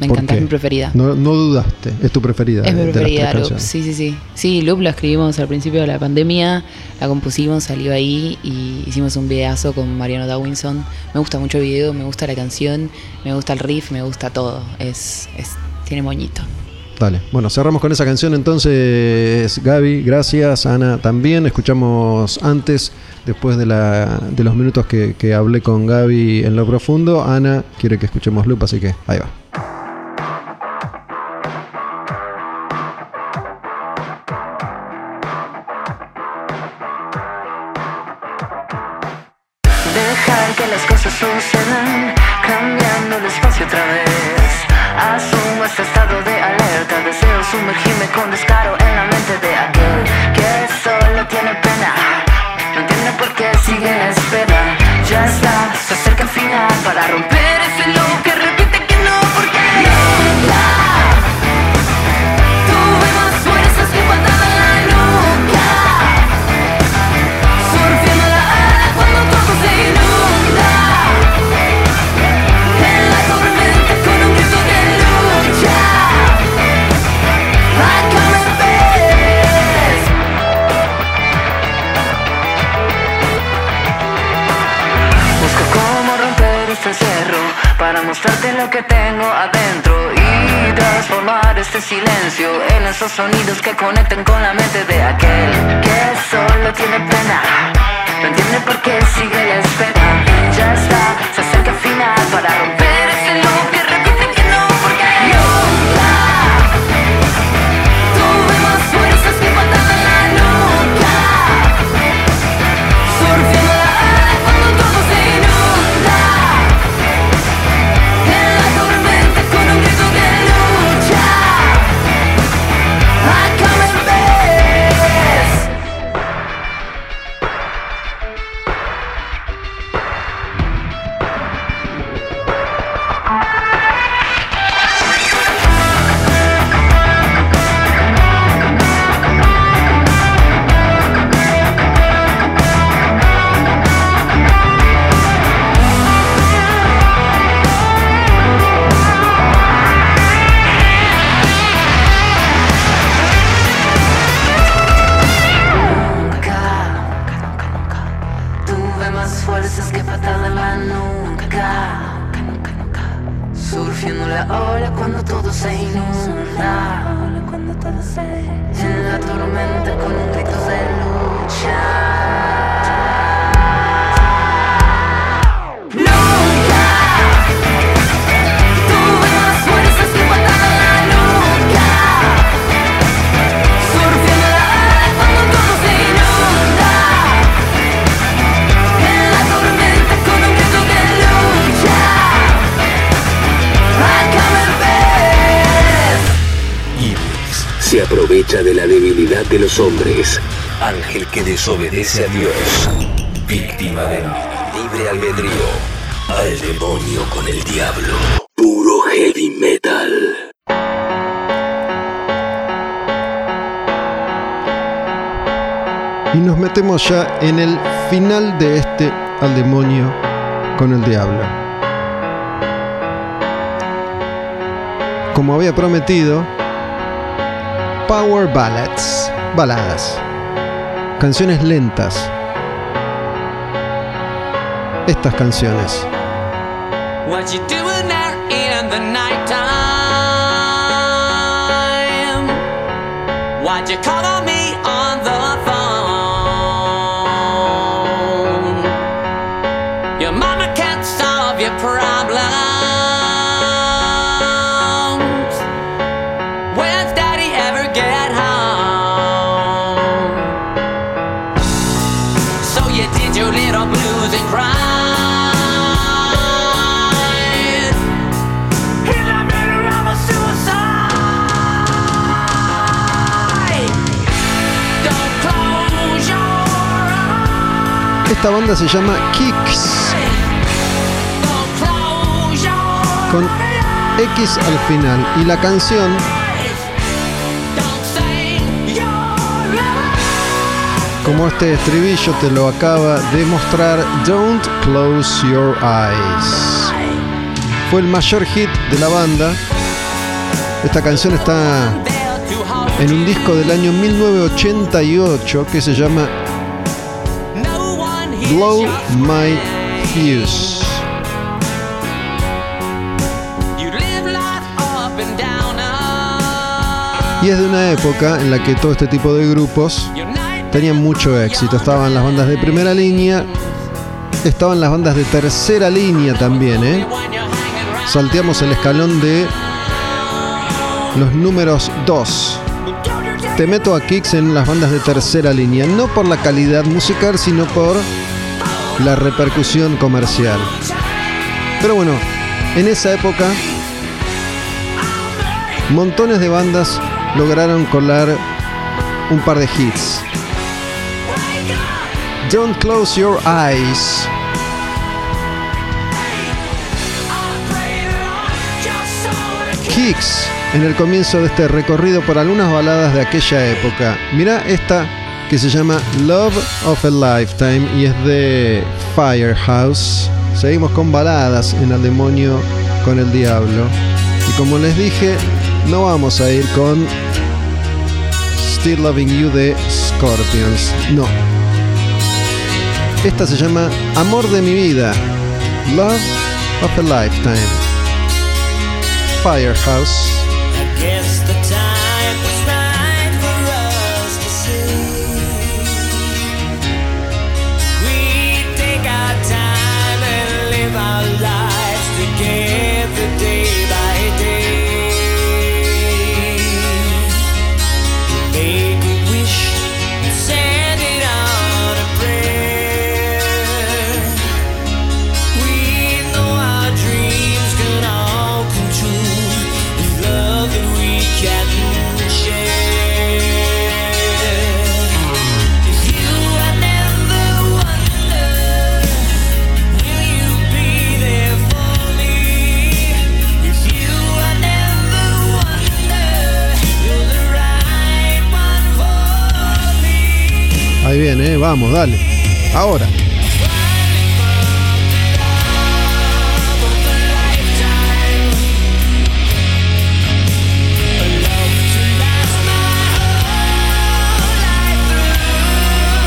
Speaker 7: Me
Speaker 1: ¿Por
Speaker 7: encanta, es mi preferida.
Speaker 1: No, no dudaste, es tu preferida.
Speaker 7: Es
Speaker 1: de-
Speaker 7: mi preferida, Loop. Sí, sí, sí. Sí, Loop la escribimos al principio de la pandemia, la compusimos, salió ahí y hicimos un videazo con Mariano Dawinson. Me gusta mucho el video, me gusta la canción, me gusta el riff, me gusta todo. Es, es tiene moñito.
Speaker 1: Dale, bueno, cerramos con esa canción entonces, Gaby, gracias, Ana también. Escuchamos antes, después de, la, de los minutos que, que hablé con Gaby en lo profundo, Ana quiere que escuchemos Loop, así que ahí va.
Speaker 8: Dejar
Speaker 5: Aprovecha de la debilidad de los hombres. Ángel que desobedece a Dios. Víctima del libre albedrío. Al demonio con el diablo. Puro heavy metal.
Speaker 1: Y nos metemos ya en el final de este al demonio con el diablo. Como había prometido, Power Ballads, baladas, canciones lentas. Estas canciones.
Speaker 3: What you doing there in the nighttime? Why'd you call on me
Speaker 1: Esta banda se llama Kicks, con X al final. Y la canción como este estribillo te lo acaba de mostrar, Don't Close Your Eyes. Fue el mayor hit de la banda. Esta canción está en un disco del año 1988 que se llama Blow My. Fuse.
Speaker 3: Uh,
Speaker 1: Y es de una época en la que todo este tipo de grupos tenían mucho éxito. Estaban las bandas de primera línea, estaban las bandas de tercera línea también, ¿eh? Salteamos el escalón de los números 2. Te meto a Kicks en las bandas de tercera línea, no por la calidad musical, sino por la repercusión comercial. Pero bueno, en esa época, montones de bandas lograron colar un par de hits. Don't close your eyes. Kicks en el comienzo de este recorrido por algunas baladas de aquella época. Mira esta que se llama Love of a Lifetime y es de Firehouse. Seguimos con baladas en El demonio con el diablo. Y como les dije, no vamos a ir con Still Loving You de Scorpions. No. Esta se llama Amor de mi vida. Love of a Lifetime. Firehouse. Ahí viene, eh, vamos, dale. Ahora.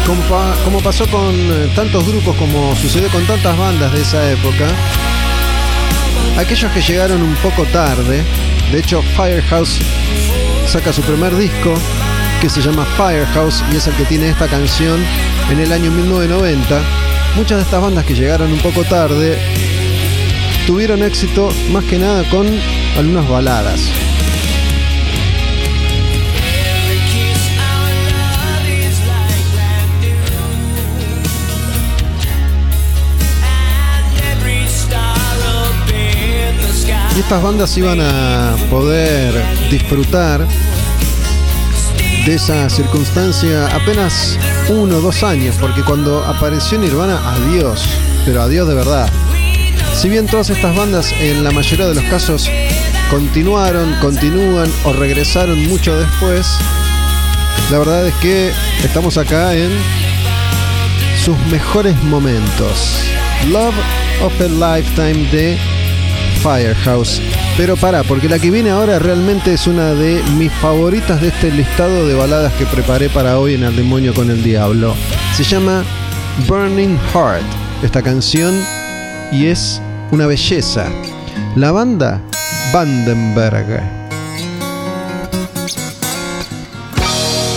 Speaker 1: Como, como pasó con eh, tantos grupos, como sucedió con tantas bandas de esa época, aquellos que llegaron un poco tarde, de hecho Firehouse saca su primer disco que se llama Firehouse y es el que tiene esta canción en el año 1990. Muchas de estas bandas que llegaron un poco tarde tuvieron éxito más que nada con algunas baladas. Y estas bandas iban a poder disfrutar de esa circunstancia apenas uno o dos años, porque cuando apareció Nirvana, adiós, pero adiós de verdad. Si bien todas estas bandas en la mayoría de los casos continuaron, continúan o regresaron mucho después, la verdad es que estamos acá en sus mejores momentos. Love of a Lifetime de Firehouse. Pero para, porque la que viene ahora realmente es una de mis favoritas de este listado de baladas que preparé para hoy en El Demonio con el Diablo. Se llama Burning Heart, esta canción, y es una belleza. La banda Vandenberg.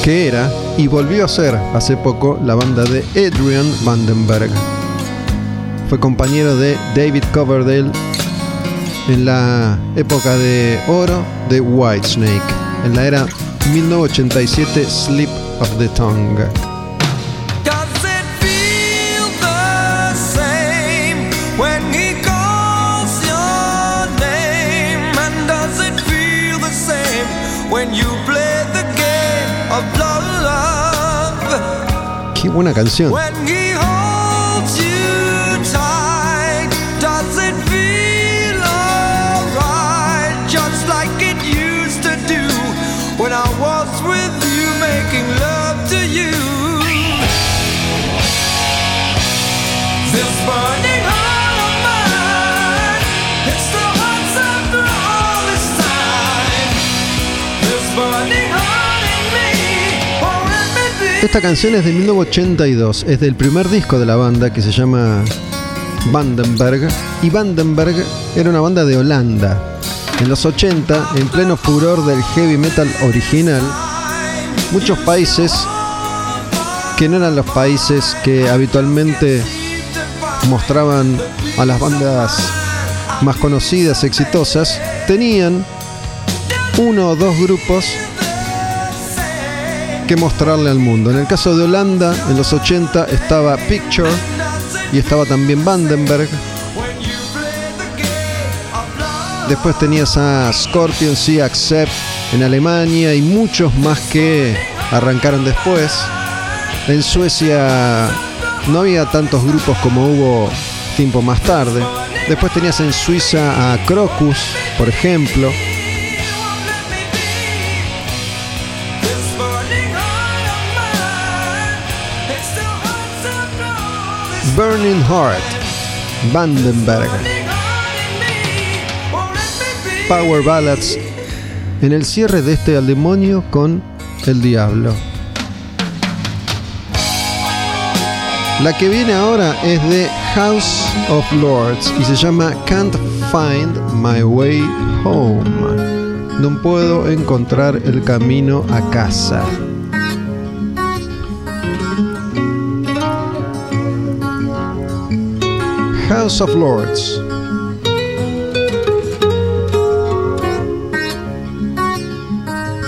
Speaker 1: Que era y volvió a ser hace poco la banda de Adrian Vandenberg. Fue compañero de David Coverdale en la época de oro de Whitesnake, en la era 1987 Slip of the Tongue.
Speaker 2: Does it feel
Speaker 1: Esta canción es de 1982, es del primer disco de la banda que se llama Vandenberg. Y Vandenberg era una banda de Holanda. En los 80, en pleno furor del heavy metal original, muchos países que no eran los países que habitualmente mostraban a las bandas más conocidas, exitosas, tenían uno o dos grupos mostrarle al mundo. En el caso de Holanda, en los 80 estaba Picture y estaba también Vandenberg. Después tenías a Scorpion, sí, Accept en Alemania y muchos más que arrancaron después. En Suecia no había tantos grupos como hubo tiempo más tarde. Después tenías en Suiza a Crocus, por ejemplo. Burning Heart, Vandenberg. Power Ballads en el cierre de este al demonio con el diablo. La que viene ahora es de House of Lords y se llama Can't Find My Way Home. No puedo encontrar el camino a casa. House of Lords.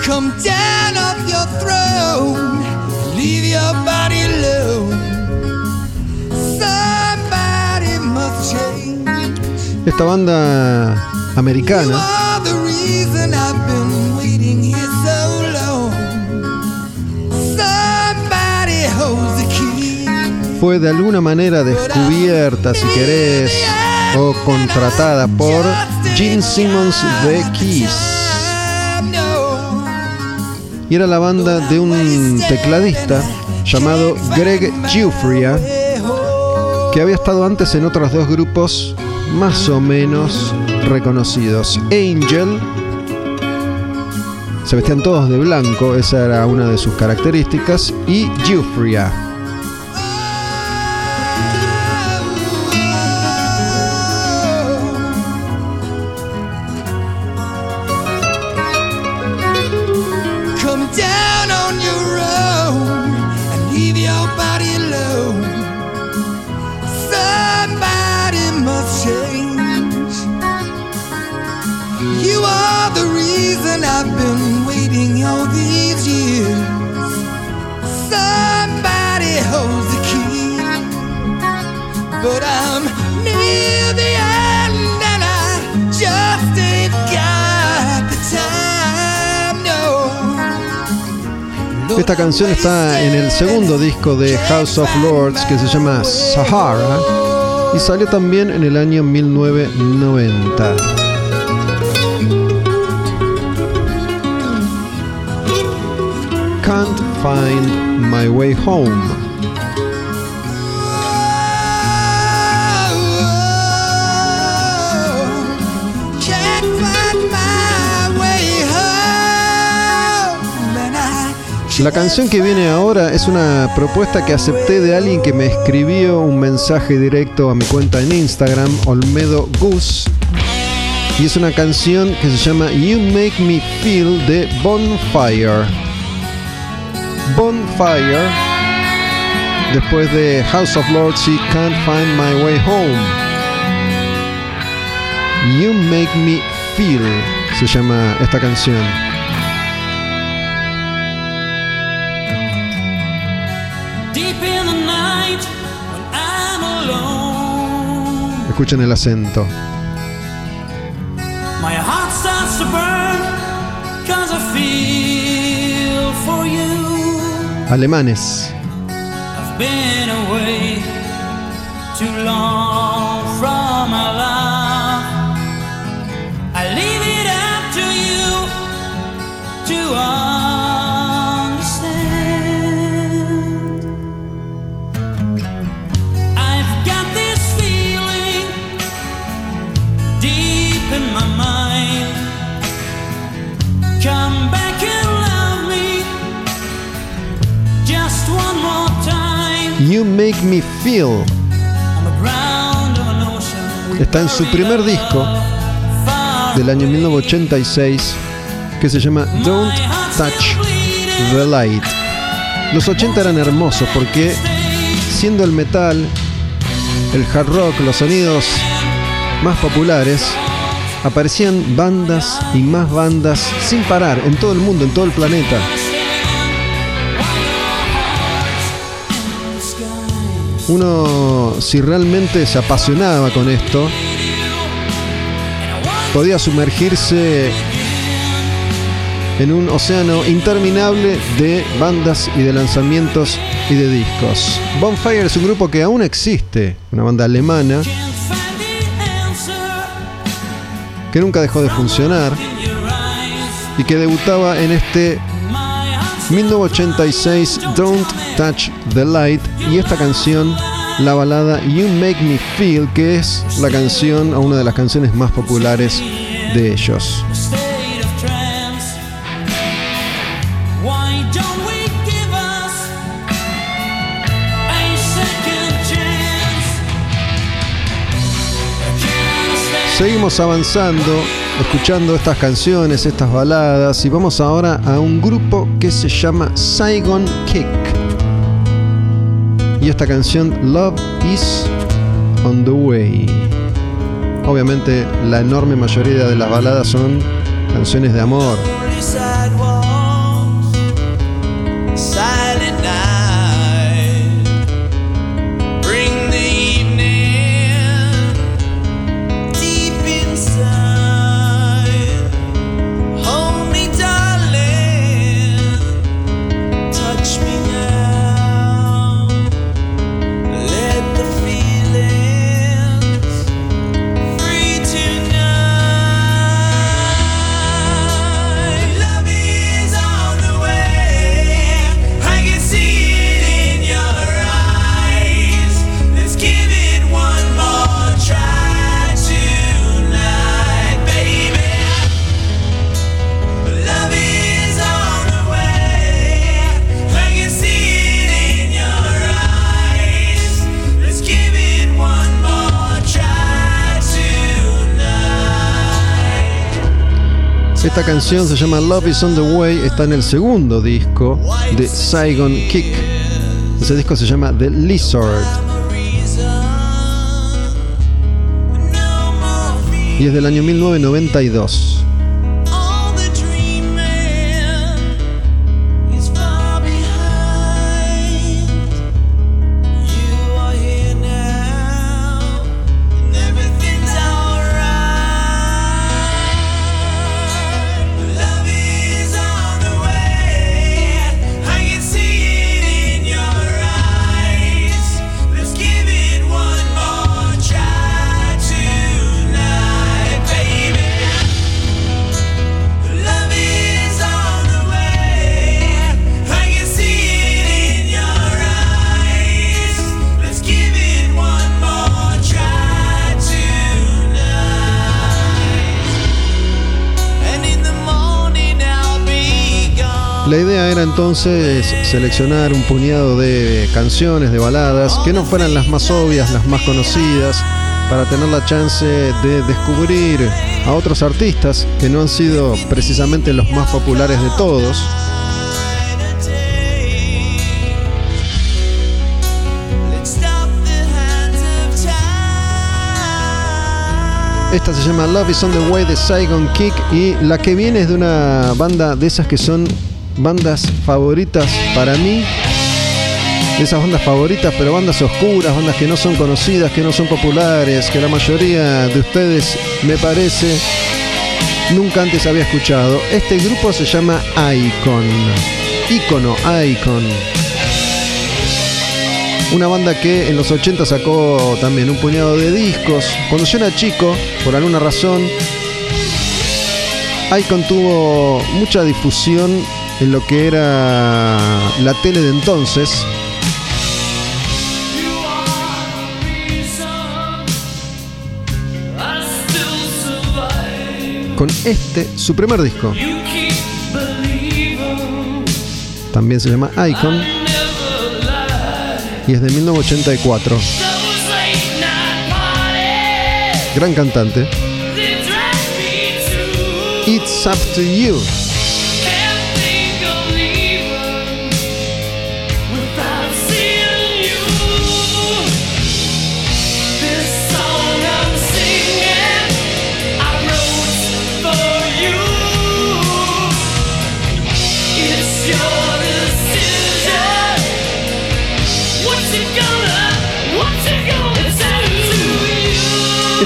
Speaker 2: Come down off your throne, leave your body alone. Somebody must change.
Speaker 1: Esta banda americana
Speaker 2: Are the reason I've been
Speaker 1: fue de alguna manera descubierta, si querés, o contratada por Gene Simmons de Kiss. Y era la banda de un tecladista llamado Greg Giuffria, que había estado antes en otros dos grupos más o menos reconocidos. Angel, se vestían todos de blanco, esa era una de sus características, y Giuffria. Esta canción está en el segundo disco de House of Lords que se llama Sahara y salió también en el año 1990. Can't Find My Way Home. La canción que viene ahora es una propuesta que acepté de alguien que me escribió un mensaje directo a mi cuenta en Instagram, Olmedo Gus. Y es una canción que se llama You Make Me Feel de Bonfire. Bonfire, después de House of Lords y Can't Find My Way Home. You Make Me Feel se llama esta canción. Escuchen el acento.
Speaker 3: my heart starts to burn cause I feel for you.
Speaker 1: Alemanes.
Speaker 3: I've been away too long You
Speaker 1: Make Me Feel está en su primer disco del año 1986 que se llama Don't Touch the Light. Los 80 eran hermosos porque siendo el metal, el hard rock, los sonidos más populares, aparecían bandas y más bandas sin parar en todo el mundo, en todo el planeta. Uno, si realmente se apasionaba con esto, podía sumergirse en un océano interminable de bandas y de lanzamientos y de discos. Bonfire es un grupo que aún existe, una banda alemana que nunca dejó de funcionar y que debutaba en este 1986 Don't Touch the Light y esta canción, la balada You Make Me Feel, que es la canción o una de las canciones más populares de ellos. seguimos avanzando, escuchando estas canciones, estas baladas, y vamos ahora a un grupo que se llama Saigon Kick. Y esta canción, Love is on the Way. Obviamente, la enorme mayoría de las baladas son canciones de amor. Esta canción se llama Love is on the Way, está en el segundo disco de Saigon Kick. Ese disco se llama The Lizard y es del año 1992. Entonces seleccionar un puñado de canciones, de baladas, que no fueran las más obvias, las más conocidas, para tener la chance de descubrir a otros artistas que no han sido precisamente los más populares de todos. Esta se llama Love is on the Way de Saigon Kick y la que viene es de una banda de esas que son bandas favoritas para mí. Esas bandas favoritas, pero bandas oscuras, bandas que no son conocidas, que no son populares, que la mayoría de ustedes, me parece, nunca antes había escuchado. Este grupo se llama Icon. Icono, Icon. Una banda que en los 80 sacó también un puñado de discos. Cuando yo era chico, por alguna razón, Icon tuvo mucha difusión en lo que era la tele de entonces. Con este, su primer disco. También se llama Icon. Y es de 1984. Gran cantante. It's up to you.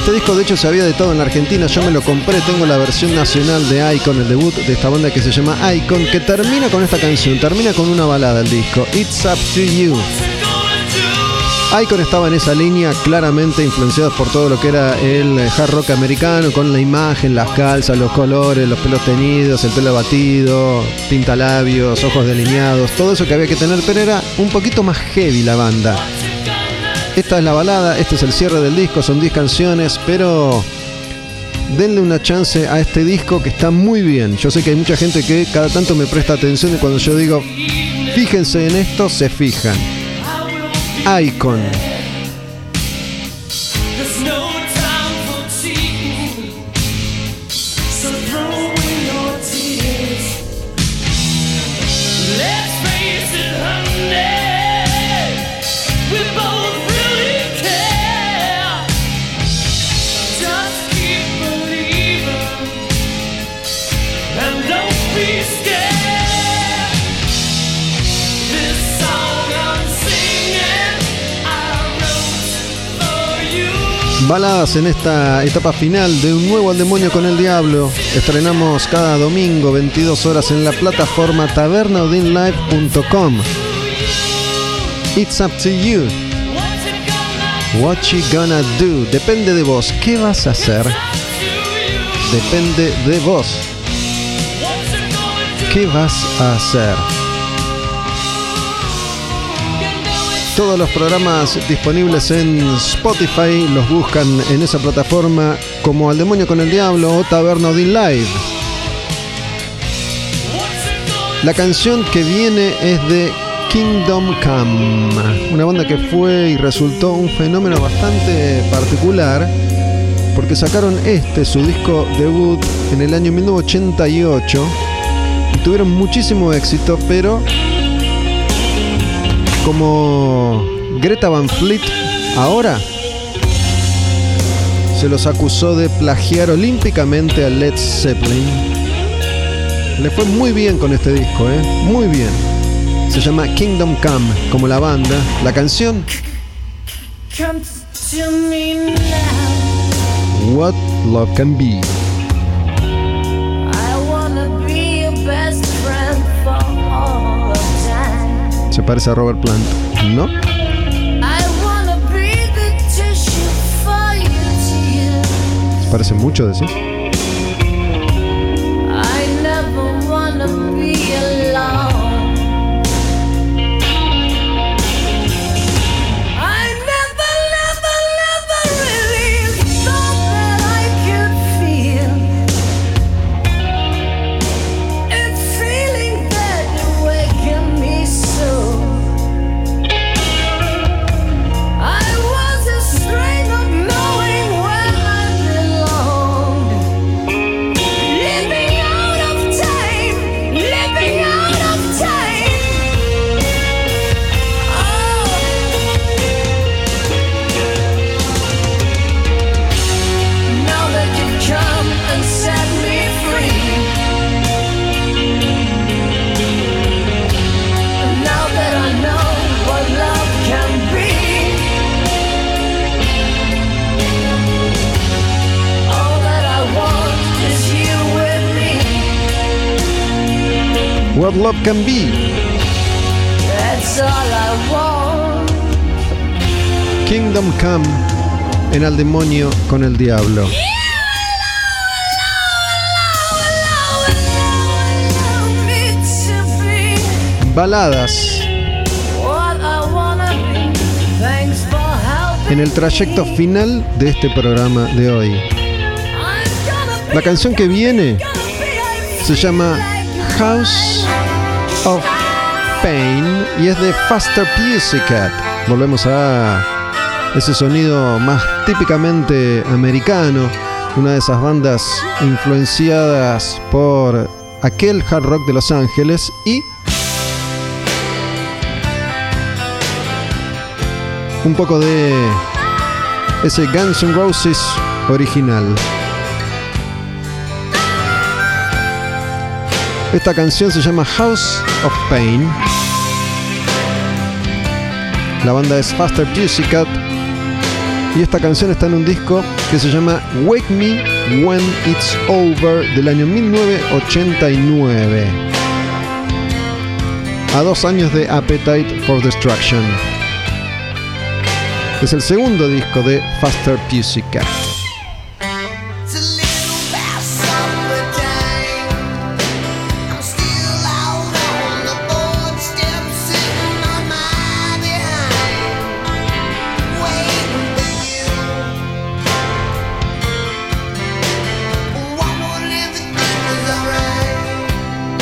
Speaker 1: Este disco de hecho se había editado en Argentina, yo me lo compré, tengo la versión nacional de Icon, el debut de esta banda que se llama Icon, que termina con esta canción, termina con una balada el disco, It's Up to You. Icon estaba en esa línea claramente influenciados por todo lo que era el hard rock americano, con la imagen, las calzas, los colores, los pelos teñidos, el pelo batido, pintalabios, ojos delineados, todo eso que había que tener, pero era un poquito más heavy la banda. Esta es la balada, este es el cierre del disco, son 10 canciones, pero denle una chance a este disco que está muy bien. Yo sé que hay mucha gente que cada tanto me presta atención y cuando yo digo, fíjense en esto, se fijan. Icon. Baladas en esta etapa final de Un Nuevo al Demonio con el Diablo. Estrenamos cada domingo 22 horas en la plataforma tabernaudinlive.com. It's up to you. What you gonna do? Depende de vos. ¿Qué vas a hacer? Depende de vos. ¿Qué vas a hacer? Todos los programas disponibles en Spotify los buscan en esa plataforma como Al Demonio con el Diablo o Taberna Odin Live. La canción que viene es de Kingdom Come, una banda que fue y resultó un fenómeno bastante particular porque sacaron este, su disco debut, en el año 1988 y tuvieron muchísimo éxito, pero como Greta Van Fleet ahora se los acusó de plagiar olímpicamente a Led Zeppelin. Le fue muy bien con este disco, ¿eh? Muy bien. Se llama Kingdom Come, como la banda. La canción. What Love Can Be. Parece a Robert Plant, ¿no?
Speaker 3: I wanna be Love Can Be.
Speaker 1: Kingdom Come en Al Demonio con el Diablo. Baladas en el trayecto final de este programa de hoy. La canción que viene se llama House y es de Faster Pussycat. Volvemos a ese sonido más típicamente americano, una de esas bandas influenciadas por aquel hard rock de Los Ángeles y un poco de ese Guns N' Roses original. Esta canción se llama House of Pain. La banda es Faster Pussycat. Y esta canción está en un disco que se llama Wake Me When It's Over del año 1989. A dos años de Appetite for Destruction. Es el segundo disco de Faster Pussycat.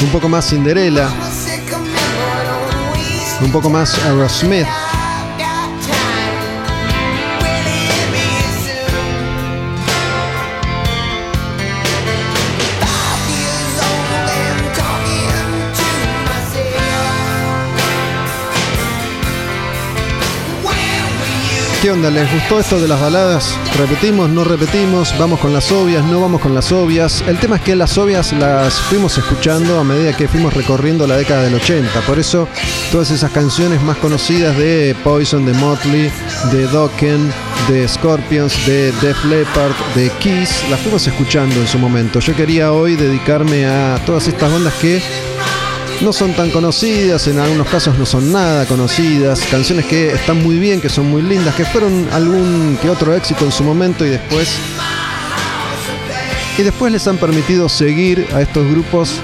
Speaker 1: Un poco más Cinderella, un poco más Aerosmith. ¿Qué onda? ¿Les gustó esto de las baladas? ¿Repetimos? ¿No repetimos? ¿Vamos con las obvias? ¿No vamos con las obvias? El tema es que las obvias las fuimos escuchando a medida que fuimos recorriendo la década del 80. Por eso todas esas canciones más conocidas de Poison, de Motley, de Dokken, de Scorpions, de Def Leppard, de Kiss, las fuimos escuchando en su momento. Yo quería hoy dedicarme a todas estas bandas que no son tan conocidas, en algunos casos no son nada conocidas, canciones que están muy bien, que son muy lindas, que fueron algún que otro éxito en su momento y después y después les han permitido seguir a estos grupos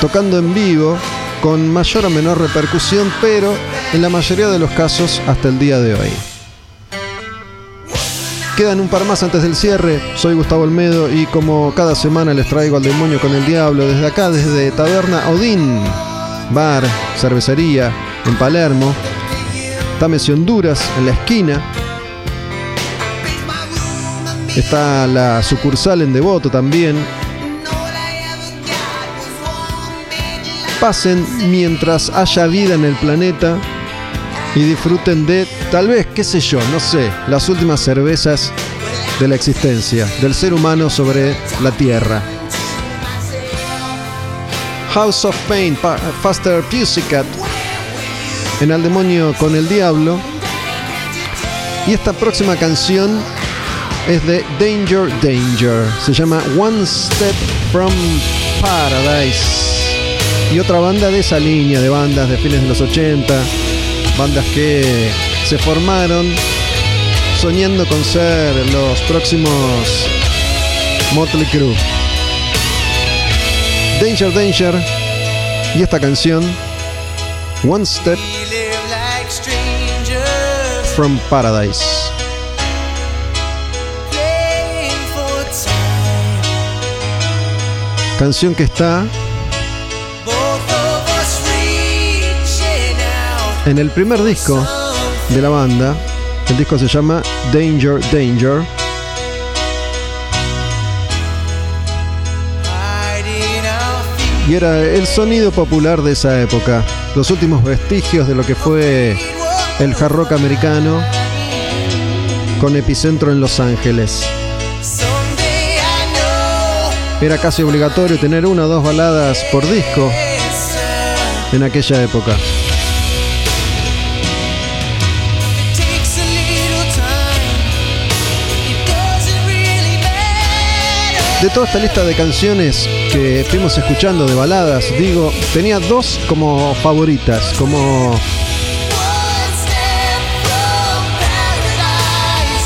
Speaker 1: tocando en vivo con mayor o menor repercusión, pero en la mayoría de los casos hasta el día de hoy. Quedan un par más antes del cierre. Soy Gustavo Olmedo y como cada semana les traigo al demonio con el diablo desde acá, desde Taberna Odín, bar, cervecería en Palermo, Támese Honduras en la esquina. Está la sucursal en Devoto también. Pasen mientras haya vida en el planeta y disfruten de, tal vez, qué sé yo, no sé, las últimas cervezas de la existencia, del ser humano sobre la Tierra. House of Pain, Pa- Faster Pussycat, en Al Demonio con el Diablo. Y esta próxima canción es de Danger Danger. Se llama One Step from Paradise. Y otra banda de esa línea de bandas de fines de los 80. Bandas que se formaron soñando con ser los próximos Motley Crue. Danger Danger. Y esta canción, One Step from Paradise. Canción que está en el primer disco de la banda. El disco se llama Danger Danger. Y era el sonido popular de esa época. Los últimos vestigios de lo que fue el hard rock americano con epicentro en Los Ángeles. Era casi obligatorio tener una o dos baladas por disco en aquella época. De toda esta lista de canciones que fuimos escuchando de baladas, digo, tenía dos como favoritas, como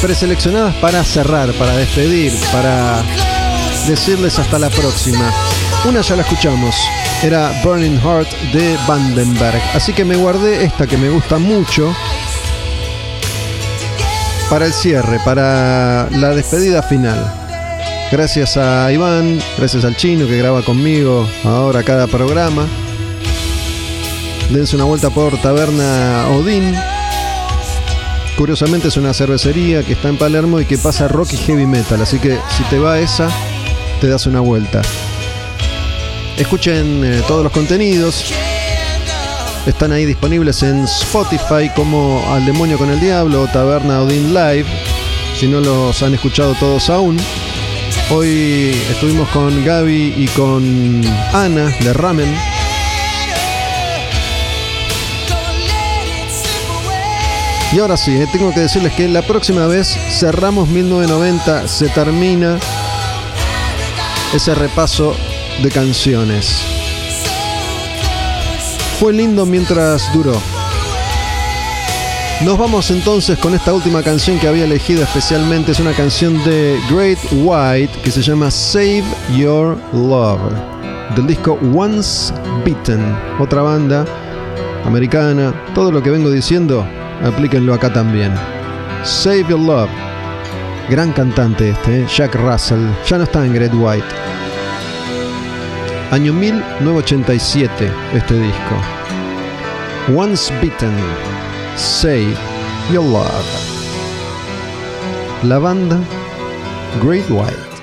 Speaker 1: preseleccionadas para cerrar, para despedir, para decirles hasta la próxima. Una ya la escuchamos, era Burning Heart de Vandenberg, así que me guardé esta que me gusta mucho para el cierre, para la despedida final. Gracias a Iván, gracias al chino que graba conmigo ahora cada programa. Dense una vuelta por Taberna Odín. Curiosamente es una cervecería que está en Palermo y que pasa rock y heavy metal, así que si te va esa, te das una vuelta. Escuchen eh, todos los contenidos. Están ahí disponibles en Spotify como Al Demonio con el Diablo o Taberna Odin Live. Si no los han escuchado todos aún. Hoy estuvimos con Gaby y con Ana de Ramen. Y ahora sí, eh, tengo que decirles que la próxima vez cerramos 1990, se termina ese repaso de canciones. Fue lindo mientras duró. Nos vamos entonces con esta última canción que había elegido especialmente. Es una canción de Great White que se llama Save Your Love. Del disco Once Beaten. Otra banda americana. Todo lo que vengo diciendo, aplíquenlo acá también. Save Your Love. Gran cantante este, ¿eh? Jack Russell. Ya no está en Great White. Año 1987 este disco. Once Beaten. Save Your Love. La banda Great White.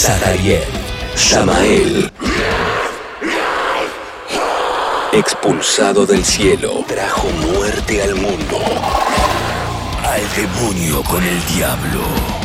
Speaker 5: Satariel, Samael. Expulsado del cielo, trajo muerte al mundo. Al demonio con el diablo.